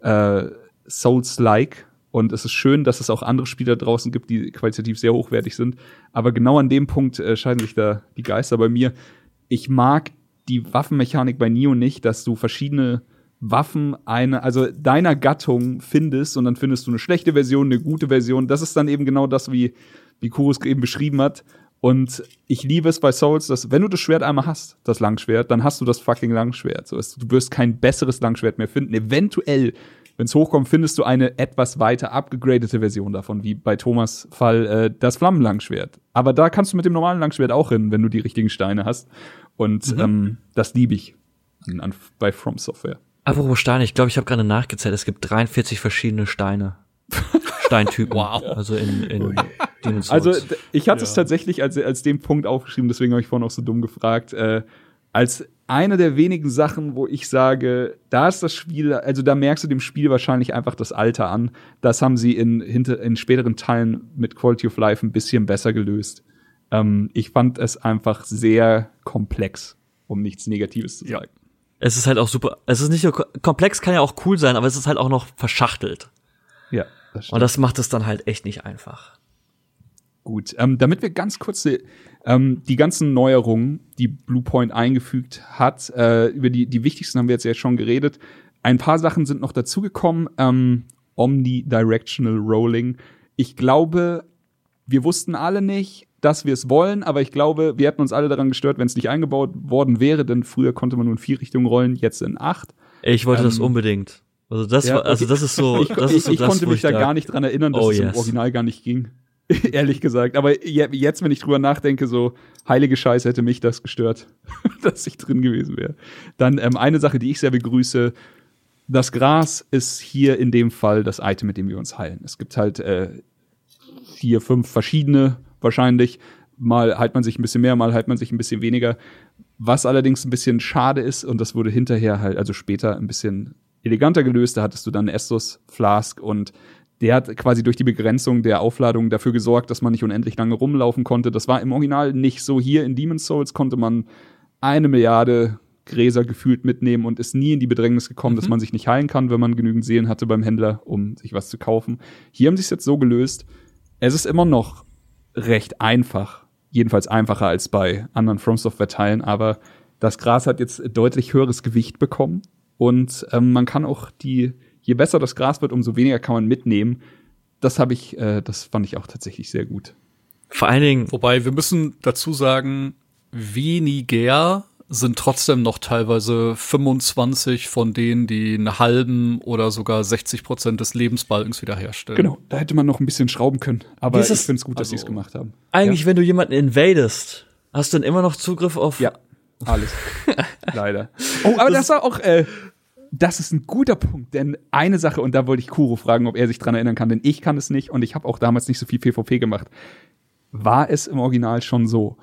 äh, Souls-like und es ist schön, dass es auch andere Spiele draußen gibt, die qualitativ sehr hochwertig sind. Aber genau an dem Punkt äh, scheiden sich da die Geister bei mir. Ich mag die Waffenmechanik bei Neo nicht, dass du verschiedene Waffen eine, also deiner Gattung findest und dann findest du eine schlechte Version, eine gute Version. Das ist dann eben genau das, wie, wie Kurus eben beschrieben hat. Und ich liebe es bei Souls, dass wenn du das Schwert einmal hast, das Langschwert, dann hast du das fucking Langschwert. So, du wirst kein besseres Langschwert mehr finden. Eventuell, wenn es hochkommt, findest du eine etwas weiter abgegradete Version davon, wie bei Thomas Fall äh, das Flammenlangschwert. Aber da kannst du mit dem normalen Langschwert auch hin, wenn du die richtigen Steine hast. Und mhm. ähm, das liebe ich an, an, bei From Software. Apropos Steine, ich glaube, ich habe gerade nachgezählt, es gibt 43 verschiedene Steine. Steintypen. wow. Also in, in Demon's Souls. Also ich hatte ja. es tatsächlich als, als den Punkt aufgeschrieben, deswegen habe ich vorhin auch so dumm gefragt, äh, als eine der wenigen Sachen, wo ich sage, da ist das Spiel, also da merkst du dem Spiel wahrscheinlich einfach das Alter an. Das haben sie in, hinter, in späteren Teilen mit Quality of Life ein bisschen besser gelöst. Ähm, ich fand es einfach sehr komplex, um nichts Negatives zu sagen. Ja. Es ist halt auch super. Es ist nicht nur komplex, kann ja auch cool sein, aber es ist halt auch noch verschachtelt. Ja. Das stimmt. Und das macht es dann halt echt nicht einfach. Gut, ähm, damit wir ganz kurz ähm, die ganzen Neuerungen, die Bluepoint eingefügt hat, äh, über die, die wichtigsten haben wir jetzt ja schon geredet. Ein paar Sachen sind noch dazugekommen. Ähm, Omnidirectional Rolling. Ich glaube, wir wussten alle nicht, dass wir es wollen, aber ich glaube, wir hätten uns alle daran gestört, wenn es nicht eingebaut worden wäre, denn früher konnte man nur in vier Richtungen rollen, jetzt in acht. Ich wollte ähm, das unbedingt. Also das ja, war, also das ist so, ich, das ist so ich, ich das, konnte mich da gar nicht dran erinnern, dass oh, es yes. im Original gar nicht ging. Ehrlich gesagt. Aber jetzt, wenn ich drüber nachdenke, so heilige Scheiße hätte mich das gestört, dass ich drin gewesen wäre. Dann ähm, eine Sache, die ich sehr begrüße. Das Gras ist hier in dem Fall das Item, mit dem wir uns heilen. Es gibt halt äh, vier, fünf verschiedene wahrscheinlich. Mal halt man sich ein bisschen mehr, mal halt man sich ein bisschen weniger. Was allerdings ein bisschen schade ist, und das wurde hinterher halt, also später ein bisschen eleganter gelöst, da hattest du dann Estus Flask und der hat quasi durch die Begrenzung der Aufladung dafür gesorgt, dass man nicht unendlich lange rumlaufen konnte. Das war im Original nicht so. Hier in Demon's Souls konnte man eine Milliarde Gräser gefühlt mitnehmen und ist nie in die Bedrängnis gekommen, mhm. dass man sich nicht heilen kann, wenn man genügend Seelen hatte beim Händler, um sich was zu kaufen. Hier haben sie es jetzt so gelöst. Es ist immer noch recht einfach. Jedenfalls einfacher als bei anderen From Software-Teilen, aber das Gras hat jetzt deutlich höheres Gewicht bekommen und ähm, man kann auch die, je besser das Gras wird, umso weniger kann man mitnehmen. Das habe ich, äh, das fand ich auch tatsächlich sehr gut. Vor allen Dingen. Wobei wir müssen dazu sagen, weniger sind trotzdem noch teilweise 25 von denen, die einen halben oder sogar 60 Prozent des Lebensbalkens wiederherstellen. Genau, da hätte man noch ein bisschen schrauben können. Aber ich finde es gut, dass also, sie es gemacht haben. Eigentlich, ja. wenn du jemanden invadest, hast du dann immer noch Zugriff auf. Ja, alles. Leider. Oh, aber das, das war auch. Äh, das ist ein guter Punkt, denn eine Sache, und da wollte ich Kuro fragen, ob er sich dran erinnern kann, denn ich kann es nicht und ich habe auch damals nicht so viel PvP gemacht. War es im Original schon so,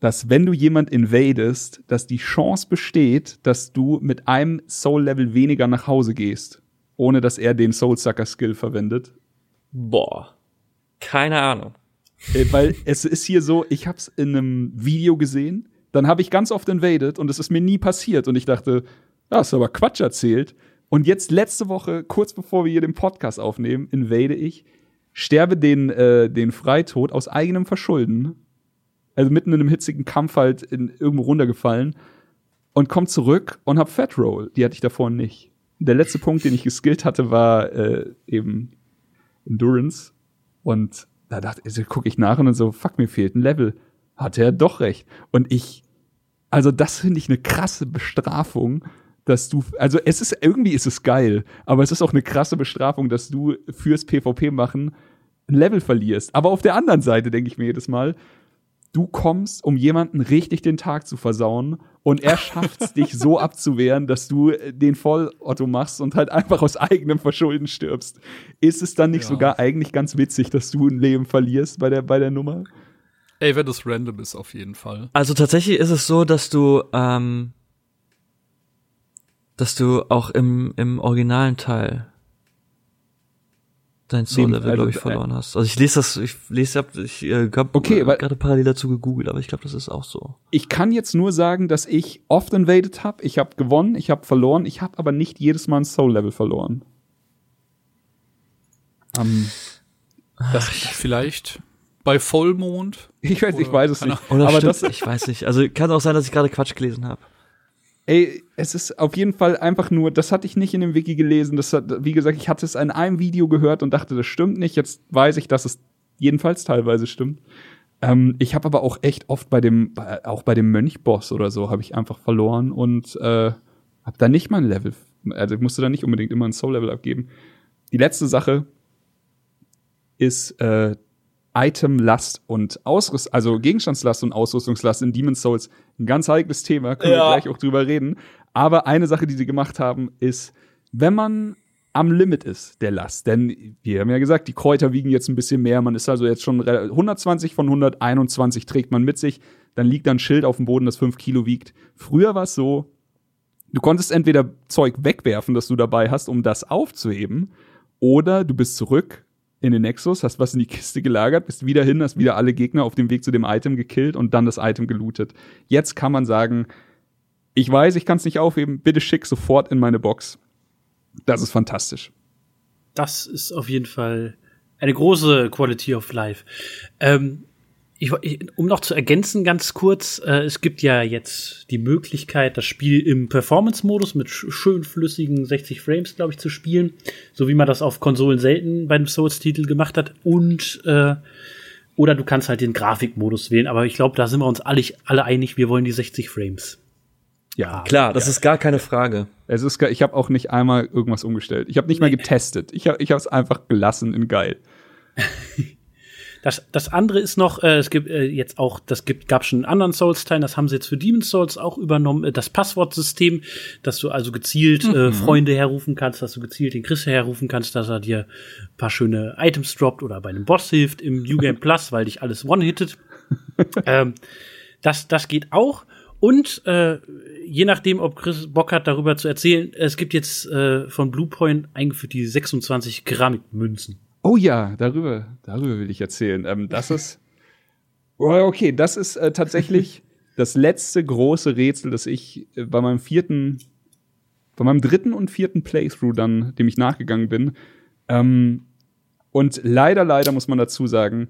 dass wenn du jemand invadest, dass die Chance besteht, dass du mit einem Soul-Level weniger nach Hause gehst, ohne dass er den Soul-Sucker-Skill verwendet? Boah. Keine Ahnung. Äh, weil es ist hier so, ich hab's in einem Video gesehen, dann habe ich ganz oft invaded und es ist mir nie passiert und ich dachte, ja, du aber Quatsch erzählt. Und jetzt letzte Woche, kurz bevor wir hier den Podcast aufnehmen, invade ich, sterbe den, äh, den Freitod aus eigenem Verschulden also mitten in einem hitzigen Kampf halt in, irgendwo runtergefallen und komm zurück und hab Fat Roll. Die hatte ich davor nicht. Der letzte Punkt, den ich geskillt hatte, war äh, eben Endurance. Und da dachte also gucke ich nach und dann so, fuck, mir fehlt ein Level. Hatte er doch recht. Und ich Also, das finde ich eine krasse Bestrafung, dass du, also es ist, irgendwie ist es geil, aber es ist auch eine krasse Bestrafung, dass du fürs PvP machen ein Level verlierst. Aber auf der anderen Seite denke ich mir jedes Mal, du kommst, um jemanden richtig den Tag zu versauen und er schafft es, dich so abzuwehren, dass du den Vollotto machst und halt einfach aus eigenem Verschulden stirbst. Ist es dann nicht Ja. sogar eigentlich ganz witzig, dass du ein Leben verlierst bei der, bei der Nummer? Ey, wenn das random ist, auf jeden Fall. Also tatsächlich ist es so, dass du, ähm, dass du auch im, im originalen Teil dein Soul-Level, also, glaube ich, äh, verloren hast. Also ich lese das, ich lese, hab, ich äh, hab Okay, äh, gerade parallel dazu gegoogelt, aber ich glaube, das ist auch so. Ich kann jetzt nur sagen, dass ich oft invaded habe. Ich habe gewonnen, ich habe verloren, ich habe aber nicht jedes Mal ein Soul-Level verloren. Ähm, Das vielleicht bei Vollmond. ich weiß, ich weiß es nicht. Oder aber stimmt, das, ich weiß nicht. Also kann auch sein, dass ich gerade Quatsch gelesen habe. Ey, es ist auf jeden Fall einfach nur, das hatte ich nicht in dem Wiki gelesen. Das hat, wie gesagt, ich hatte es in einem Video gehört und dachte, das stimmt nicht. Jetzt weiß ich, dass es jedenfalls teilweise stimmt. Ähm, ich habe aber auch echt oft bei dem, auch bei dem Mönchboss oder so, habe ich einfach verloren und äh, habe da nicht mal ein Level, also ich musste da nicht unbedingt immer ein Soul-Level abgeben. Die letzte Sache ist äh, Itemlast und Ausrüst, also Gegenstandslast und Ausrüstungslast in Demon's Souls ein ganz heikles Thema, können wir Ja. gleich auch drüber reden. Aber eine Sache, die sie gemacht haben, ist, wenn man am Limit ist der Last, denn wir haben ja gesagt, die Kräuter wiegen jetzt ein bisschen mehr, man ist also jetzt schon rel- 120 von 121 trägt man mit sich, dann liegt da ein Schild auf dem Boden, das 5 Kilo wiegt. Früher war es so, du konntest entweder Zeug wegwerfen, das du dabei hast, um das aufzuheben, oder du bist zurück in den Nexus, hast was in die Kiste gelagert, bist wieder hin, hast wieder alle Gegner auf dem Weg zu dem Item gekillt und dann das Item gelootet. Jetzt kann man sagen, ich weiß, ich kann es nicht aufheben, bitte schick sofort in meine Box. Das ist fantastisch. Das ist auf jeden Fall eine große Quality of Life. Ähm, ich, um noch zu ergänzen, ganz kurz, äh, es gibt ja jetzt die Möglichkeit, das Spiel im Performance-Modus mit sch schön flüssigen 60 Frames, glaube ich, zu spielen, so wie man das auf Konsolen selten bei einem Souls-Titel gemacht hat. Und äh, oder du kannst halt den Grafikmodus wählen, aber ich glaube, da sind wir uns alle, alle einig, wir wollen die 60 Frames. Ja, Klar, das ist gar keine Frage. Es ist, ge- ich habe auch nicht einmal irgendwas umgestellt. Ich habe nicht mal getestet. Ich habe ich es einfach gelassen in geil. Das, das andere ist noch, äh, es gibt äh, jetzt auch, das gibt, gab schon in anderen Souls-Teilen, das haben sie jetzt für Demon's Souls auch übernommen, äh, das Passwortsystem, dass du also gezielt äh, Freunde herrufen kannst, dass du gezielt den Chris herrufen kannst, dass er dir ein paar schöne Items droppt oder bei einem Boss hilft im New Game Plus, weil dich alles one-hittet. ähm, das, das geht auch. Und äh, je nachdem, ob Chris Bock hat, darüber zu erzählen, es gibt jetzt äh, von Bluepoint eingeführt die 26 Keramikmünzen. Oh ja, darüber, darüber will ich erzählen. Ähm, das ist, oh, okay, das ist äh, tatsächlich das letzte große Rätsel, das ich äh, bei meinem vierten, bei meinem dritten und vierten Playthrough dann, dem ich nachgegangen bin. Ähm, und leider, leider muss man dazu sagen,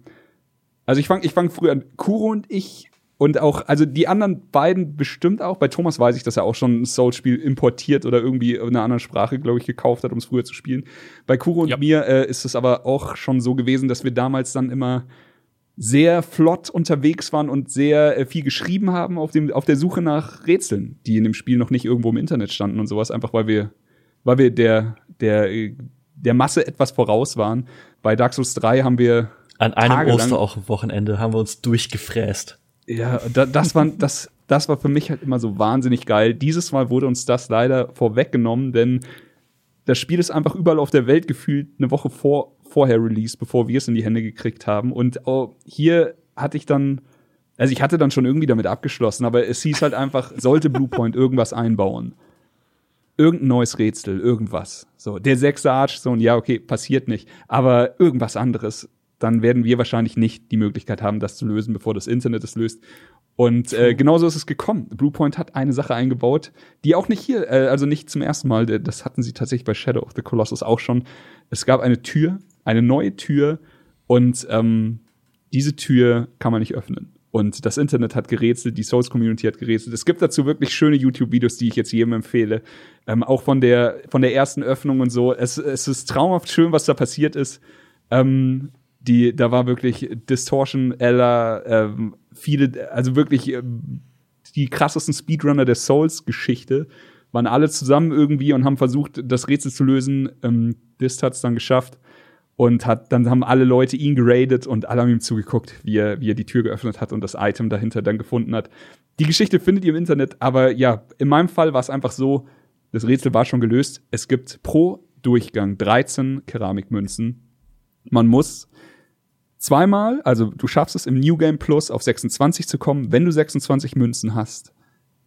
also ich fange ich fang früher an, Kuro und ich und auch, also die anderen beiden bestimmt auch. Bei Thomas weiß ich, dass er auch schon ein Soul-Spiel importiert oder irgendwie in einer anderen Sprache, glaube ich, gekauft hat, um es früher zu spielen. Bei Kuro und Ja. mir äh, ist es aber auch schon so gewesen, dass wir damals dann immer sehr flott unterwegs waren und sehr äh, viel geschrieben haben auf, dem, auf der Suche nach Rätseln, die in dem Spiel noch nicht irgendwo im Internet standen und sowas, einfach weil wir, weil wir der, der, äh, der Masse etwas voraus waren. Bei Dark Souls 3 haben wir An einem Tagelang- Osterwochenende haben wir uns durchgefräst. Ja, da, das, war, das, das war für mich halt immer so wahnsinnig geil. Dieses Mal wurde uns das leider vorweggenommen, denn das Spiel ist einfach überall auf der Welt gefühlt eine Woche vor, vorher Release, bevor wir es in die Hände gekriegt haben. Und oh, hier hatte ich dann, also ich hatte dann schon irgendwie damit abgeschlossen, aber es hieß halt einfach, sollte Bluepoint irgendwas einbauen. Irgendein neues Rätsel, irgendwas. So, der sechste Archstone, ja, okay, passiert nicht. Aber irgendwas anderes, dann werden wir wahrscheinlich nicht die Möglichkeit haben, das zu lösen, bevor das Internet es löst. Und äh, genauso ist es gekommen. Bluepoint hat eine Sache eingebaut, die auch nicht hier, äh, also nicht zum ersten Mal, das hatten sie tatsächlich bei Shadow of the Colossus auch schon. Es gab eine Tür, eine neue Tür und ähm, diese Tür kann man nicht öffnen. Und das Internet hat gerätselt, die Souls-Community hat gerätselt. Es gibt dazu wirklich schöne YouTube-Videos, die ich jetzt jedem empfehle. Ähm, auch von der, von der ersten Öffnung und so. Es, es ist traumhaft schön, was da passiert ist. Ähm, die, da war wirklich Distortion, Ella, ähm, viele, also wirklich ähm, die krassesten Speedrunner der Souls-Geschichte. Waren alle zusammen irgendwie und haben versucht, das Rätsel zu lösen. Ähm, Dist hat es dann geschafft und hat, dann haben alle Leute ihn geradet und alle haben ihm zugeguckt, wie er, wie er die Tür geöffnet hat und das Item dahinter dann gefunden hat. Die Geschichte findet ihr im Internet, aber ja, in meinem Fall war es einfach so, das Rätsel war schon gelöst. Es gibt pro Durchgang 13 Keramikmünzen. Man muss zweimal, also du schaffst es im New Game Plus auf 26 zu kommen. Wenn du 26 Münzen hast,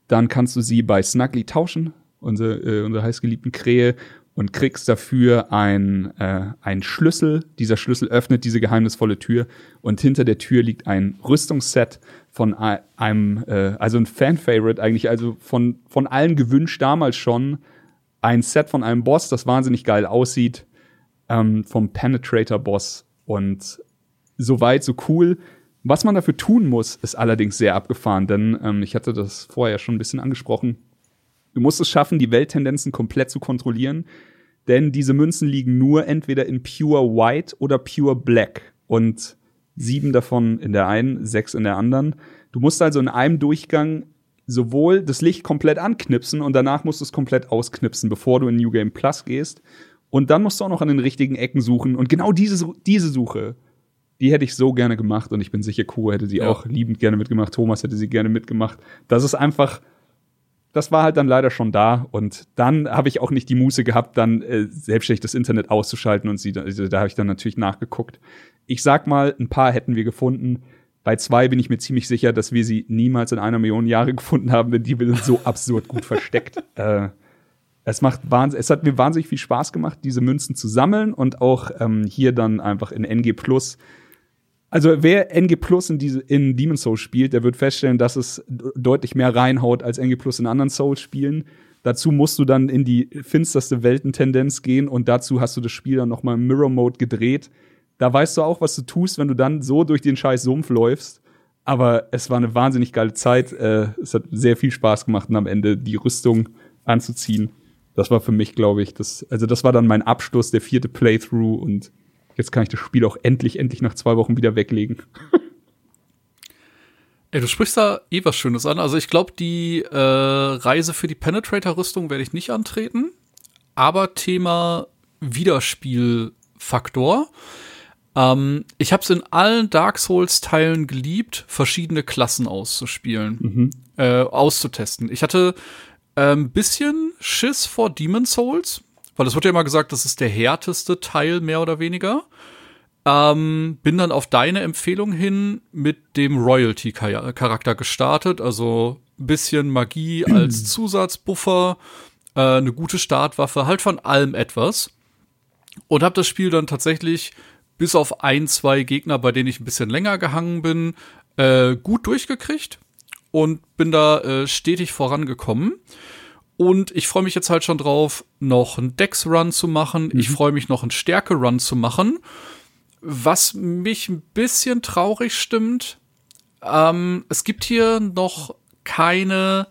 dann kannst du sie bei Snuggly tauschen, unsere, äh, unsere heißgeliebten Krähe, und kriegst dafür ein, äh, einen Schlüssel. Dieser Schlüssel öffnet diese geheimnisvolle Tür und hinter der Tür liegt ein Rüstungsset von einem, äh, also ein Fan-Favorite eigentlich, also von, von allen gewünscht damals schon. Ein Set von einem Boss, das wahnsinnig geil aussieht, ähm, vom Penetrator-Boss und so weit, so cool. Was man dafür tun muss, ist allerdings sehr abgefahren, denn ähm, ich hatte das vorher schon ein bisschen angesprochen. Du musst es schaffen, die Welttendenzen komplett zu kontrollieren, denn diese Münzen liegen nur entweder in Pure White oder Pure Black und sieben davon in der einen, sechs in der anderen. Du musst also in einem Durchgang sowohl das Licht komplett anknipsen und danach musst du es komplett ausknipsen, bevor du in New Game Plus gehst. Und dann musst du auch noch an den richtigen Ecken suchen. Und genau diese, diese Suche, die hätte ich so gerne gemacht. Und ich bin sicher, Kuh hätte sie ja. auch liebend gerne mitgemacht. Thomas hätte sie gerne mitgemacht. Das ist einfach das war halt dann leider schon da und dann habe ich auch nicht die Muße gehabt, dann äh, selbstständig das Internet auszuschalten und sie, also, da habe ich dann natürlich nachgeguckt. Ich sag mal, ein paar hätten wir gefunden. Bei zwei bin ich mir ziemlich sicher, dass wir sie niemals in einer Million Jahre gefunden haben, denn die sind so absurd gut versteckt. Äh, es macht es hat mir wahnsinnig viel Spaß gemacht, diese Münzen zu sammeln und auch ähm, hier dann einfach in NG Plus also wer NG Plus in, diese, in Demon's Souls spielt, der wird feststellen, dass es deutlich mehr reinhaut als NG Plus in anderen Souls-Spielen. Dazu musst du dann in die finsterste Weltentendenz gehen und dazu hast du das Spiel dann noch mal im Mirror Mode gedreht. Da weißt du auch, was du tust, wenn du dann so durch den scheiß Sumpf läufst. Aber es war eine wahnsinnig geile Zeit. Äh, es hat sehr viel Spaß gemacht und am Ende die Rüstung anzuziehen. Das war für mich, glaube ich, das, also das war dann mein Abschluss, der vierte Playthrough und Jetzt kann ich das Spiel auch endlich, endlich nach zwei Wochen wieder weglegen. Ey, du sprichst da eh was Schönes an. Also ich glaube, die äh, Reise für die Penetrator-Rüstung werde ich nicht antreten. Aber Thema Wiederspielfaktor. Ähm, ich habe es in allen Dark Souls-Teilen geliebt, verschiedene Klassen auszuspielen, mhm. äh, auszutesten. Ich hatte ähm, bisschen Schiss vor Demon Souls, weil es wird ja immer gesagt, das ist der härteste Teil, mehr oder weniger. Ähm, bin dann auf deine Empfehlung hin mit dem Royalty-Charakter gestartet, also ein bisschen Magie als Zusatzbuffer, äh, eine gute Startwaffe, halt von allem etwas. Und habe das Spiel dann tatsächlich bis auf ein, zwei Gegner, bei denen ich ein bisschen länger gehangen bin, äh, gut durchgekriegt und bin da äh, stetig vorangekommen. Und ich freue mich jetzt halt schon drauf, noch einen Dex-Run zu machen. Mhm. Ich freue mich noch einen Stärke-Run zu machen. Was mich ein bisschen traurig stimmt, ähm, es gibt hier noch keine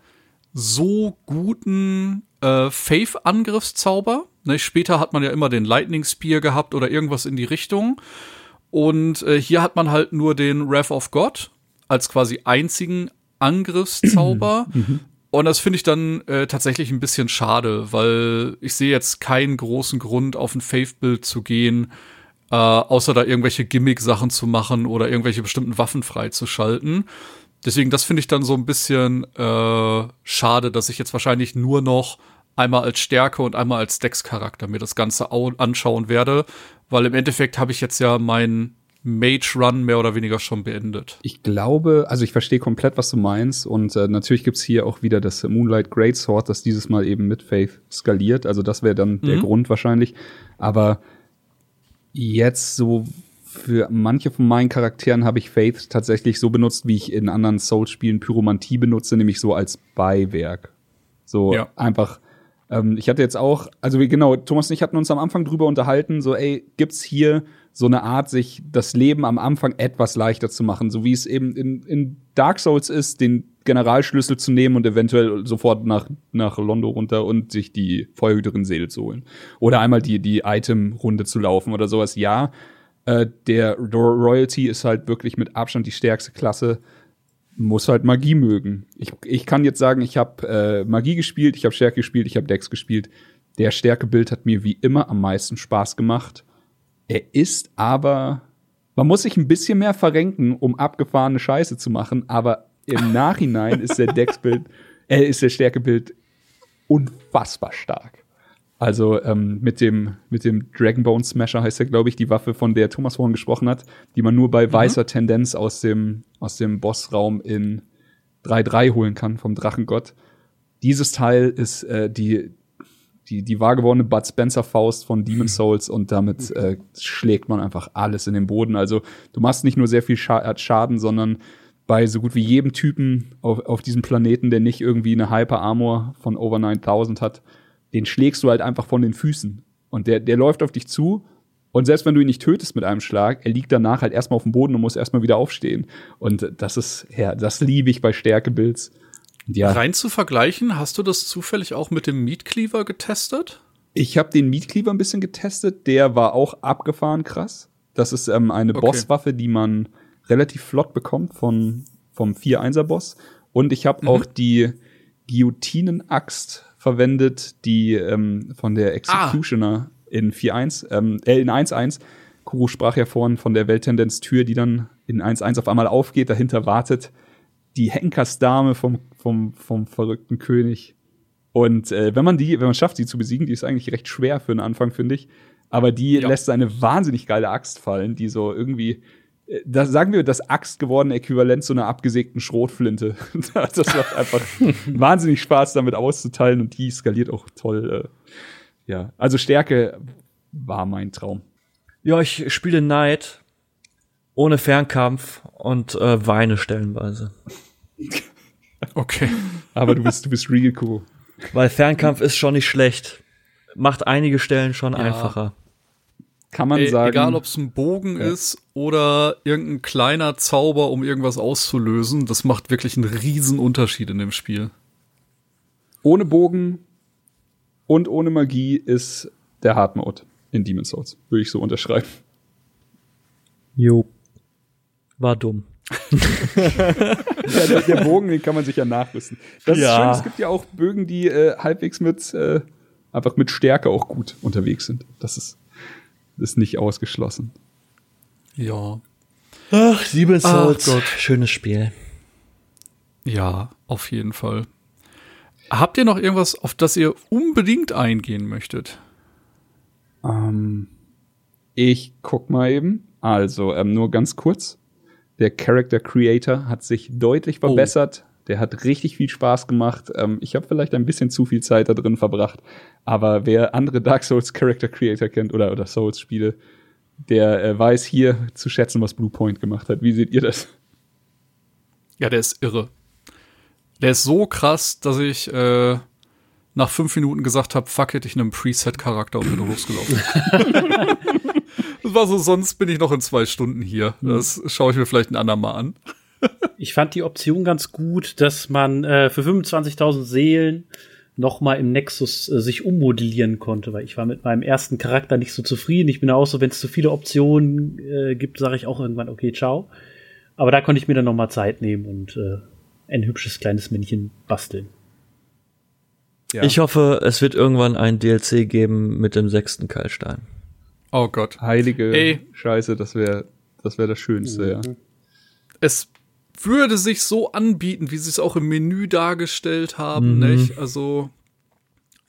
so guten äh, Faith-Angriffszauber. Ne, später hat man ja immer den Lightning Spear gehabt oder irgendwas in die Richtung. Und äh, hier hat man halt nur den Wrath of God als quasi einzigen Angriffszauber. Mhm. Und das finde ich dann äh, tatsächlich ein bisschen schade, weil ich sehe jetzt keinen großen Grund, auf ein Faith-Bild zu gehen, äh, außer da irgendwelche Gimmick-Sachen zu machen oder irgendwelche bestimmten Waffen freizuschalten. Deswegen, das finde ich dann so ein bisschen äh, schade, dass ich jetzt wahrscheinlich nur noch einmal als Stärke und einmal als Dex-Charakter mir das Ganze anschauen werde, weil im Endeffekt habe ich jetzt ja meinen Mage Run mehr oder weniger schon beendet. Ich glaube, also ich verstehe komplett, was du meinst. Und äh, natürlich gibt's hier auch wieder das Moonlight Greatsword, das dieses Mal eben mit Faith skaliert. Also das wäre dann mhm. der Grund wahrscheinlich. Aber jetzt so für manche von meinen Charakteren habe ich Faith tatsächlich so benutzt, wie ich in anderen Souls-Spielen Pyromantie benutze, nämlich so als Beiwerk. So ja. einfach. Ähm, ich hatte jetzt auch, also wie, genau, Thomas und ich hatten uns am Anfang drüber unterhalten, so, ey, gibt's hier so eine Art, sich das Leben am Anfang etwas leichter zu machen, so wie es eben in, in Dark Souls ist, den Generalschlüssel zu nehmen und eventuell sofort nach, nach Londo runter und sich die Feuerhüterin Seele zu holen. Oder einmal die, die Item-Runde zu laufen oder sowas. Ja, äh, der Royalty ist halt wirklich mit Abstand die stärkste Klasse. muss halt Magie mögen. Ich, ich kann jetzt sagen, ich habe äh, Magie gespielt, ich habe Stärke gespielt, ich habe Dex gespielt. Der Stärkebild hat mir wie immer am meisten Spaß gemacht. Er ist aber, man muss sich ein bisschen mehr verrenken, um abgefahrene Scheiße zu machen, aber im Nachhinein ist der Dex-Bild, äh, ist der Stärkebild unfassbar stark. Also ähm, mit dem mit dem Dragonbone Smasher heißt ja, glaube ich, die Waffe, von der Thomas vorhin gesprochen hat, die man nur bei mhm. weißer Tendenz aus dem aus dem Bossraum in 3-3 holen kann vom Drachengott. Dieses Teil ist äh, die die die wahr gewordene Bud Spencer Faust von Demon Souls und damit äh, schlägt man einfach alles in den Boden. Also du machst nicht nur sehr viel Scha Schaden, sondern bei so gut wie jedem Typen auf, auf diesem Planeten, der nicht irgendwie eine Hyper Armor von over 9000 hat, den schlägst du halt einfach von den Füßen. Und der, der läuft auf dich zu. Und selbst wenn du ihn nicht tötest mit einem Schlag, er liegt danach halt erstmal auf dem Boden und muss erstmal wieder aufstehen. Und das ist, ja, das liebe ich bei Stärkebuilds. Ja. Rein zu vergleichen, hast du das zufällig auch mit dem Meat Cleaver getestet? Ich habe den Meat Cleaver ein bisschen getestet. Der war auch abgefahren krass. Das ist ähm, eine okay. Bosswaffe, die man relativ flott bekommt von, vom 4-1er-Boss. Und ich habe mhm. auch die Guillotinen-Axt verwendet, die ähm, von der Executioner ah. in 4.1, ähm, äh, in 1.1. Kuro sprach ja vorhin von der Welttendenz-Tür, die dann in 1.1 auf einmal aufgeht, dahinter wartet die Henkersdame vom, vom, vom verrückten König. Und äh, wenn man die, wenn man schafft, sie zu besiegen, die ist eigentlich recht schwer für einen Anfang, finde ich. Aber die ja. lässt eine wahnsinnig geile Axt fallen, die so irgendwie das sagen wir, das Axt gewordene Äquivalent zu einer abgesägten Schrotflinte. das macht einfach wahnsinnig Spaß, damit auszuteilen und die skaliert auch toll. Äh, ja, also Stärke war mein Traum. Ja, ich spiele Knight ohne Fernkampf und äh, weine stellenweise. okay. Aber du bist, du bist real cool. Weil Fernkampf ist schon nicht schlecht. Macht einige Stellen schon ja. einfacher kann man Ey, sagen. Egal, ob es ein Bogen ja. ist oder irgendein kleiner Zauber, um irgendwas auszulösen, das macht wirklich einen riesen Unterschied in dem Spiel. Ohne Bogen und ohne Magie ist der Hard Mode in Demon's Souls. Würde ich so unterschreiben. Jo. War dumm. ja, der, der, Bogen, den kann man sich ja nachrüsten. Das ja. ist schön, es gibt ja auch Bögen, die äh, halbwegs mit äh, einfach mit Stärke auch gut unterwegs sind. Das ist ist nicht ausgeschlossen. Ja. Ach, Sieben Souls. Ach Gott. Schönes Spiel. Ja, auf jeden Fall. Habt ihr noch irgendwas, auf das ihr unbedingt eingehen möchtet? Ähm, ich guck mal eben. Also, ähm, nur ganz kurz. Der Character Creator hat sich deutlich oh. verbessert. Oh. Der hat richtig viel Spaß gemacht. Ähm, ich habe vielleicht ein bisschen zu viel Zeit da drin verbracht. Aber wer andere Dark Souls Character Creator kennt oder, oder Souls Spiele, der äh, weiß hier zu schätzen, was Bluepoint gemacht hat. Wie seht ihr das? Ja, der ist irre. Der ist so krass, dass ich äh, nach fünf Minuten gesagt habe, fuck it, ich nehme Preset-Charakter und bin losgelaufen. das war so, sonst bin ich noch in zwei Stunden hier. Das schaue ich mir vielleicht ein andermal an. Ich fand die Option ganz gut, dass man äh, für 25.000 Seelen noch mal im Nexus äh, sich ummodellieren konnte, weil ich war mit meinem ersten Charakter nicht so zufrieden. Ich bin auch so, wenn es zu viele Optionen äh, gibt, sage ich auch irgendwann, okay, ciao. Aber da konnte ich mir dann noch mal Zeit nehmen und äh, ein hübsches kleines Männchen basteln. Ja. Ich hoffe, es wird irgendwann ein DLC geben mit dem sechsten Keilstein. Oh Gott. Heilige Ey. Scheiße, das wäre das wäre das Schönste, mhm. ja. Es würde sich so anbieten, wie sie es auch im Menü dargestellt haben, mhm. nicht? Also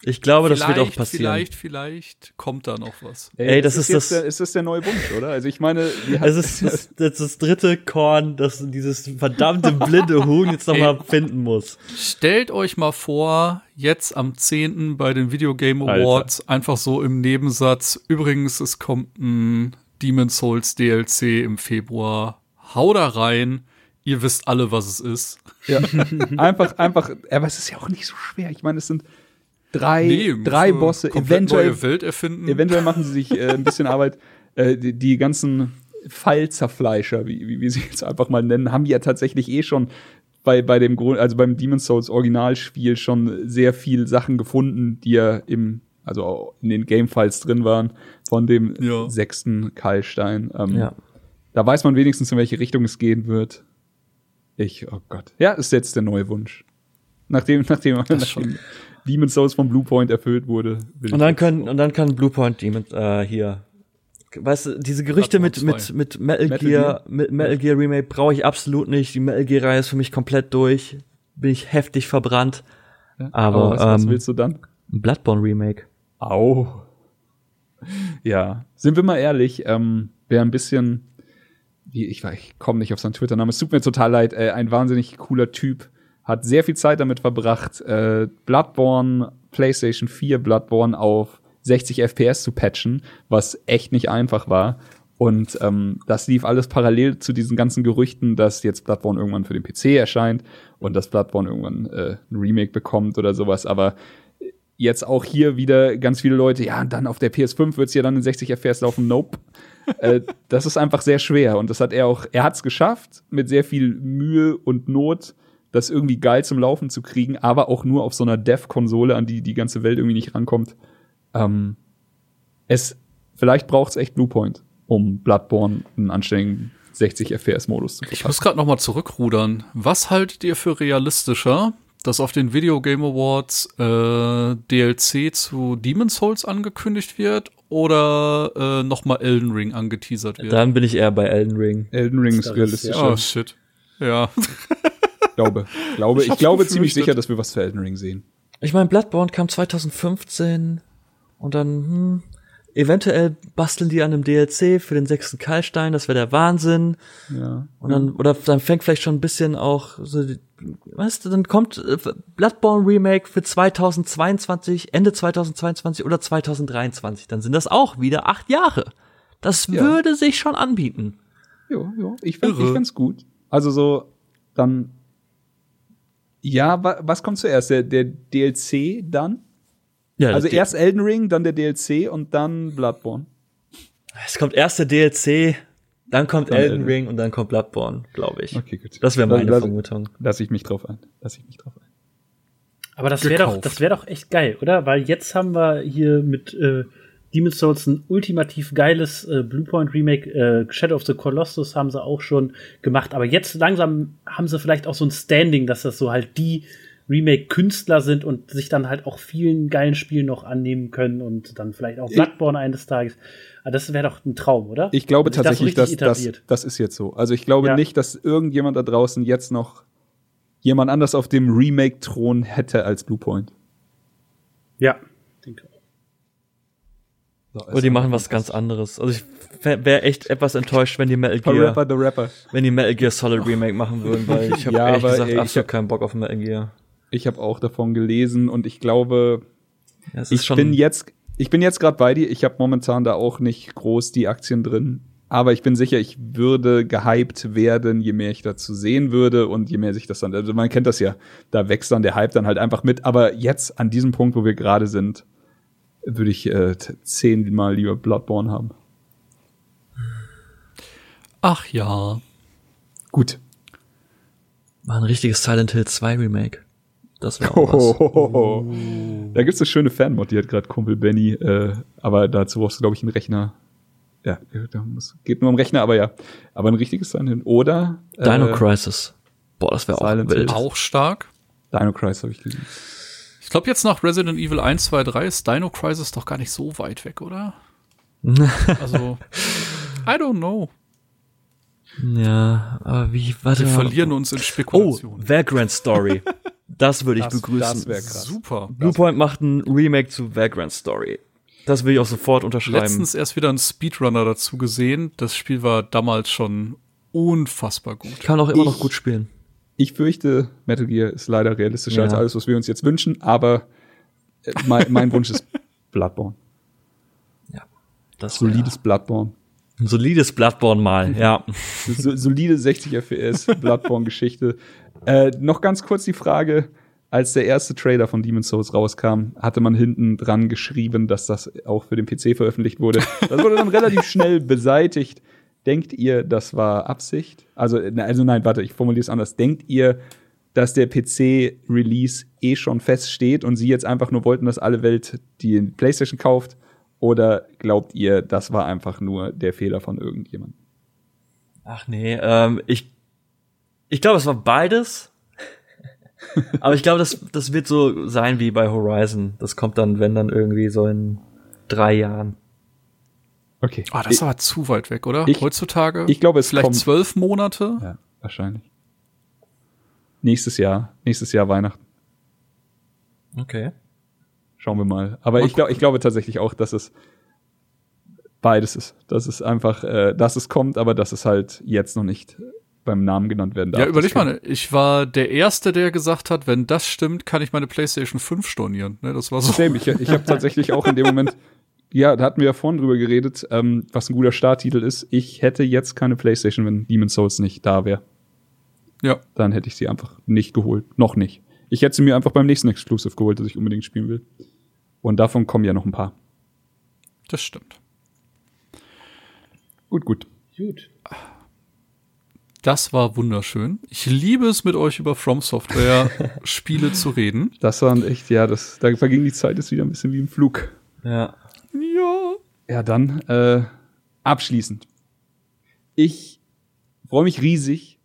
ich glaube, das wird auch passieren. Vielleicht, vielleicht kommt da noch was. Ey, Ey das, ist, ist das. Der, ist das der neue Wunsch, oder? Also ich meine, es ist das, das, das dritte Korn, das dieses verdammte blinde Huhn jetzt noch mal finden muss. Stellt euch mal vor, jetzt am 10. bei den Video Game Awards Alter. einfach so im Nebensatz. Übrigens, es kommt ein Demon's Souls DLC im Februar. Hau da rein ihr wisst alle, was es ist. Ja. einfach, einfach, aber es ist ja auch nicht so schwer. Ich meine, es sind drei, nee, drei Bosse. Eventuell, neue Welt erfinden. Eventuell machen sie sich äh, ein bisschen Arbeit. Äh, die, die, ganzen Fallzerfleischer, wie, wie, wie sie jetzt einfach mal nennen, haben ja tatsächlich eh schon bei, bei dem Grund, also beim Demon's Souls Originalspiel schon sehr viel Sachen gefunden, die ja im, also in den Game-Files drin waren, von dem ja. sechsten Keilstein. Ähm, ja. Da weiß man wenigstens, in welche Richtung es gehen wird Ich, oh Gott. Ja, ist jetzt der neue Wunsch. Nachdem, nachdem, nachdem Demon's Souls von Bluepoint erfüllt wurde. Und dann können, und dann kann Bluepoint Demon, äh, hier. Weißt du, diese Gerüchte mit, mit, mit Metal, Metal Gear, Gear, mit Metal Gear Remake brauche ich absolut nicht. Die Metal Gear Reihe ist für mich komplett durch. Bin ich heftig verbrannt. Ja, aber, aber was, was ähm, willst du dann? Ein Bloodborne Remake. Au. Ja, sind wir mal ehrlich, ähm, wer ein bisschen, wie ich, ich komme nicht auf seinen Twitter-Namen, es tut mir total leid, äh, ein wahnsinnig cooler Typ, hat sehr viel Zeit damit verbracht, äh, Bloodborne, PlayStation 4 Bloodborne auf 60 FPS zu patchen, was echt nicht einfach war. Und ähm, das lief alles parallel zu diesen ganzen Gerüchten, dass jetzt Bloodborne irgendwann für den PC erscheint und dass Bloodborne irgendwann äh, ein Remake bekommt oder sowas. Aber jetzt auch hier wieder ganz viele Leute, ja, dann auf der PS5 wird es ja dann in 60 FPS laufen. Nope. äh, das ist einfach sehr schwer. Und das hat er auch, er hat es geschafft, mit sehr viel Mühe und Not, das irgendwie geil zum Laufen zu kriegen, aber auch nur auf so einer Dev-Konsole, an die die ganze Welt irgendwie nicht rankommt. Ähm, es, vielleicht braucht es echt Bluepoint, um Bloodborne einen anständigen 60 FPS-Modus zu verpassen. Ich muss gerade noch mal zurückrudern. Was haltet ihr für realistischer? dass auf den Video Game Awards äh, DLC zu Demon's Souls angekündigt wird oder äh, nochmal Elden Ring angeteasert wird. Dann bin ich eher bei Elden Ring. Elden Ring ist realistisch. Oh shit. Ja. glaube, glaube, ich, ich glaube ziemlich sicher, dass wir was für Elden Ring sehen. Ich meine, Bloodborne kam 2015 und dann hm, eventuell basteln die an einem DLC für den sechsten Keilstein, das wäre der Wahnsinn. Ja. Und dann, oder dann fängt vielleicht schon ein bisschen auch so, weißt du, dann kommt äh, Bloodborne Remake für 2022, Ende 2022 oder 2023. Dann sind das auch wieder acht Jahre. Das ja. würde sich schon anbieten. Ja, ja, ich finde ich find's gut. Also so, dann, ja, wa was kommt zuerst? Der, der DLC dann? Ja, also erst Elden Ring, dann der DLC und dann Bloodborne. Es kommt erst der DLC, dann kommt dann Elden, Elden Ring und dann kommt Bloodborne, glaube ich. Okay, gut. Das wäre meine lass, Vermutung. Lass ich mich drauf ein. Lass ich mich drauf ein. Aber das wäre doch, das wäre doch echt geil, oder? Weil jetzt haben wir hier mit äh, Demon's Souls ein ultimativ geiles äh, Bluepoint Remake. Äh, Shadow of the Colossus haben sie auch schon gemacht. Aber jetzt langsam haben sie vielleicht auch so ein Standing, dass das so halt die Remake-Künstler sind und sich dann halt auch vielen geilen Spielen noch annehmen können und dann vielleicht auch Bloodborne ich, eines Tages. Aber ah, das wäre doch ein Traum, oder? Ich glaube tatsächlich, das dass das, das ist jetzt so. Also ich glaube ja. nicht, dass irgendjemand da draußen jetzt noch jemand anders auf dem Remake-Thron hätte als Bluepoint. Ja. So, Oder die machen was ganz anderes. Also ich wäre echt etwas enttäuscht, wenn die Metal Gear, Rapper, the Rapper. wenn die Metal Gear Solid Remake machen würden, weil ich habe ja, ehrlich gesagt ey, absolut hab, keinen Bock auf Metal Gear. Ich habe auch davon gelesen und ich glaube, ja, ich bin jetzt, ich bin jetzt gerade bei dir. Ich habe momentan da auch nicht groß die Aktien drin. Aber ich bin sicher, ich würde gehypt werden, je mehr ich dazu sehen würde und je mehr sich das dann, also man kennt das ja, da wächst dann der Hype dann halt einfach mit. Aber jetzt an diesem Punkt, wo wir gerade sind, würde ich äh, zehnmal lieber Bloodborne haben. Ach ja. Gut. War ein richtiges Silent Hill 2 Remake. Das wäre auch was. Oh. Da gibt's eine schöne Fanmod, die hat gerade Kumpel Benny, äh, aber dazu brauchst du, glaube ich, einen Rechner. Ja, das geht nur um Rechner, aber ja. Aber ein richtiges Silent Hill. Oder äh, Dino Crisis. Boah, das wäre auch wild. Auch stark. Dino Crisis habe ich gesehen. Ich glaube, jetzt nach Resident Evil 1, 2, 3 ist Dino Crisis doch gar nicht so weit weg, oder? also, I don't know. Ja, aber wie, warte Wir mal. verlieren uns in Spekulationen. Oh, Vagrant Story. Das würde ich das, begrüßen. Das wäre krass. Super. Bluepoint macht ein Remake zu Vagrant Story. Das will ich auch sofort unterschreiben. Letztens erst wieder einen Speedrunner dazu gesehen. Das Spiel war damals schon unfassbar gut. Kann auch immer ich, noch gut spielen. Ich fürchte, Metal Gear ist leider realistischer ja. als alles, was wir uns jetzt wünschen, aber äh, mein, mein Wunsch ist Bloodborne. Ja. Das Solides Bloodborne. Ein solides Bloodborne mal, ja. So, solide 60 FPS Bloodborne-Geschichte. Äh, noch ganz kurz die Frage, als der erste Trailer von Demon's Souls rauskam, hatte man hinten dran geschrieben, dass das auch für den PC veröffentlicht wurde. Das wurde dann relativ schnell beseitigt. Denkt ihr, das war Absicht? Also, also nein, warte, ich formuliere es anders. Denkt ihr, dass der PC-Release eh schon feststeht und sie jetzt einfach nur wollten, dass alle Welt die PlayStation kauft? Oder glaubt ihr, das war einfach nur der Fehler von irgendjemandem? Ach nee, ähm, ich Ich glaube, es war beides. Aber ich glaube, das, das wird so sein wie bei Horizon. Das kommt dann, wenn dann irgendwie so in drei Jahren. Okay. Ah, das ist aber zu weit weg, oder? Ich- Heutzutage? ich glaube, es Vielleicht kommt- zwölf Monate? Ja, wahrscheinlich. Nächstes Jahr, nächstes Jahr Weihnachten. Okay. Schauen wir mal. Aber Mal ich, glaub, ich glaube tatsächlich auch, dass es beides ist. Dass es einfach, äh, dass es kommt, aber dass es halt jetzt noch nicht beim Namen genannt werden darf. Ja, überleg mal, ich war der Erste, der gesagt hat, wenn das stimmt, kann ich meine PlayStation 5 stornieren. Ne, das war so. Same, ich, ich habe tatsächlich auch in dem Moment, ja, da hatten wir ja vorhin drüber geredet, ähm, was ein guter Starttitel ist. Ich hätte jetzt keine Playstation, wenn Demon's Souls nicht da wäre. Ja, Dann hätte ich sie einfach nicht geholt. Noch nicht. Ich hätte sie mir einfach beim nächsten Exclusive geholt, das ich unbedingt spielen will. Und davon kommen ja noch ein paar. das stimmt. Gut, gut. Gut. Das war wunderschön. Ich liebe es, mit euch über From Software Spiele zu reden. Das waren echt, ja, das, da verging die Zeit jetzt wieder ein bisschen wie im Flug. Ja. Ja. Ja, dann äh, abschließend. Ich freue mich riesig,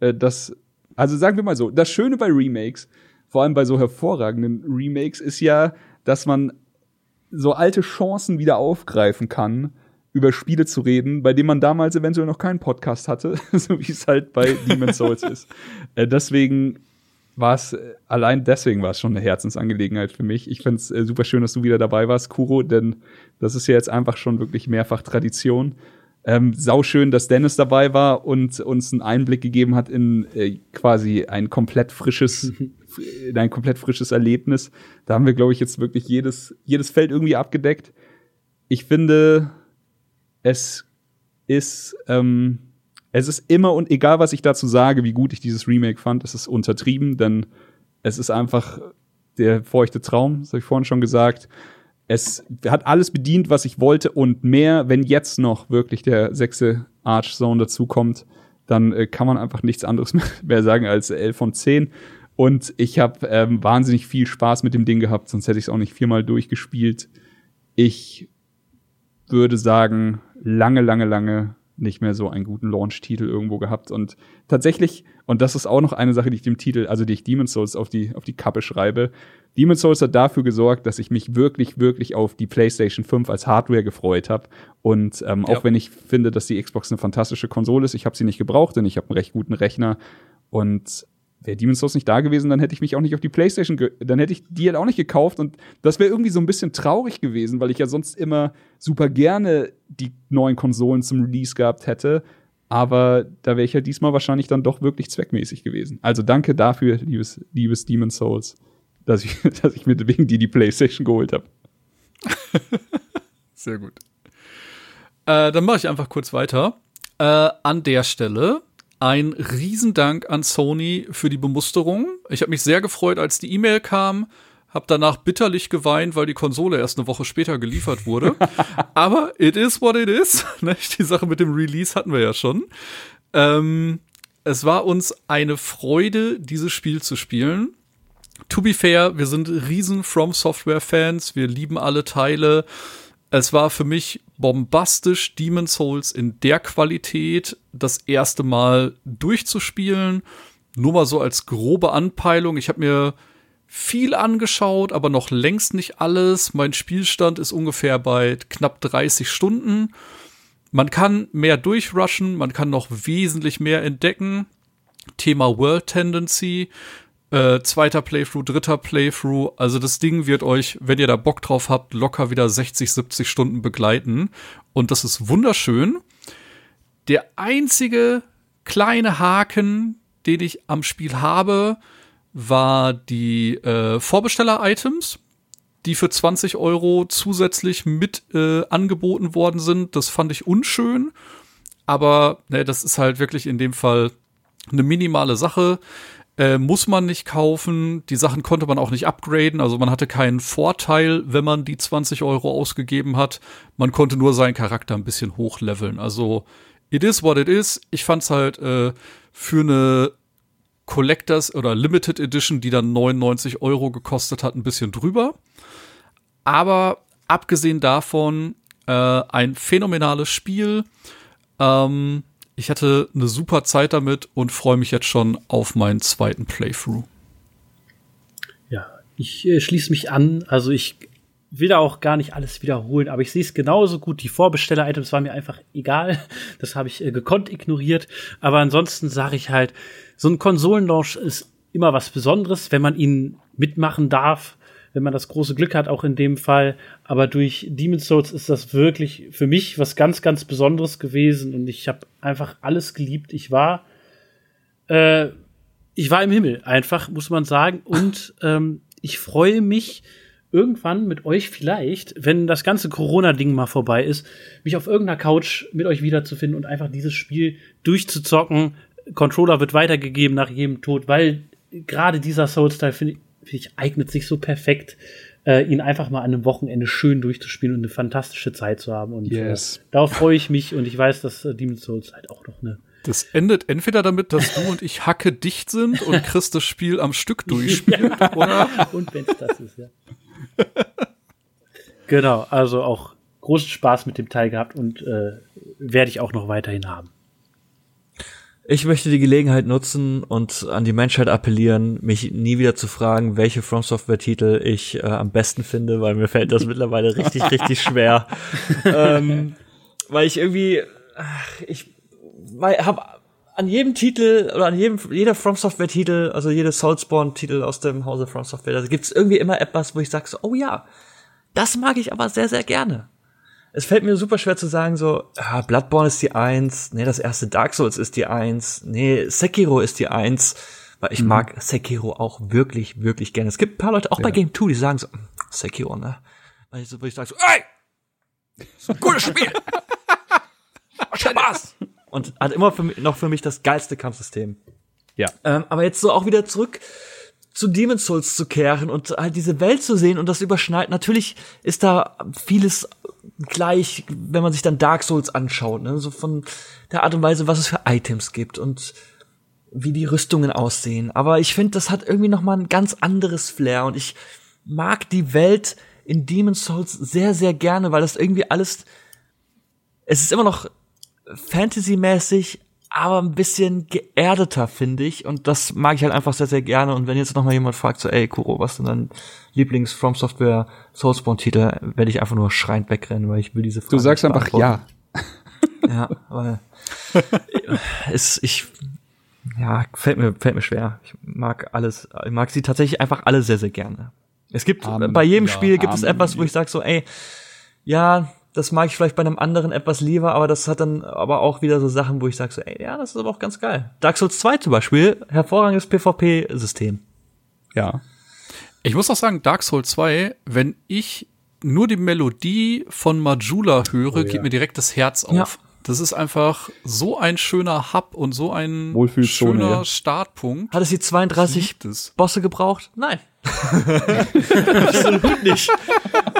äh, dass, also sagen wir mal so, das Schöne bei Remakes, vor allem bei so hervorragenden Remakes, ist ja, dass man so alte Chancen wieder aufgreifen kann, über Spiele zu reden, bei denen man damals eventuell noch keinen Podcast hatte, so wie es halt bei Demon's Souls ist. Äh, deswegen war es, äh, allein deswegen war es schon eine Herzensangelegenheit für mich. Ich finde es äh, super schön, dass du wieder dabei warst, Kuro, denn das ist ja jetzt einfach schon wirklich mehrfach Tradition. Ähm, sau schön, dass Dennis dabei war und uns einen Einblick gegeben hat in äh, quasi ein komplett frisches, in ein komplett frisches Erlebnis. Da haben wir, glaube ich, jetzt wirklich jedes, jedes Feld irgendwie abgedeckt. Ich finde, es ist, ähm, es ist immer und egal, was ich dazu sage, wie gut ich dieses Remake fand, es ist untertrieben, denn es ist einfach der feuchte Traum, das habe ich vorhin schon gesagt. Es hat alles bedient, was ich wollte und mehr, wenn jetzt noch wirklich der sechste Arch Zone dazukommt, dann äh, kann man einfach nichts anderes mehr, sagen als 11 von 10. Und ich habe ähm, wahnsinnig viel Spaß mit dem Ding gehabt, sonst hätte ich es auch nicht viermal durchgespielt. Ich würde sagen, lange, lange, lange nicht mehr so einen guten Launch-Titel irgendwo gehabt. Und tatsächlich, und das ist auch noch eine Sache, die ich dem Titel, also die ich Demon's Souls auf die, auf die Kappe schreibe. Demon's Souls hat dafür gesorgt, dass ich mich wirklich, wirklich auf die PlayStation 5 als Hardware gefreut habe. Und ähm, Ja. auch wenn ich finde, dass die Xbox eine fantastische Konsole ist, ich habe sie nicht gebraucht, denn ich habe einen recht guten Rechner. Und wäre Demon's Souls nicht da gewesen, dann hätte ich mich auch nicht auf die PlayStation, dann hätte ich die halt auch nicht gekauft und das wäre irgendwie so ein bisschen traurig gewesen, weil ich ja sonst immer super gerne die neuen Konsolen zum Release gehabt hätte. Aber da wäre ich halt diesmal wahrscheinlich dann doch wirklich zweckmäßig gewesen. Also danke dafür, liebes, liebes Demon's Souls, dass ich, dass ich mir wegen dir die PlayStation geholt habe. Sehr gut. Äh, dann mache ich einfach kurz weiter. Äh, an der Stelle ein Riesendank an Sony für die Bemusterung. Ich habe mich sehr gefreut, als die E-Mail kam. Hab danach bitterlich geweint, weil die Konsole erst eine Woche später geliefert wurde. Aber it is what it is. Ne, die Sache mit dem Release hatten wir ja schon. Ähm, es war uns eine Freude, dieses Spiel zu spielen. To be fair, wir sind riesen From Software Fans. Wir lieben alle Teile. Es war für mich bombastisch, Demon's Souls in der Qualität das erste Mal durchzuspielen. Nur mal so als grobe Anpeilung. Ich habe mir viel angeschaut, aber noch längst nicht alles. Mein Spielstand ist ungefähr bei knapp 30 Stunden. Man kann mehr durchrushen, man kann noch wesentlich mehr entdecken. Thema World Tendency, äh, zweiter Playthrough, dritter Playthrough. Also das Ding wird euch, wenn ihr da Bock drauf habt, locker wieder 60, 70 Stunden begleiten. Und das ist wunderschön. Der einzige kleine Haken, den ich am Spiel habe, war die äh, Vorbesteller-Items, die für 20 Euro zusätzlich mit äh, angeboten worden sind. Das fand ich unschön. Aber ne, das ist halt wirklich in dem Fall eine minimale Sache. Äh, muss man nicht kaufen. Die Sachen konnte man auch nicht upgraden. Also man hatte keinen Vorteil, wenn man die 20 Euro ausgegeben hat. Man konnte nur seinen Charakter ein bisschen hochleveln. Also it is what it is. Ich fand's halt äh, für eine Collectors oder Limited Edition, die dann 99 Euro gekostet hat, ein bisschen drüber. Aber abgesehen davon äh, ein phänomenales Spiel. Ähm, Ich hatte eine super Zeit damit und freue mich jetzt schon auf meinen zweiten Playthrough. Ja, ich äh, schließe mich an. Also ich will da auch gar nicht alles wiederholen, aber ich sehe es genauso gut. Die Vorbesteller-Items waren mir einfach egal. Das habe ich äh, gekonnt ignoriert. Aber ansonsten sage ich halt, so ein Konsolenlaunch ist immer was Besonderes, wenn man ihn mitmachen darf, wenn man das große Glück hat, auch in dem Fall. Aber durch Demon's Souls ist das wirklich für mich was ganz, ganz Besonderes gewesen und ich habe einfach alles geliebt. Ich war, äh, ich war im Himmel, einfach, muss man sagen. Und ähm, ich freue mich, irgendwann mit euch vielleicht, wenn das ganze Corona-Ding mal vorbei ist, mich auf irgendeiner Couch mit euch wiederzufinden und einfach dieses Spiel durchzuzocken. Controller wird weitergegeben nach jedem Tod, weil gerade dieser Soul-Style, finde find ich, eignet sich so perfekt, äh, ihn einfach mal an einem Wochenende schön durchzuspielen und eine fantastische Zeit zu haben. Und Yes. äh, darauf freue ich mich und ich weiß, dass äh, Demon's Souls halt auch noch eine Das endet entweder damit, dass du und ich hacke dicht sind und Chris das Spiel am Stück durchspielt, oder? Und wenn es das ist, ja. genau, also auch großen Spaß mit dem Teil gehabt und äh, werde ich auch noch weiterhin haben. Ich möchte die Gelegenheit nutzen und an die Menschheit appellieren, mich nie wieder zu fragen, welche From Software Titel ich äh, am besten finde, weil mir fällt das mittlerweile richtig, richtig schwer. ähm, weil ich irgendwie, ach, ich habe an jedem Titel oder an jedem jeder From Software Titel, also jede Soulspawn Titel aus dem Hause From Software, da gibt's irgendwie immer etwas, wo ich sage so, oh ja, das mag ich aber sehr sehr gerne. Es fällt mir super schwer zu sagen so, ah, Bloodborne ist die Eins, nee, das erste Dark Souls ist die Eins, nee, Sekiro ist die Eins, weil ich mag Sekiro auch wirklich wirklich gerne. Es gibt ein paar Leute auch bei Game 2, die sagen so, "Mm, Sekiro, ne? Weil ich, so, wo ich sage so, ey, ist ein gutes Spiel. Spaß. Und hat immer für mich, noch für mich das geilste Kampfsystem. Ja. Ähm, aber jetzt so auch wieder zurück zu Demon's Souls zu kehren und halt diese Welt zu sehen und das überschneit. Natürlich ist da vieles gleich, wenn man sich dann Dark Souls anschaut, ne? so von der Art und Weise, was es für Items gibt und wie die Rüstungen aussehen. Aber ich finde, das hat irgendwie noch mal ein ganz anderes Flair und ich mag die Welt in Demon's Souls sehr, sehr gerne, weil das irgendwie alles, es ist immer noch Fantasy-mäßig, aber ein bisschen geerdeter, finde ich. Und das mag ich halt einfach sehr, sehr gerne. Und wenn jetzt noch mal jemand fragt, so, ey, Kuro, was denn dein Lieblings From Software Soulspawn-Titel, werde ich einfach nur schreiend wegrennen, weil ich will diese Frage Du sagst einfach ja. Ja, weil es, ich, ja, fällt mir, fällt mir schwer. Ich mag alles, ich mag sie tatsächlich einfach alle sehr, sehr gerne. Es gibt, Amen. bei jedem Ja, Spiel gibt es Amen. etwas, wo ich sage so, ey, ja, das mag ich vielleicht bei einem anderen etwas lieber, aber das hat dann aber auch wieder so Sachen, wo ich sage so, ey, ja, das ist aber auch ganz geil. Dark Souls 2 zum Beispiel, hervorragendes PvP-System. Ja. Ich muss auch sagen, Dark Souls 2, wenn ich nur die Melodie von Majula höre, ja. geht mir direkt das Herz auf. Ja. Das ist einfach so ein schöner Hub und so ein schöner ja. Startpunkt. Hat es die 32 Liebt es. Bosse gebraucht? Nein. Absolut nicht.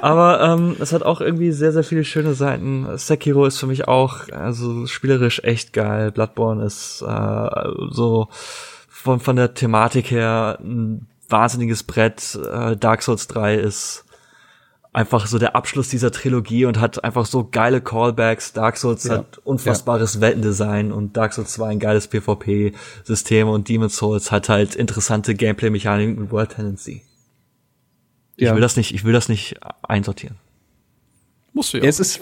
Aber ähm, es hat auch irgendwie sehr, sehr viele schöne Seiten. Sekiro ist für mich auch also spielerisch echt geil. Bloodborne ist äh, so von, von der Thematik her ein wahnsinniges Brett. Äh, Dark Souls 3 ist einfach so der Abschluss dieser Trilogie und hat einfach so geile Callbacks. Dark Souls Ja. hat unfassbares Weltendesign und Dark Souls 2 ein geiles PvP-System und Demon's Souls hat halt interessante Gameplay-Mechaniken und World Tendency. Ich Ja. will das nicht, ich will das nicht einsortieren. Musst du ja. Es ist,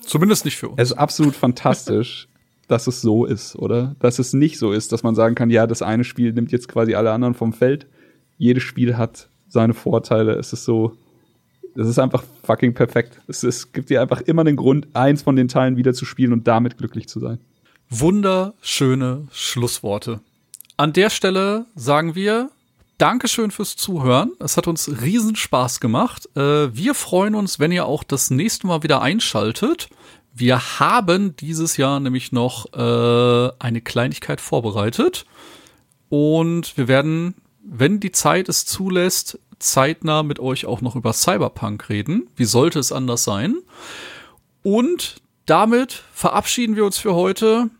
Zumindest nicht für uns. es ist absolut fantastisch, dass es so ist, oder? Dass es nicht so ist, dass man sagen kann, ja, das eine Spiel nimmt jetzt quasi alle anderen vom Feld. Jedes Spiel hat seine Vorteile. Es ist so, es ist einfach fucking perfekt. Es, es gibt dir einfach immer den Grund, eins von den Teilen wieder zu spielen und damit glücklich zu sein. Wunderschöne Schlussworte. An der Stelle sagen wir Dankeschön fürs Zuhören. Es hat uns riesen Spaß gemacht. Äh, wir freuen uns, wenn ihr auch das nächste Mal wieder einschaltet. Wir haben dieses Jahr nämlich noch äh, eine Kleinigkeit vorbereitet. Und wir werden, wenn die Zeit es zulässt, zeitnah mit euch auch noch über Cyberpunk reden. Wie sollte es anders sein? Und damit verabschieden wir uns für heute.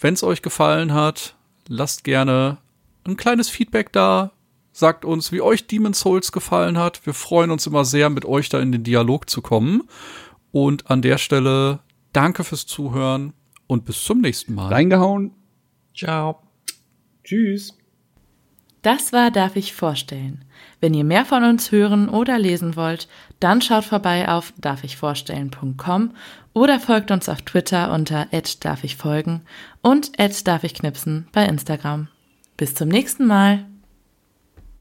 Wenn es euch gefallen hat, lasst gerne ein kleines Feedback da. Sagt uns, wie euch Demon's Souls gefallen hat. Wir freuen uns immer sehr, mit euch da in den Dialog zu kommen. Und an der Stelle danke fürs Zuhören und bis zum nächsten Mal. Reingehauen. Ciao. Tschüss. Das war Darf ich vorstellen. Wenn ihr mehr von uns hören oder lesen wollt, dann schaut vorbei auf darfichvorstellen.com oder folgt uns auf Twitter unter @darfichfolgen und @darfichknipsen bei Instagram. Bis zum nächsten Mal.